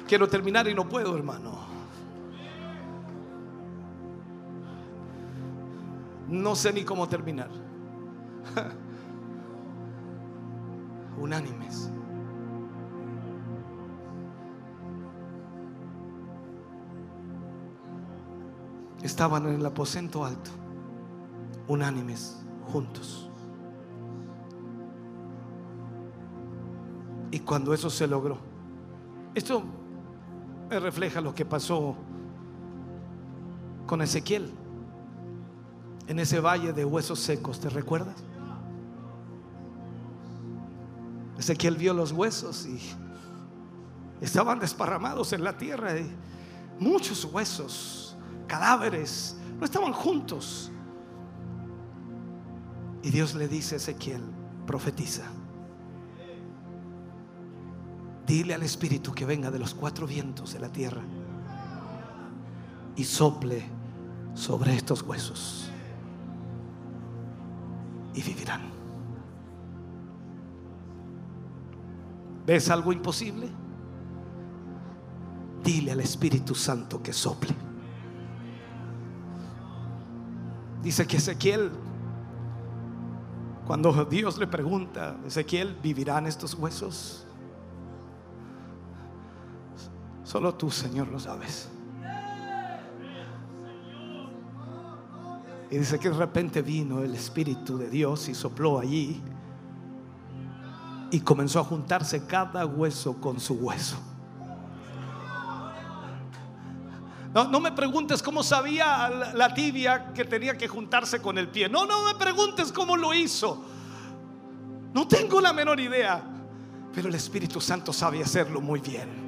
Quiero terminar y no puedo, hermano. No sé ni cómo terminar. Unánimes. Estaban en el aposento alto, unánimes, juntos. Y cuando eso se logró, esto refleja lo que pasó con Ezequiel en ese valle de huesos secos, ¿te recuerdas? Ezequiel vio los huesos y estaban desparramados en la tierra, muchos huesos, cadáveres, no estaban juntos. Y Dios le dice a Ezequiel, profetiza. Dile al Espíritu que venga de los cuatro vientos de la tierra y sople sobre estos huesos y vivirán. ¿Ves algo imposible? Dile al Espíritu Santo que sople. Dice que Ezequiel, cuando Dios le pregunta, Ezequiel, ¿vivirán estos huesos? Solo tú, Señor, lo sabes. Y dice que de repente vino el Espíritu de Dios y sopló allí y comenzó a juntarse cada hueso con su hueso. No, no, me preguntes cómo sabía la, tibia que tenía que juntarse con el pie. No, no me preguntes cómo lo hizo. No tengo la menor idea. Pero el Espíritu Santo sabe hacerlo muy bien.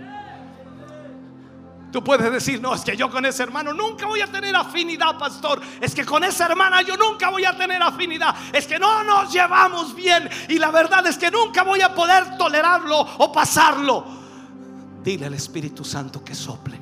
Tú puedes decir, no, es que yo con ese hermano nunca voy a tener afinidad, pastor. Es que con esa hermana yo nunca voy a tener afinidad. Es que no nos llevamos bien. Y la verdad es que nunca voy a poder tolerarlo o pasarlo. Dile al Espíritu Santo que sople.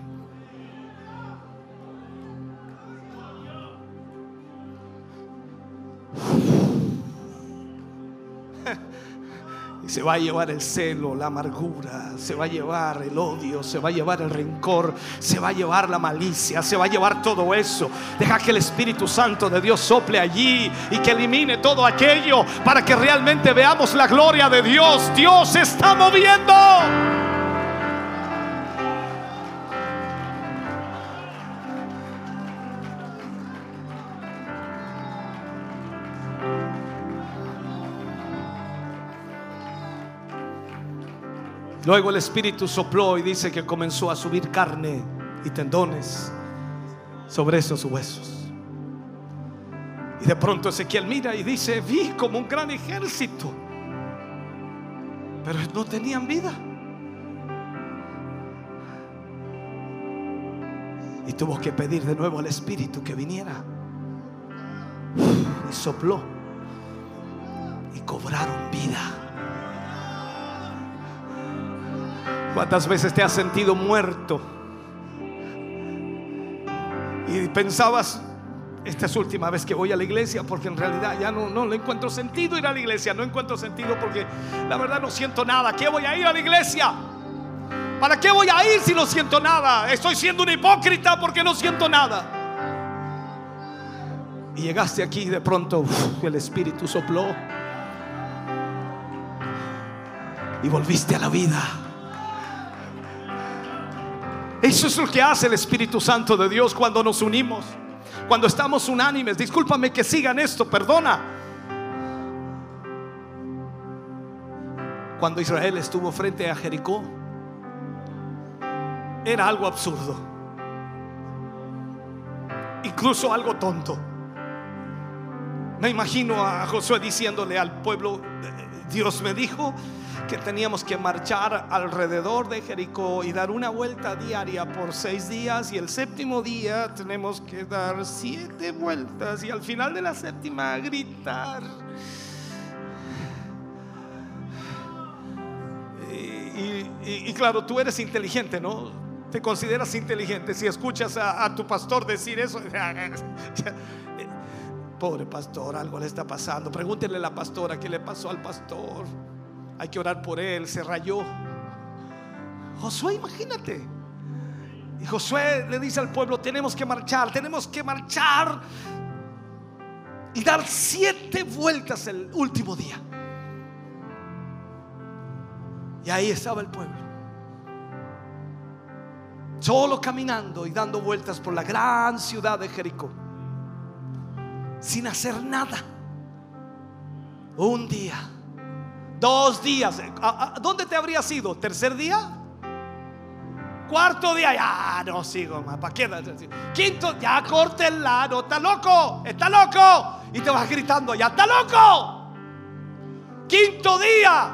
Se va a llevar el celo, la amargura, se va a llevar el odio, se va a llevar el rencor, se va a llevar la malicia, se va a llevar todo eso. Deja que el Espíritu Santo de Dios sople allí y que elimine todo aquello para que realmente veamos la gloria de Dios. Dios está moviendo. Luego el Espíritu sopló y dice que comenzó a subir carne y tendones sobre esos huesos. Y de pronto Ezequiel mira y dice, vi como un gran ejército, pero no tenían vida. Y tuvo que pedir de nuevo al Espíritu que viniera. Y sopló. Y cobraron vida. ¿Cuántas veces te has sentido muerto? Y pensabas, esta es última vez que voy a la iglesia porque en realidad ya no, no le encuentro sentido ir a la iglesia. No encuentro sentido porque la verdad no siento nada. ¿Qué voy a ir a la iglesia? ¿Para qué voy a ir si no siento nada? Estoy siendo un hipócrita porque no siento nada. Y llegaste aquí y de pronto el Espíritu sopló. Y volviste a la vida. Eso es lo que hace el Espíritu Santo de Dios cuando nos unimos. Cuando estamos unánimes. Discúlpame que sigan esto, perdona. Cuando Israel estuvo frente a Jericó, era algo absurdo. Incluso algo tonto. Me imagino a Josué diciéndole al pueblo, Dios me dijo que teníamos que marchar alrededor de Jericó y dar una vuelta diaria por seis días y el séptimo día tenemos que dar siete vueltas y al final de la séptima gritar. Y, claro, tú eres inteligente, ¿no? Te consideras inteligente si escuchas a, a tu pastor decir eso. Pobre pastor, algo le está pasando. Pregúntele a la pastora qué le pasó al pastor. Hay que orar por él, se rayó. Josué, imagínate. Y Josué le dice al pueblo, tenemos que marchar, tenemos que marchar y dar siete vueltas el último día. Y ahí estaba el pueblo. Solo caminando y dando vueltas por la gran ciudad de Jericó. Sin hacer nada. Un día. Dos días. ¿A- a- ¿Dónde te habrías ido? ¿Tercer día? Cuarto día, ya no sigo más. ¿Para qué? Quinto, ya córtenla, no está loco, está loco. Y te vas gritando, ya está loco. Quinto día,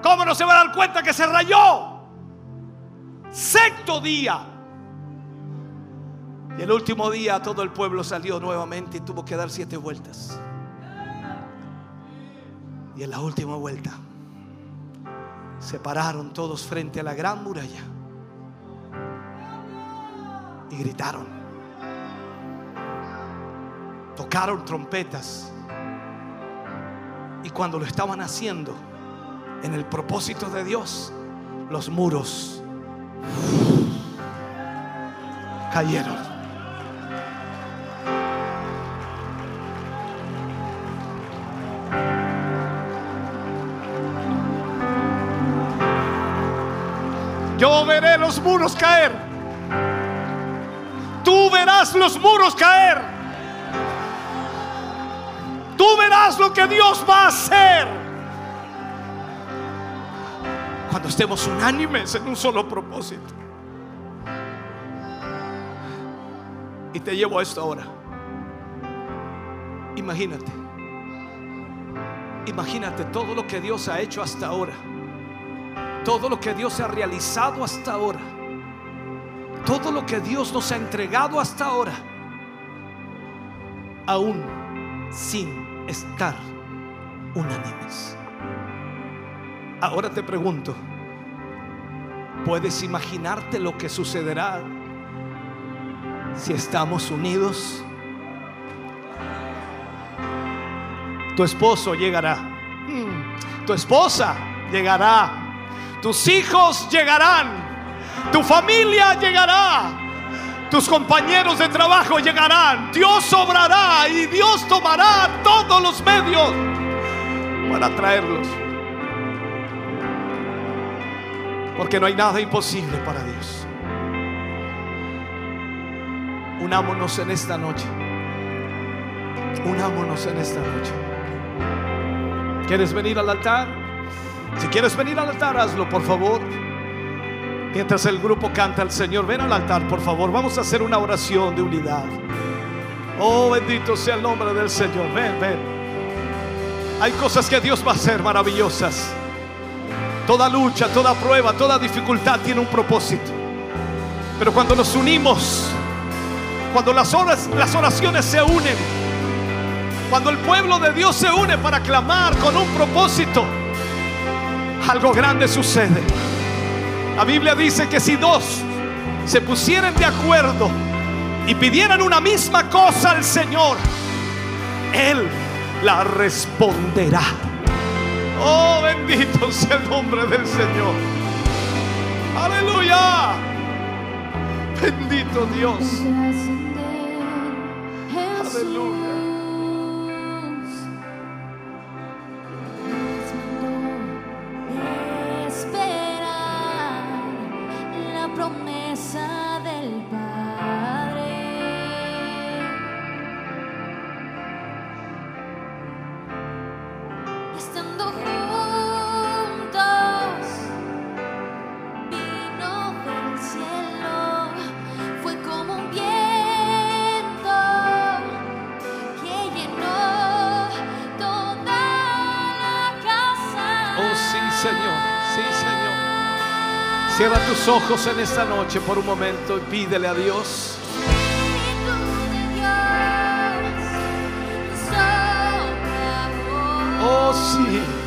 ¿cómo no se va a dar cuenta que se rayó? Sexto día. Y el último día todo el pueblo salió nuevamente y tuvo que dar siete vueltas. Y en la última vuelta se pararon todos frente a la gran muralla y gritaron. Tocaron trompetas. Y cuando lo estaban haciendo, en el propósito de Dios, los muros cayeron. Los muros caer. Tú verás los muros caer. Tú verás lo que Dios va a hacer. Cuando estemos unánimes en un solo propósito. Y te llevo a esto ahora. Imagínate. Imagínate todo lo que Dios ha hecho hasta ahora. Todo lo que Dios ha realizado hasta ahora. Todo lo que Dios nos ha entregado hasta ahora. Aún sin estar unánimes. Ahora te pregunto, ¿puedes imaginarte lo que sucederá si estamos unidos? Tu esposo llegará. Mm, Tu esposa llegará. Tus hijos llegarán. Tu familia llegará. Tus compañeros de trabajo llegarán. Dios obrará y Dios tomará todos los medios para traerlos. Porque no hay nada imposible para Dios. Unámonos en esta noche. Unámonos en esta noche. ¿Quieres venir al altar? Si quieres venir al altar, hazlo, por favor. Mientras el grupo canta al Señor, ven al altar, por favor. Vamos a hacer una oración de unidad. Oh, bendito sea el nombre del Señor. Ven, ven. Hay cosas que Dios va a hacer maravillosas. Toda lucha, toda prueba, toda dificultad tiene un propósito. Pero cuando nos unimos, cuando las, las oraciones se unen, cuando el pueblo de Dios se une para clamar con un propósito, algo grande sucede. La Biblia dice que si dos se pusieran de acuerdo y pidieran una misma cosa al Señor, Él la responderá. Oh, bendito sea el nombre del Señor. Aleluya. Bendito Dios. Aleluya. Ojos en esta noche por un momento y pídele a Dios. Oh, sí.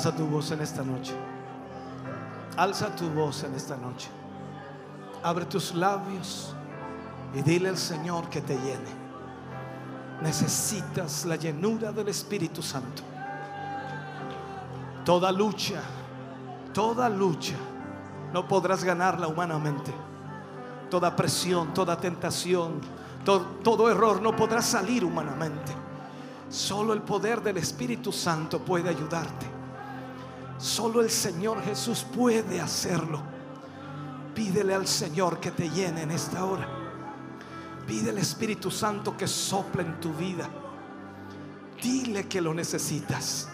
Alza tu voz en esta noche. Alza tu voz en esta noche. Abre tus labios y dile al Señor que te llene. Necesitas la llenura del Espíritu Santo. Toda lucha, toda lucha, no podrás ganarla humanamente. Toda presión, toda tentación, to- todo error no podrá salir humanamente. Solo el poder del Espíritu Santo puede ayudarte. Solo el Señor Jesús puede hacerlo. Pídele al Señor que te llene en esta hora. Pide al Espíritu Santo que sople en tu vida. Dile que lo necesitas.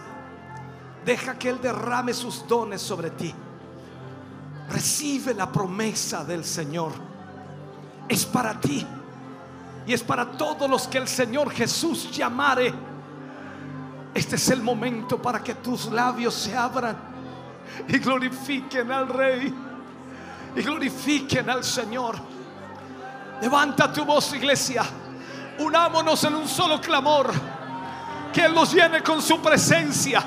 Deja que Él derrame sus dones sobre ti. Recibe la promesa del Señor. Es para ti. Y es para todos los que el Señor Jesús llamare. Este es el momento para que tus labios se abran y glorifiquen al Rey. Y glorifiquen al Señor. Levanta tu voz, iglesia. Unámonos en un solo clamor. Que Él nos llene con su presencia.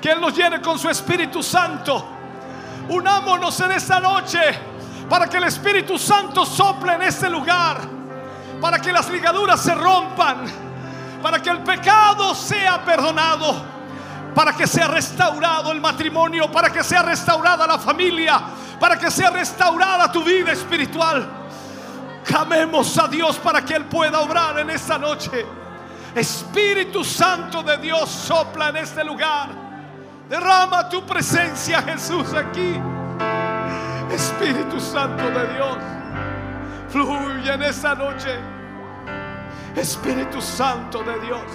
Que Él nos llene con su Espíritu Santo. Unámonos en esta noche para que el Espíritu Santo sople en este lugar. Para que las ligaduras se rompan. Para que el pecado sea perdonado. para que sea restaurado el matrimonio, para que sea restaurada la familia, para que sea restaurada tu vida espiritual. Clamemos a Dios para que Él pueda obrar en esta noche. Espíritu Santo de Dios sopla en este lugar. Derrama tu presencia, Jesús, aquí. Espíritu Santo de Dios, fluye en esta noche. Espíritu Santo de Dios,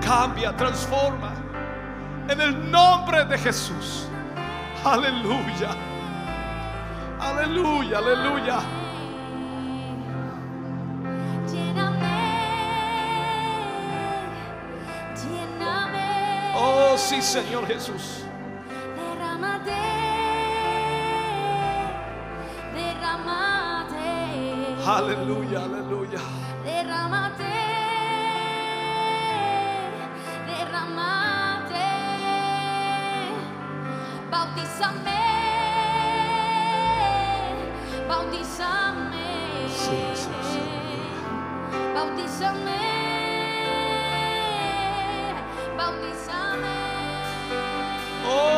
cambia, transforma. En el nombre de Jesús. Aleluya. Aleluya, aleluya. Lléname, lléname. Oh, sí, Señor Jesús. Derrámate, Aleluya, aleluya. derrámate, derrámate, bautízame, bautízame, Sí, sí, sí. bautízame, bautízame. Oh,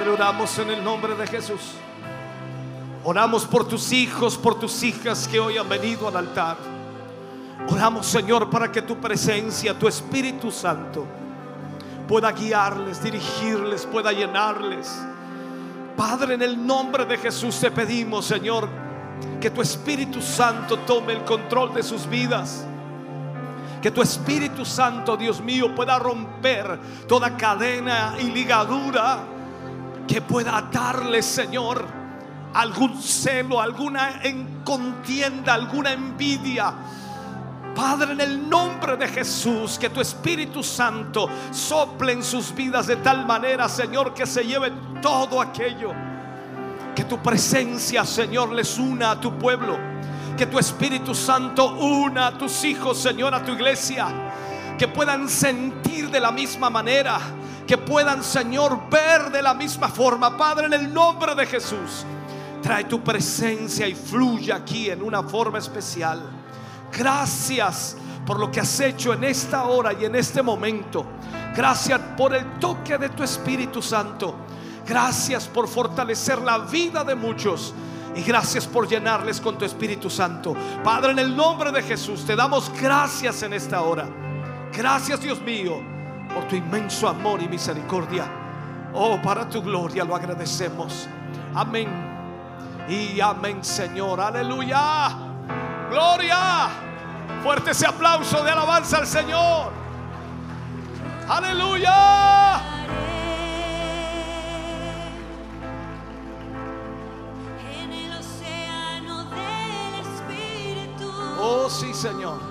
Padre, oramos en el nombre de Jesús. Oramos por tus hijos, por tus hijas que hoy han venido al altar. Oramos, Señor, para que tu presencia, tu Espíritu Santo, pueda guiarles, dirigirles, pueda llenarles. Padre, en el nombre de Jesús te pedimos, Señor, que tu Espíritu Santo tome el control de sus vidas. Que tu Espíritu Santo, Dios mío, pueda romper toda cadena y ligadura que pueda atarles, Señor, algún celo, alguna en contienda, alguna envidia. Padre, en el nombre de Jesús, que tu Espíritu Santo sople en sus vidas de tal manera, Señor, que se lleve todo aquello. Que tu presencia, Señor, les una a tu pueblo. Que tu Espíritu Santo una a tus hijos, Señor, a tu iglesia. Que puedan sentir de la misma manera. Que puedan, Señor, ver de la misma forma. Padre, en el nombre de Jesús, trae tu presencia y fluye aquí en una forma especial. Gracias por lo que has hecho en esta hora y en este momento. Gracias por el toque de tu Espíritu Santo. Gracias por fortalecer la vida de muchos. Y gracias por llenarles con tu Espíritu Santo. Padre, en el nombre de Jesús, te damos gracias en esta hora. Gracias, Dios mío, por tu inmenso amor y misericordia. Oh, para tu gloria lo agradecemos. Amén. Y amén, Señor. Aleluya. Gloria. Fuerte ese aplauso de alabanza al Señor. Aleluya. En el océano del Espíritu. Oh, sí, Señor.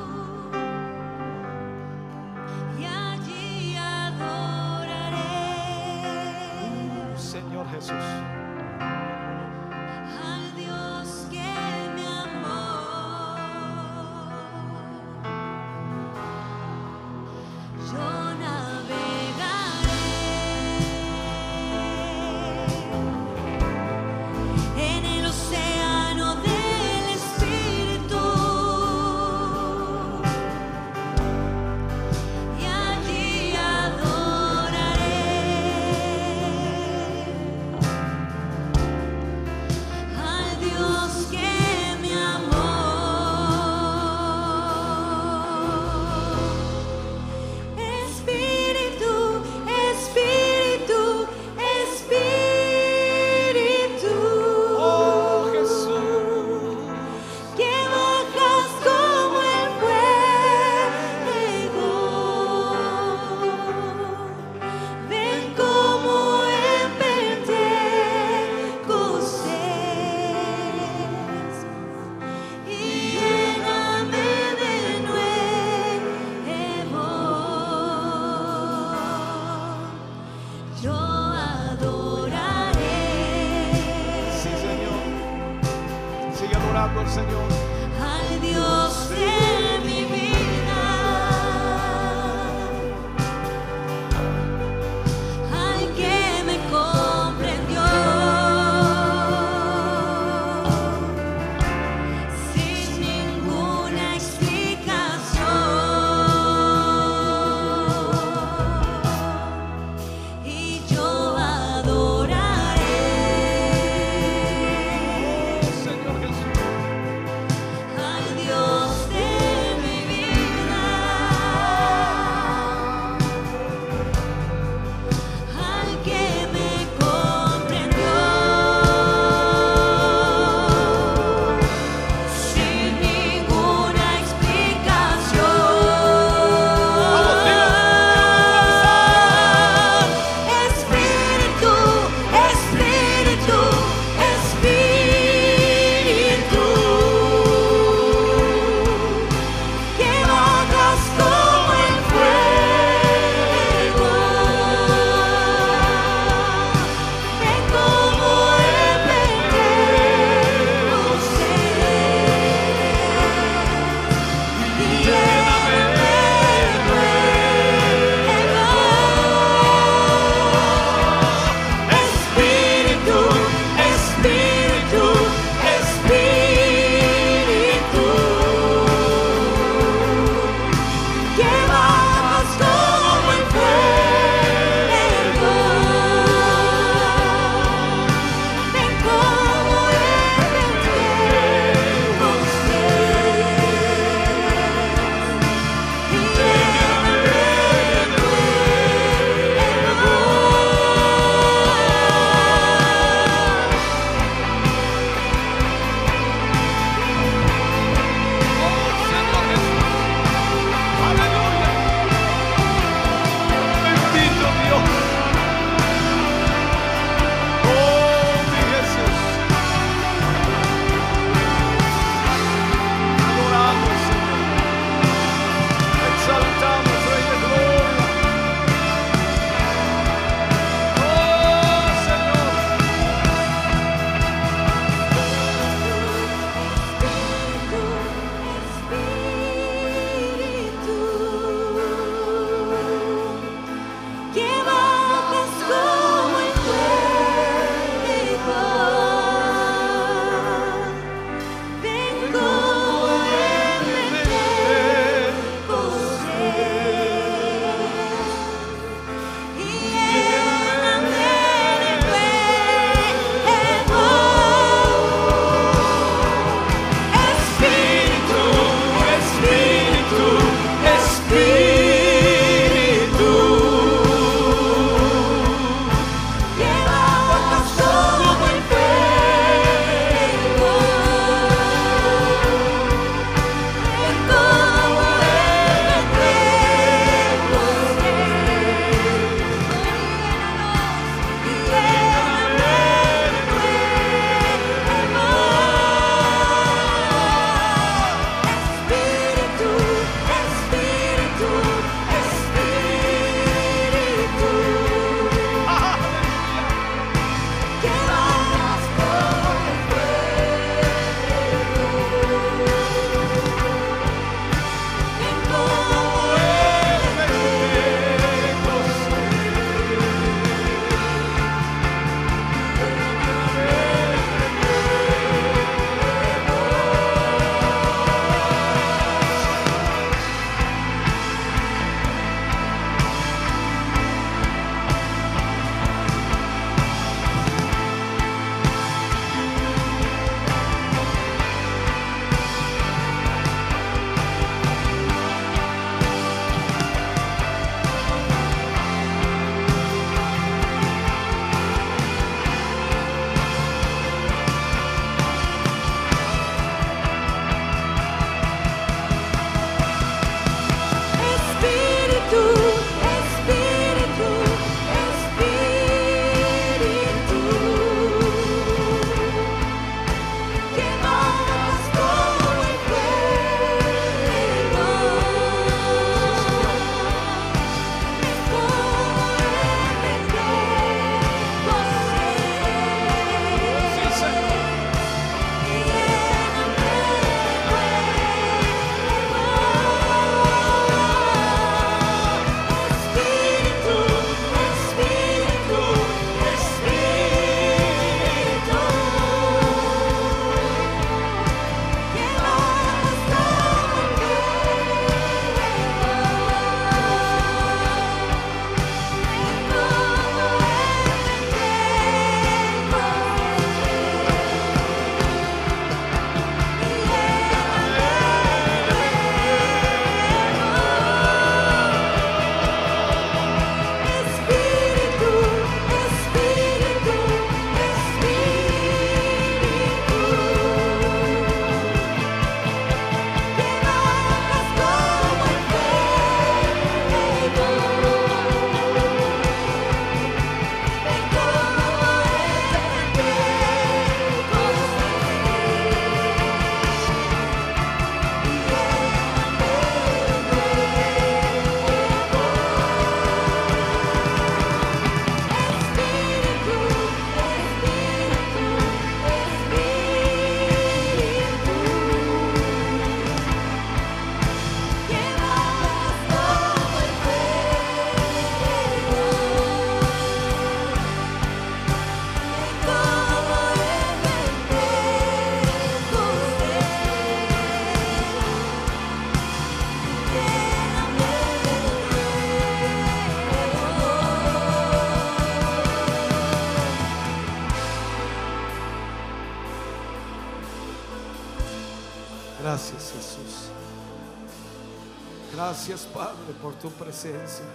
Tu presencia.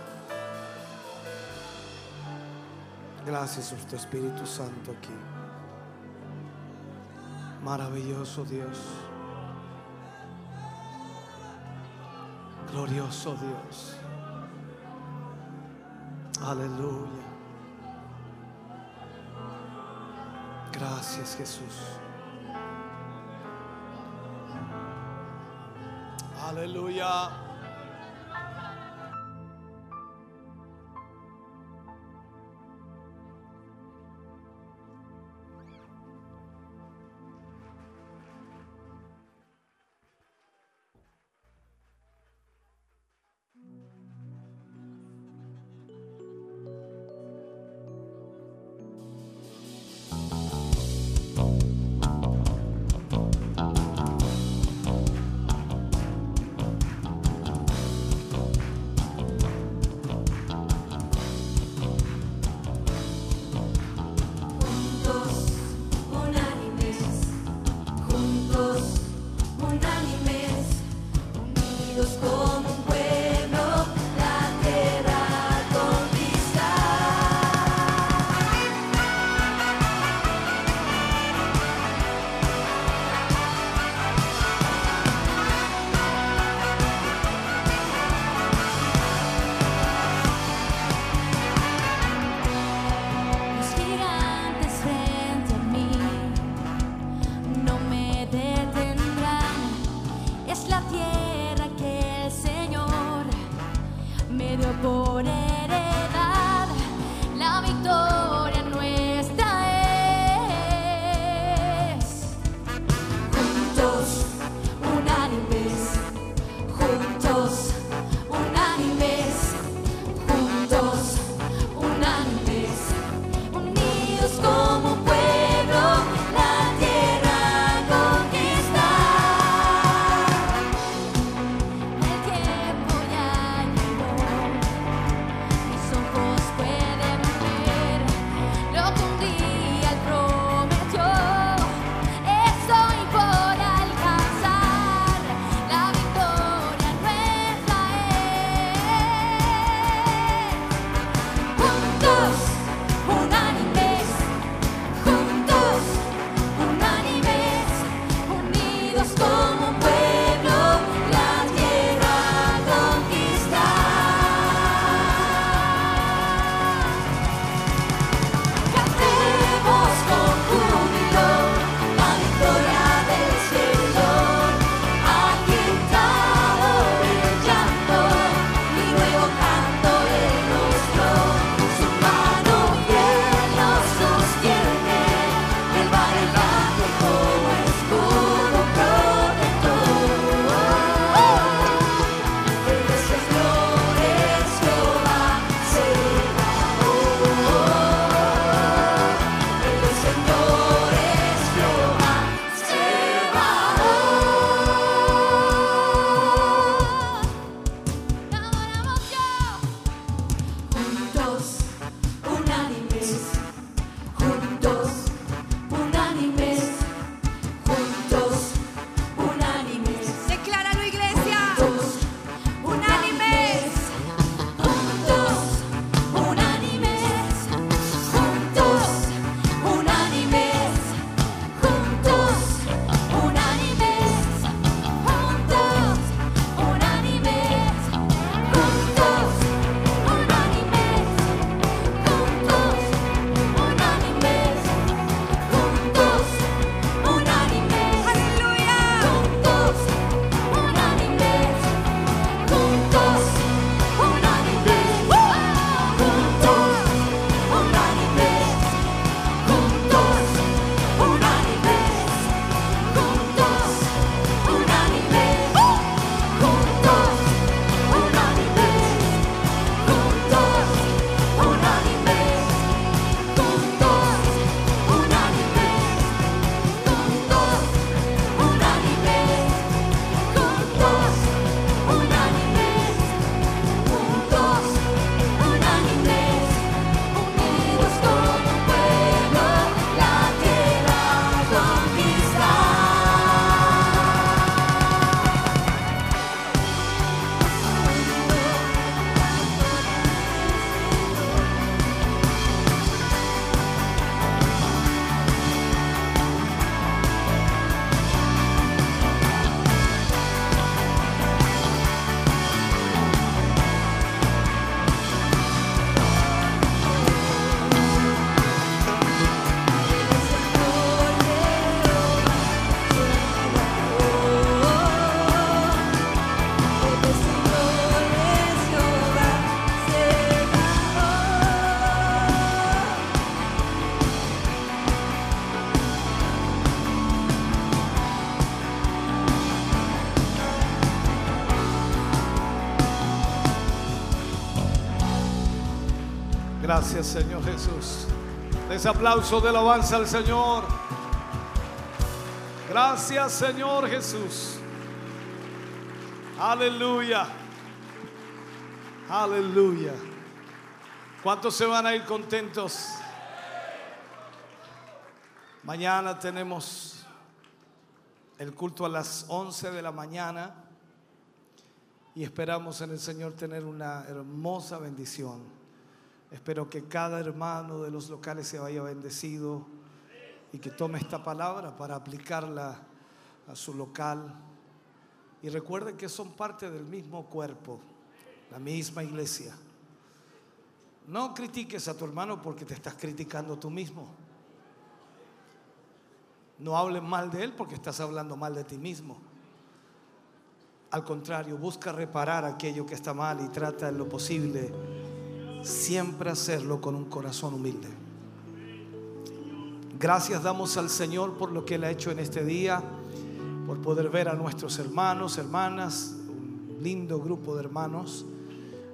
Gracias por tu Espíritu Santo aquí. Maravilloso Dios. Glorioso Dios. Aleluya. Gracias Jesús. Gracias, Señor Jesús. Ese aplauso de alabanza al Señor. Gracias, Señor Jesús. Aleluya. Aleluya. ¿Cuántos se van a ir contentos? Mañana tenemos el culto a las 11 de la mañana y esperamos en el Señor tener una hermosa bendición. Espero que cada hermano de los locales se vaya bendecido y que tome esta palabra para aplicarla a su local. Y recuerden que son parte del mismo cuerpo, la misma iglesia. No critiques a tu hermano porque te estás criticando tú mismo. No hables mal de él porque estás hablando mal de ti mismo. Al contrario, busca reparar aquello que está mal y trata en lo posible siempre hacerlo con un corazón humilde. Gracias damos al Señor por lo que Él ha hecho en este día, por poder ver a nuestros hermanos, hermanas, un lindo grupo de hermanos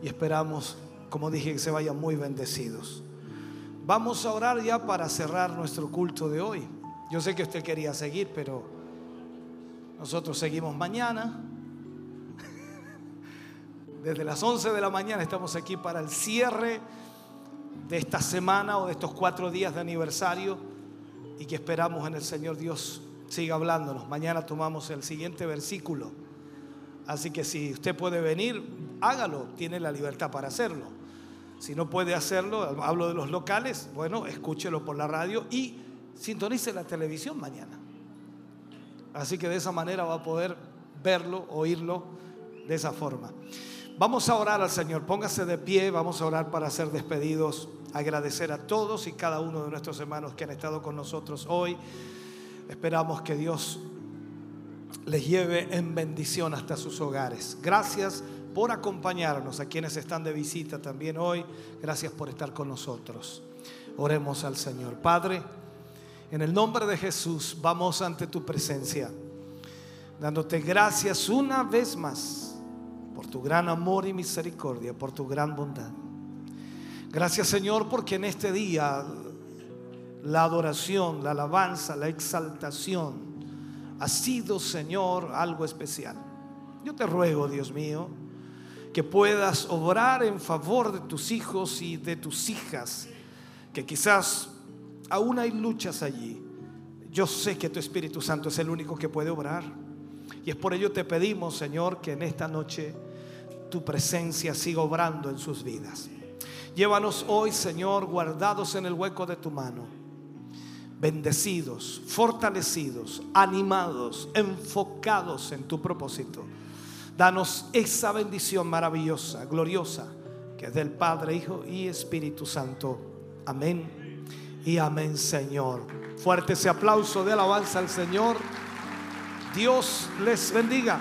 y esperamos, como dije, que se vayan muy bendecidos. Vamos a orar ya para cerrar nuestro culto de hoy. Yo sé que usted quería seguir, pero nosotros seguimos mañana. Desde las 11 de la mañana estamos aquí para el cierre de esta semana o de estos cuatro días de aniversario y que esperamos en el Señor Dios siga hablándonos. Mañana tomamos el siguiente versículo. Así que si usted puede venir, hágalo, tiene la libertad para hacerlo. Si no puede hacerlo, hablo de los locales, bueno, escúchelo por la radio y sintonice la televisión mañana. Así que de esa manera va a poder verlo, oírlo de esa forma. Vamos a orar al Señor, póngase de pie, vamos a orar para ser despedidos, agradecer a todos y cada uno de nuestros hermanos que han estado con nosotros hoy. Esperamos que Dios les lleve en bendición hasta sus hogares. Gracias por acompañarnos a quienes están de visita también hoy. Gracias por estar con nosotros. Oremos al Señor. Padre, en el nombre de Jesús vamos ante tu presencia, dándote gracias una vez más por tu gran amor y misericordia, por tu gran bondad. Gracias Señor porque en este día la adoración, la alabanza, la exaltación ha sido Señor algo especial. Yo te ruego, Dios mío, que puedas obrar en favor de tus hijos y de tus hijas, que quizás aún hay luchas allí. Yo sé que tu Espíritu Santo es el único que puede obrar. Y es por ello te pedimos, Señor, que en esta noche tu presencia siga obrando en sus vidas. Llévanos hoy, Señor, guardados en el hueco de tu mano, bendecidos, fortalecidos, animados, enfocados en tu propósito. Danos esa bendición maravillosa, gloriosa, que es del Padre, Hijo y Espíritu Santo. Amén y amén, Señor. Fuerte ese aplauso de alabanza al Señor. Dios les bendiga.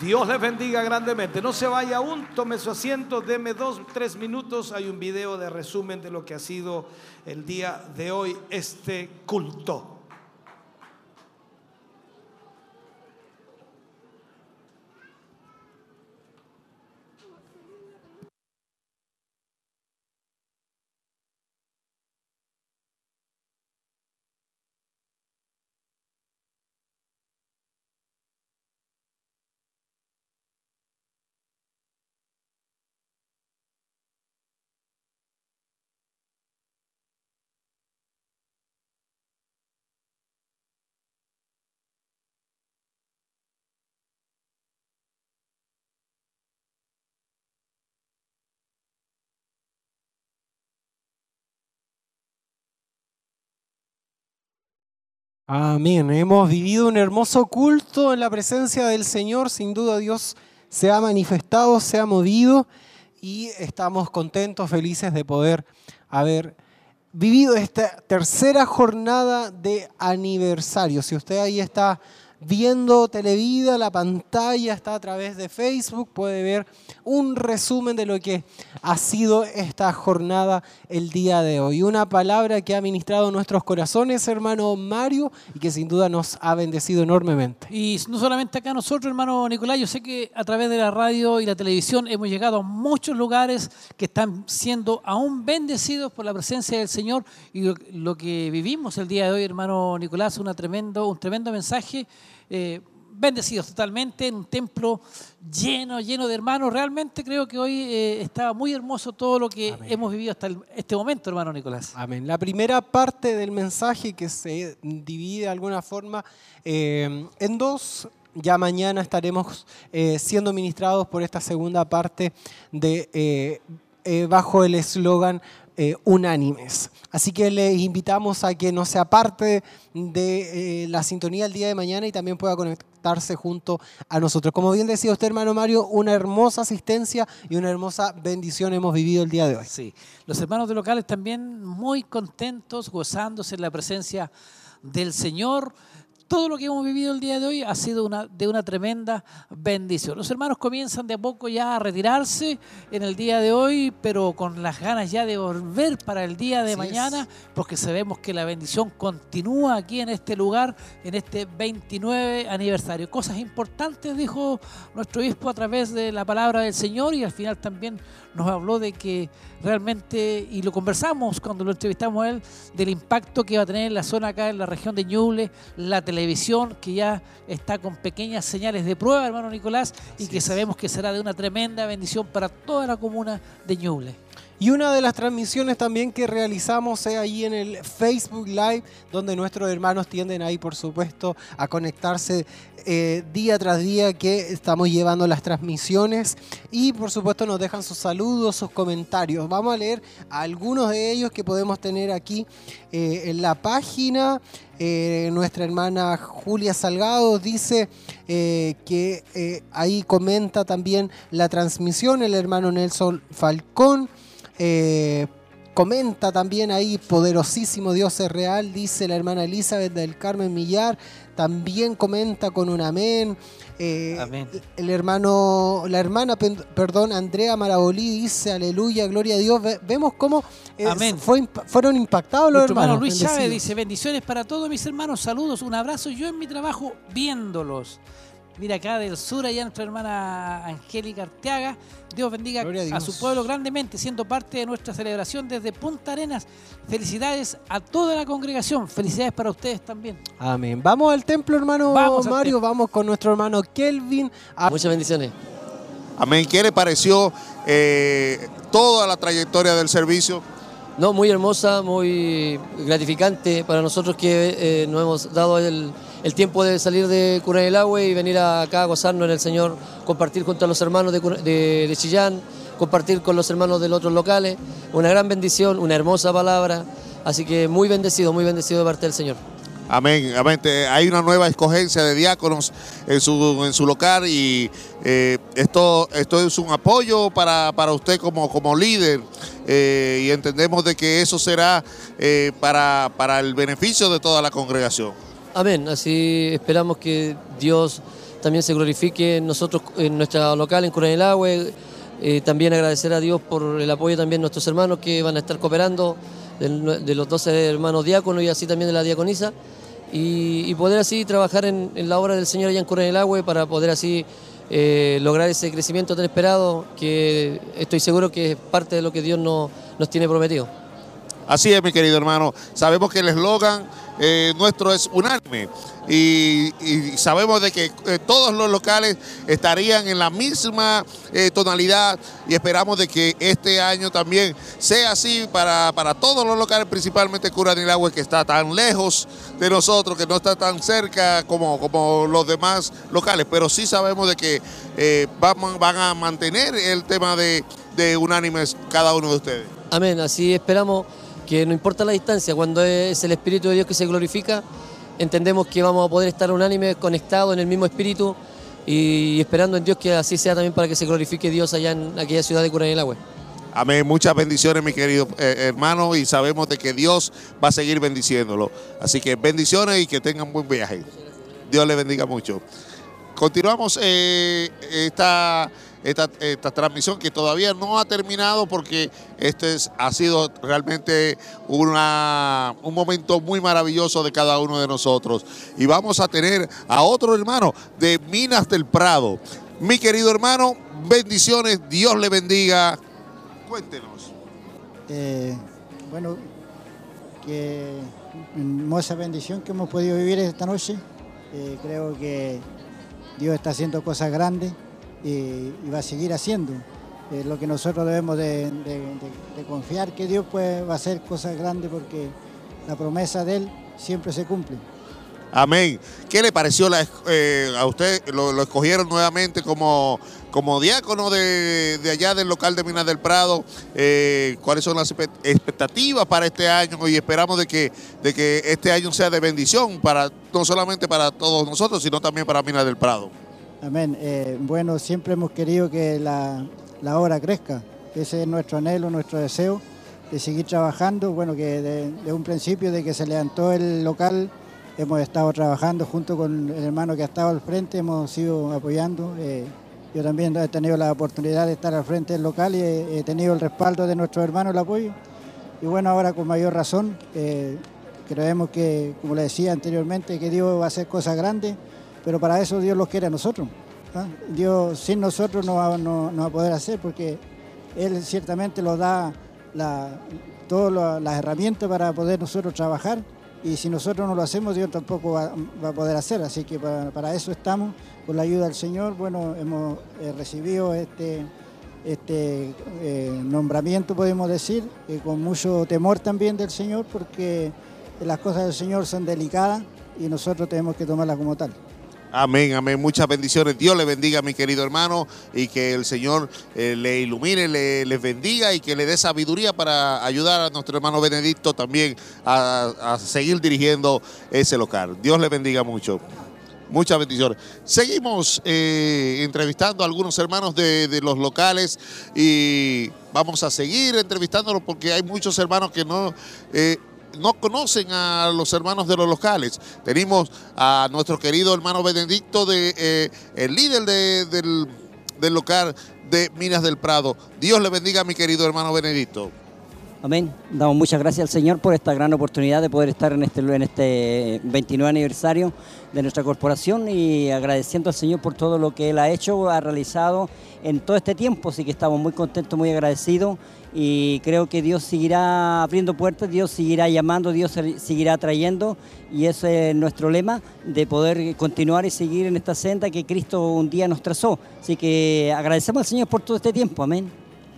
Dios les bendiga grandemente. No se vaya aún, tome su asiento, deme dos, tres minutos. Hay un video de resumen de lo que ha sido el día de hoy este culto. Amén. Hemos vivido un hermoso culto en la presencia del Señor. Sin duda Dios se ha manifestado, se ha movido y estamos contentos, felices de poder haber vivido esta tercera jornada de aniversario. Si usted ahí está viendo Televida, la pantalla está a través de Facebook, puede ver un resumen de lo que ha sido esta jornada el día de hoy. Una palabra que ha ministrado nuestros corazones, hermano Mario, y que sin duda nos ha bendecido enormemente. Y no solamente acá nosotros, hermano Nicolás, yo sé que a través de la radio y la televisión hemos llegado a muchos lugares que están siendo aún bendecidos por la presencia del Señor y lo, que vivimos el día de hoy, hermano Nicolás, una tremendo, un tremendo mensaje. Eh, bendecidos totalmente en un templo lleno, lleno de hermanos. Realmente creo que hoy eh, estaba muy hermoso todo lo que hemos vivido hasta el- este momento, hermano Nicolás. Amén. La primera parte del mensaje que se divide de alguna forma eh, en dos. Ya mañana estaremos eh, siendo ministrados por esta segunda parte de bajo el eslogan eh, unánimes. Así que les invitamos a que no sea parte de eh, la sintonía el día de mañana y también pueda conectarse junto a nosotros. Como bien decía usted, hermano Mario, una hermosa asistencia y una hermosa bendición hemos vivido el día de hoy. Sí, los hermanos de locales también muy contentos, gozándose en la presencia del Señor. Todo lo que hemos vivido el día de hoy ha sido una, de una tremenda bendición. Los hermanos comienzan de a poco ya a retirarse en el día de hoy, pero con las ganas ya de volver para el día de Así mañana, porque sabemos que la bendición continúa aquí en este lugar, en este 29 aniversario. Cosas importantes, dijo nuestro obispo a través de la palabra del Señor y al final también nos habló de que realmente, y lo conversamos cuando lo entrevistamos a él, del impacto que va a tener en la zona acá, en la región de Ñuble, la televisión que ya está con pequeñas señales de prueba, hermano Nicolás, y que sabemos que será de una tremenda bendición para toda la comuna de Ñuble. Y una de las transmisiones también que realizamos es ahí en el Facebook Live, donde nuestros hermanos tienden ahí, por supuesto, a conectarse eh, día tras día que estamos llevando las transmisiones. Y por supuesto nos dejan sus saludos, sus comentarios. Vamos a leer algunos de ellos que podemos tener aquí eh, en la página. Eh, nuestra hermana Julia Salgado dice que ahí comenta también la transmisión. El hermano Nelson Falcón. Eh, comenta también ahí, poderosísimo Dios es real, dice la hermana Elizabeth del Carmen Millar, también comenta con un amén. Eh, Amén. El hermano, la hermana, perdón, Andrea Marabolí dice, aleluya, gloria a Dios. Ve- vemos cómo eh, Amén. fue imp- fueron impactados los Nuestro hermano hermanos. Luis Chávez dice, bendiciones para todos mis hermanos, saludos, un abrazo, yo en mi trabajo viéndolos. Mira acá del sur, allá nuestra hermana Angélica Arteaga. Dios bendiga a su pueblo grandemente, siendo parte de nuestra celebración desde Punta Arenas. Felicidades a toda la congregación. Felicidades para ustedes también. Amén. Vamos al templo, hermano Vamos Mario, templo. vamos con nuestro hermano Kelvin. a- Muchas bendiciones. Amén. ¿Qué le pareció eh, toda la trayectoria del servicio? No, muy hermosa, muy gratificante para nosotros que eh, nos hemos dado el, tiempo de salir de Cura del Agua y venir acá a gozarnos en el Señor, compartir junto a los hermanos de, de, de Chillán, compartir con los hermanos de los otros locales. Una gran bendición, una hermosa palabra. Así que muy bendecido, muy bendecido de parte del Señor. Amén, amén. Hay una nueva escogencia de diáconos en su, en su local y eh, esto, esto es un apoyo para, para usted como, como líder eh, y entendemos de que eso será eh, para, para el beneficio de toda la congregación. Amén. Así esperamos que Dios también se glorifique en nosotros, en nuestra local, en Cura del Agua. Eh, también agradecer a Dios por el apoyo también de nuestros hermanos que van a estar cooperando, de, los 12 hermanos diáconos y así también de la diaconisa. Y, poder así trabajar en, la obra del Señor allá en del Agua para poder así eh, lograr ese crecimiento tan esperado que estoy seguro que es parte de lo que Dios no- nos tiene prometido. Así es, mi querido hermano. Sabemos que el eslogan eh, nuestro es unánime y, sabemos de que eh, todos los locales estarían en la misma eh, tonalidad y esperamos de que este año también sea así para, para todos los locales, principalmente Cura del Agua, que está tan lejos de nosotros, que no está tan cerca como, como los demás locales, pero sí sabemos de que van, van a mantener el tema de, de unánimes cada uno de ustedes. Amén, así esperamos que no importa la distancia, cuando es el Espíritu de Dios que se glorifica, entendemos que vamos a poder estar unánimes, conectados en el mismo Espíritu y esperando en Dios que así sea también para que se glorifique Dios allá en aquella ciudad de Cura del Agua. Amén. Muchas bendiciones, mi querido eh, hermano, y sabemos de que Dios va a seguir bendiciéndolo. Así que bendiciones y que tengan buen viaje. Dios le bendiga mucho. Continuamos eh, esta, esta, esta transmisión que todavía no ha terminado porque este es- ha sido realmente una, un momento muy maravilloso de cada uno de nosotros. Y vamos a tener a otro hermano de Minas del Prado. Mi querido hermano, bendiciones, Dios le bendiga. Cuéntenos. Eh, bueno, que hermosa bendición que hemos podido vivir esta noche. Eh, creo que Dios está haciendo cosas grandes y, va a seguir haciendo. Lo que nosotros debemos de, confiar que Dios pues, va a hacer cosas grandes porque la promesa de Él siempre se cumple. Amén. ¿Qué le pareció eh, a usted? Lo, escogieron nuevamente como, como diácono de, allá del local de Minas del Prado. Eh, ¿Cuáles son las expectativas para este año? Y esperamos de que, de que este año sea de bendición, para, no solamente para todos nosotros, sino también para Minas del Prado. Amén. Eh, bueno, siempre hemos querido que la, obra crezca. Ese es nuestro anhelo, nuestro deseo de seguir trabajando. Bueno, que de, un principio de que se levantó el local, hemos estado trabajando junto con el hermano que ha estado al frente, hemos ido apoyando. Eh, yo también he tenido la oportunidad de estar al frente del local y he, tenido el respaldo de nuestro hermano, el apoyo. Y bueno, ahora con mayor razón, eh, creemos que, como le decía anteriormente, que Dios va a hacer cosas grandes, pero para eso Dios los quiere a nosotros. ¿ah? Dios sin nosotros no va, a poder hacer, porque Él ciertamente nos da todas la- las herramientas para poder nosotros trabajar, y si nosotros no lo hacemos, Dios tampoco va, a poder hacer. Así que para, para eso estamos, con la ayuda del Señor. Bueno, hemos eh, recibido este este eh, nombramiento, podemos decir, eh, con mucho temor también del Señor, porque las cosas del Señor son delicadas y nosotros tenemos que tomarlas como tal. Amén, amén. Muchas bendiciones. Dios le bendiga, mi querido hermano, y que el Señor eh, le ilumine, le, les bendiga y que le dé sabiduría para ayudar a nuestro hermano Benedicto también a, a seguir dirigiendo ese local. Dios le bendiga mucho. Muchas bendiciones. Seguimos eh, entrevistando a algunos hermanos de, de los locales y vamos a seguir entrevistándolos porque hay muchos hermanos que no, eh, no conocen a los hermanos de los locales. Tenemos a nuestro querido hermano Benedicto, de, eh, el líder de- del, del local de Minas del Prado. Dios le bendiga mi querido hermano Benedicto. Amén. Damos muchas gracias al Señor por esta gran oportunidad de poder estar en este, en este 29 aniversario de nuestra corporación y agradeciendo al Señor por todo lo que Él ha hecho, ha realizado en todo este tiempo. Así que estamos muy contentos, muy agradecidos y creo que Dios seguirá abriendo puertas, Dios seguirá llamando, Dios seguirá trayendo y ese es nuestro lema de poder continuar y seguir en esta senda que Cristo un día nos trazó. Así que agradecemos al Señor por todo este tiempo. Amén.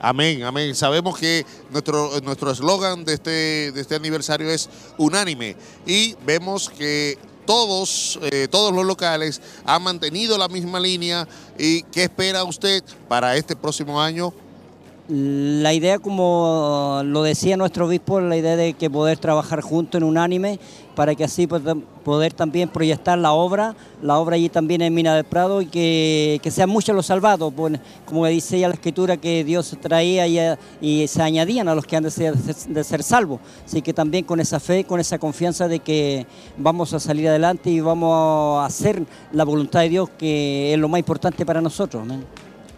Amén, amén. Sabemos que nuestro nuestro eslogan de este, de este aniversario es unánime y vemos que todos, eh, todos los locales han mantenido la misma línea. ¿Y qué espera usted para este próximo año? La idea, como lo decía nuestro obispo, la idea de que poder trabajar juntos en unánime para que así poder también proyectar la obra, la obra allí también en Mina del Prado y que, que sean muchos los salvados, pues, como dice ya la escritura que Dios traía y, se añadían a los que han de ser, de ser salvos. Así que también con esa fe, con esa confianza de que vamos a salir adelante y vamos a hacer la voluntad de Dios, que es lo más importante para nosotros.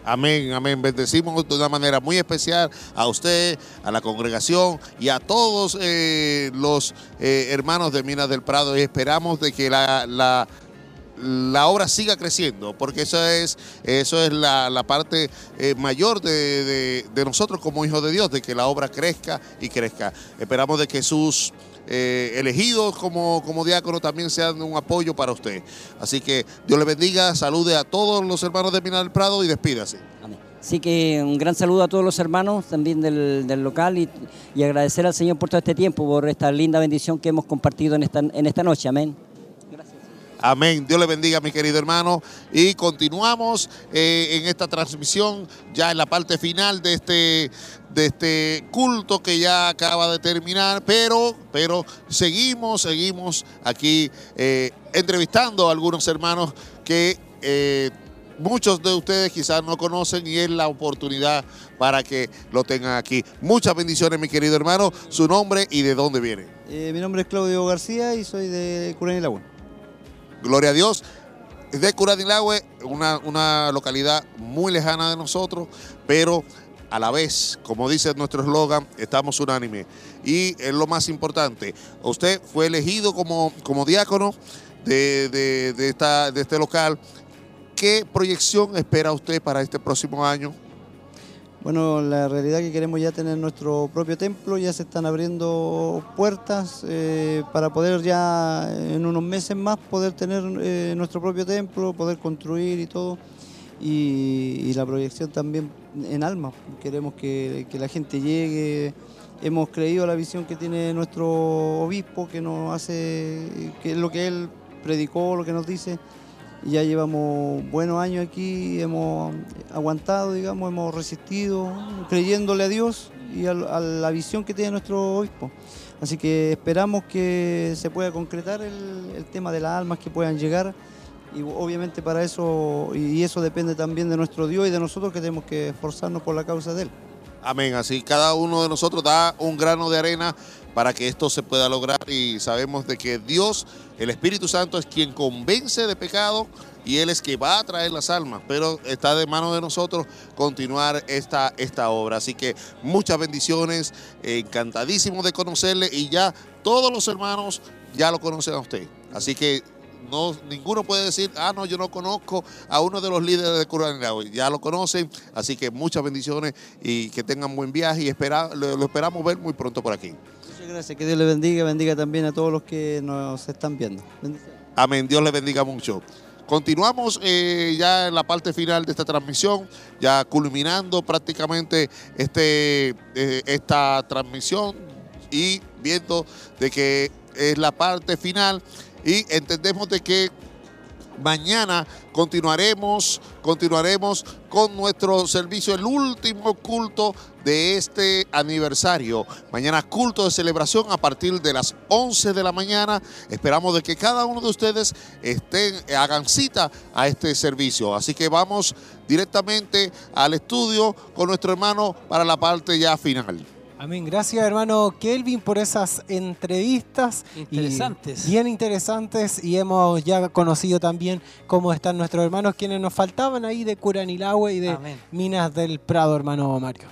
Amén, amén. Bendecimos de una manera muy especial a usted, a la congregación y a todos eh, los eh, hermanos de Minas del Prado y esperamos de que la, la, obra siga creciendo, porque eso es, eso es la, la parte eh, mayor de, de- de nosotros como hijos de Dios, de que la obra crezca y crezca. Esperamos de que sus eh, elegidos como, como diácono también sean un apoyo para usted. Así que Dios le bendiga, salude a todos los hermanos de del Prado y despídase. Así que un gran saludo a todos los hermanos también del, del local y, y agradecer al Señor por todo este tiempo, por esta linda bendición que hemos compartido en esta, en esta noche. Amén. Amén. Dios le bendiga, mi querido hermano. Y continuamos eh, en esta transmisión, ya en la parte final de este, de este culto que ya acaba de terminar, pero, pero seguimos, seguimos aquí eh, entrevistando a algunos hermanos que eh, muchos de ustedes quizás no conocen y es la oportunidad para que lo tengan aquí. Muchas bendiciones, mi querido hermano. Su nombre y de dónde viene. Mi nombre es Claudio García y soy de Curén y Laguna. Gloria a Dios. De Curanilagüe, una, una localidad muy lejana de nosotros, pero a la vez, como dice nuestro eslogan, estamos unánimes. Y es lo más importante, usted fue elegido como, como diácono de, de- de esta, de este local. ¿Qué proyección espera usted para este próximo año? Bueno, la realidad es que queremos ya tener nuestro propio templo, ya se están abriendo puertas eh, para poder ya en unos meses más poder tener eh, nuestro propio templo, poder construir y todo. Y, y la proyección también en alma. Queremos que, que la gente llegue. Hemos creído la visión que tiene nuestro obispo, que nos hace, que es lo que él predicó, lo que nos dice. Ya llevamos buenos años aquí, hemos aguantado, digamos, hemos resistido, creyéndole a Dios y a, a la visión que tiene nuestro obispo. Así que esperamos que se pueda concretar el, el tema de las almas que puedan llegar y obviamente para eso, y eso depende también de nuestro Dios y de nosotros que tenemos que esforzarnos por la causa de Él. Amén. Así cada uno de nosotros da un grano de arena para que esto se pueda lograr y sabemos de que Dios, el Espíritu Santo, es quien convence de pecado y Él es quien va a traer las almas, pero está de mano de nosotros continuar esta, esta obra. Así que muchas bendiciones, encantadísimo de conocerle y ya todos los hermanos ya lo conocen a usted. Así que no, ninguno puede decir, ah, no, yo no conozco a uno de los líderes de Curanilagua. Ya lo conocen, así que muchas bendiciones y que tengan buen viaje y espera, lo esperamos ver muy pronto por aquí. Muchas gracias, que Dios le bendiga, bendiga también a todos los que nos están viendo. Amén, Dios le bendiga mucho. Continuamos eh, ya en la parte final de esta transmisión, ya culminando prácticamente este, eh, esta transmisión y viendo de que es la parte final y entendemos de que mañana continuaremos, continuaremos con nuestro servicio, el último culto de este aniversario. Mañana culto de celebración a partir de las 11 de la mañana. Esperamos de que cada uno de ustedes estén, hagan cita a este servicio. Así que vamos directamente al estudio con nuestro hermano para la parte ya final. Amén. Gracias, hermano Kelvin, por esas entrevistas. y Interesantes. bien interesantes. Y hemos ya conocido también cómo están nuestros hermanos, quienes nos faltaban ahí de Curanilahue y de Amén. Minas del Prado, hermano Mario.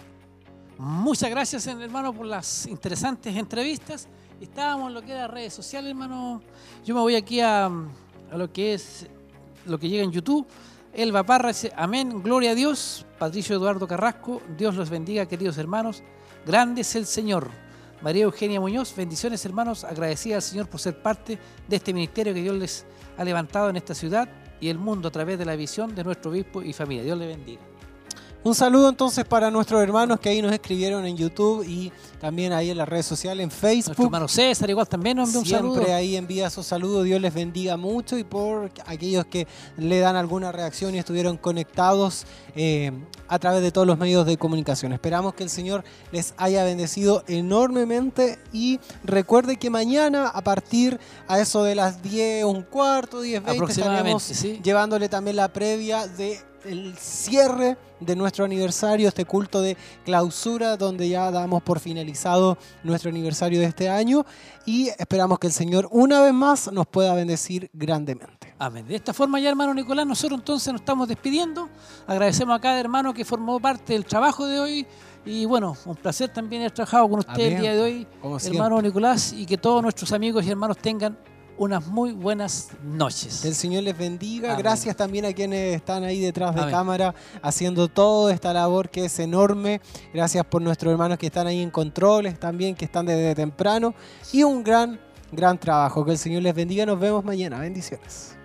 Muchas gracias, hermano, por las interesantes entrevistas. Estábamos en lo que era redes sociales, hermano. Yo me voy aquí a, a lo que es lo que llega en YouTube. Elba Parra dice, amén, gloria a Dios. Patricio Eduardo Carrasco, Dios los bendiga, queridos hermanos. Grande es el Señor. María Eugenia Muñoz, bendiciones, hermanos. Agradecida al Señor por ser parte de este ministerio que Dios les ha levantado en esta ciudad y el mundo a través de la visión de nuestro obispo y familia. Dios le bendiga. Un saludo entonces para nuestros hermanos que ahí nos escribieron en YouTube y también ahí en las redes sociales, en Nuestro Facebook. hermano César igual también nos envió un Siempre saludo. ahí envía sus saludos, Dios les bendiga mucho y por aquellos que le dan alguna reacción y estuvieron conectados eh, a través de todos los medios de comunicación. Esperamos que el Señor les haya bendecido enormemente y recuerde que mañana a partir a eso de las 10, un cuarto, 10, 20 Aproximadamente, estaremos sí. llevándole también la previa de el cierre de nuestro aniversario, este culto de clausura, donde ya damos por finalizado nuestro aniversario de este año y esperamos que el Señor una vez más nos pueda bendecir grandemente. Amén. De esta forma ya, hermano Nicolás, nosotros entonces nos estamos despidiendo. Agradecemos a cada hermano que formó parte del trabajo de hoy. Y bueno, un placer también haber trabajado con usted Amén. el día de hoy, Como hermano siempre. Nicolás, y que todos nuestros amigos y hermanos tengan unas muy buenas noches. Que el Señor les bendiga. Amén. Gracias también a quienes están ahí detrás de Amén. cámara haciendo toda esta labor que es enorme. Gracias por nuestros hermanos que están ahí en controles también, que están desde temprano. Y un gran, gran trabajo. Que el Señor les bendiga. Nos vemos mañana. Bendiciones.